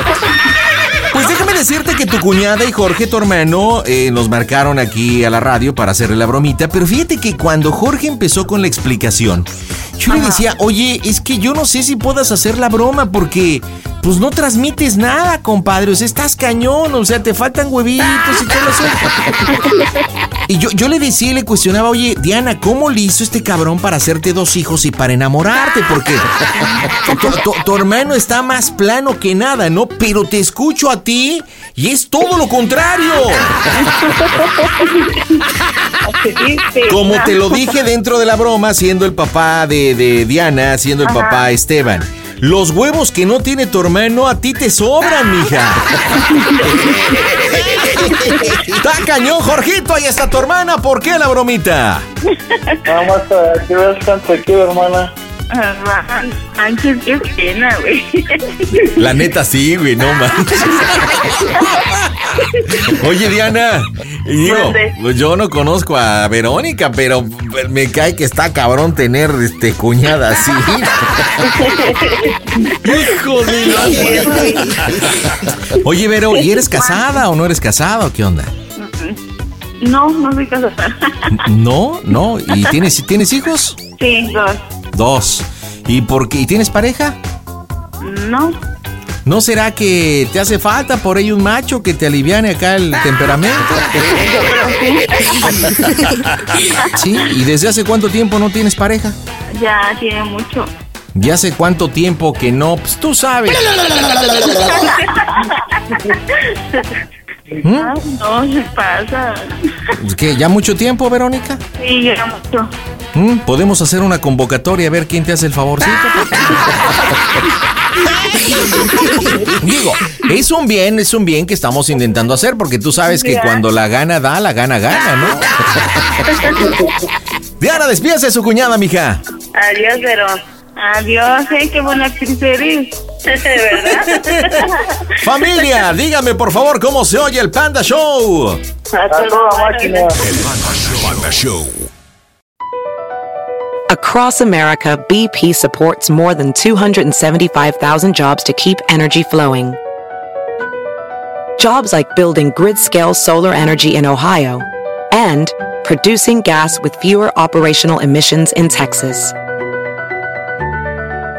pues déjame decirte que tu cuñada y Jorge, tu hermano, eh, nos marcaron aquí a la radio para hacerle la bromita, pero fíjate que cuando Jorge empezó con la explicación, yo le decía, oye, es que yo no sé si puedas hacer la broma porque pues no transmites nada, compadre, o sea, estás cañón, o sea, te faltan huevitos y todo eso. Y yo, yo le decía y le cuestionaba, oye, Diana, ¿cómo le hizo este cabrón para hacerte dos hijos y para enamorarte? Porque tu, tu- tu hermano está más plano que nada, ¿no? Pero te escucho a ti y es todo lo contrario. Como te lo dije dentro de la broma, siendo el papá de, de Diana, siendo el Ajá. papá Esteban. Los huevos que no tiene tu hermano a ti te sobran, mija. Está cañón, Jorgito, ahí está tu hermana. ¿Por qué la bromita? Nada más para que veas tanto aquí, hermana. Ángel, qué pena, güey. La neta sí, güey, no manches. Oye, Diana, y digo, Mande. pues yo no conozco a Verónica, pero me cae que está cabrón tener este cuñada así. Hijo de la... Oye, Vero, ¿y eres casada o no eres casada o qué onda? No, no soy casada. No, no. ¿Y tienes, tienes hijos? Sí, dos. Dos. ¿Y por qué? ¿Y tienes pareja? No. ¿No será que te hace falta por ahí un macho que te aliviane acá el temperamento? Sí, ¿y desde hace cuánto tiempo no tienes pareja? Ya tiene mucho. ¿Y hace cuánto tiempo que no? Pues tú sabes. ¿Mm? No, se pasa. ¿Qué? ¿Ya mucho tiempo, Verónica? Sí, ya mucho. ¿Mm? ¿Podemos hacer una convocatoria a ver quién te hace el favorcito? Digo, es un bien, es un bien que estamos intentando hacer porque tú sabes que cuando la gana da, la gana gana, ¿no? Diana, despídase de su cuñada, mija. Adiós, Vero. Adiós, eh, qué buena actriz eres. ¿Verdad? Familia, dígame por favor cómo se oye el Panda Show. A toda máquina. Panda Show. Across America, BP supports more than 275,000 jobs to keep energy flowing. Jobs like building grid scale solar energy in Ohio and producing gas with fewer operational emissions in Texas.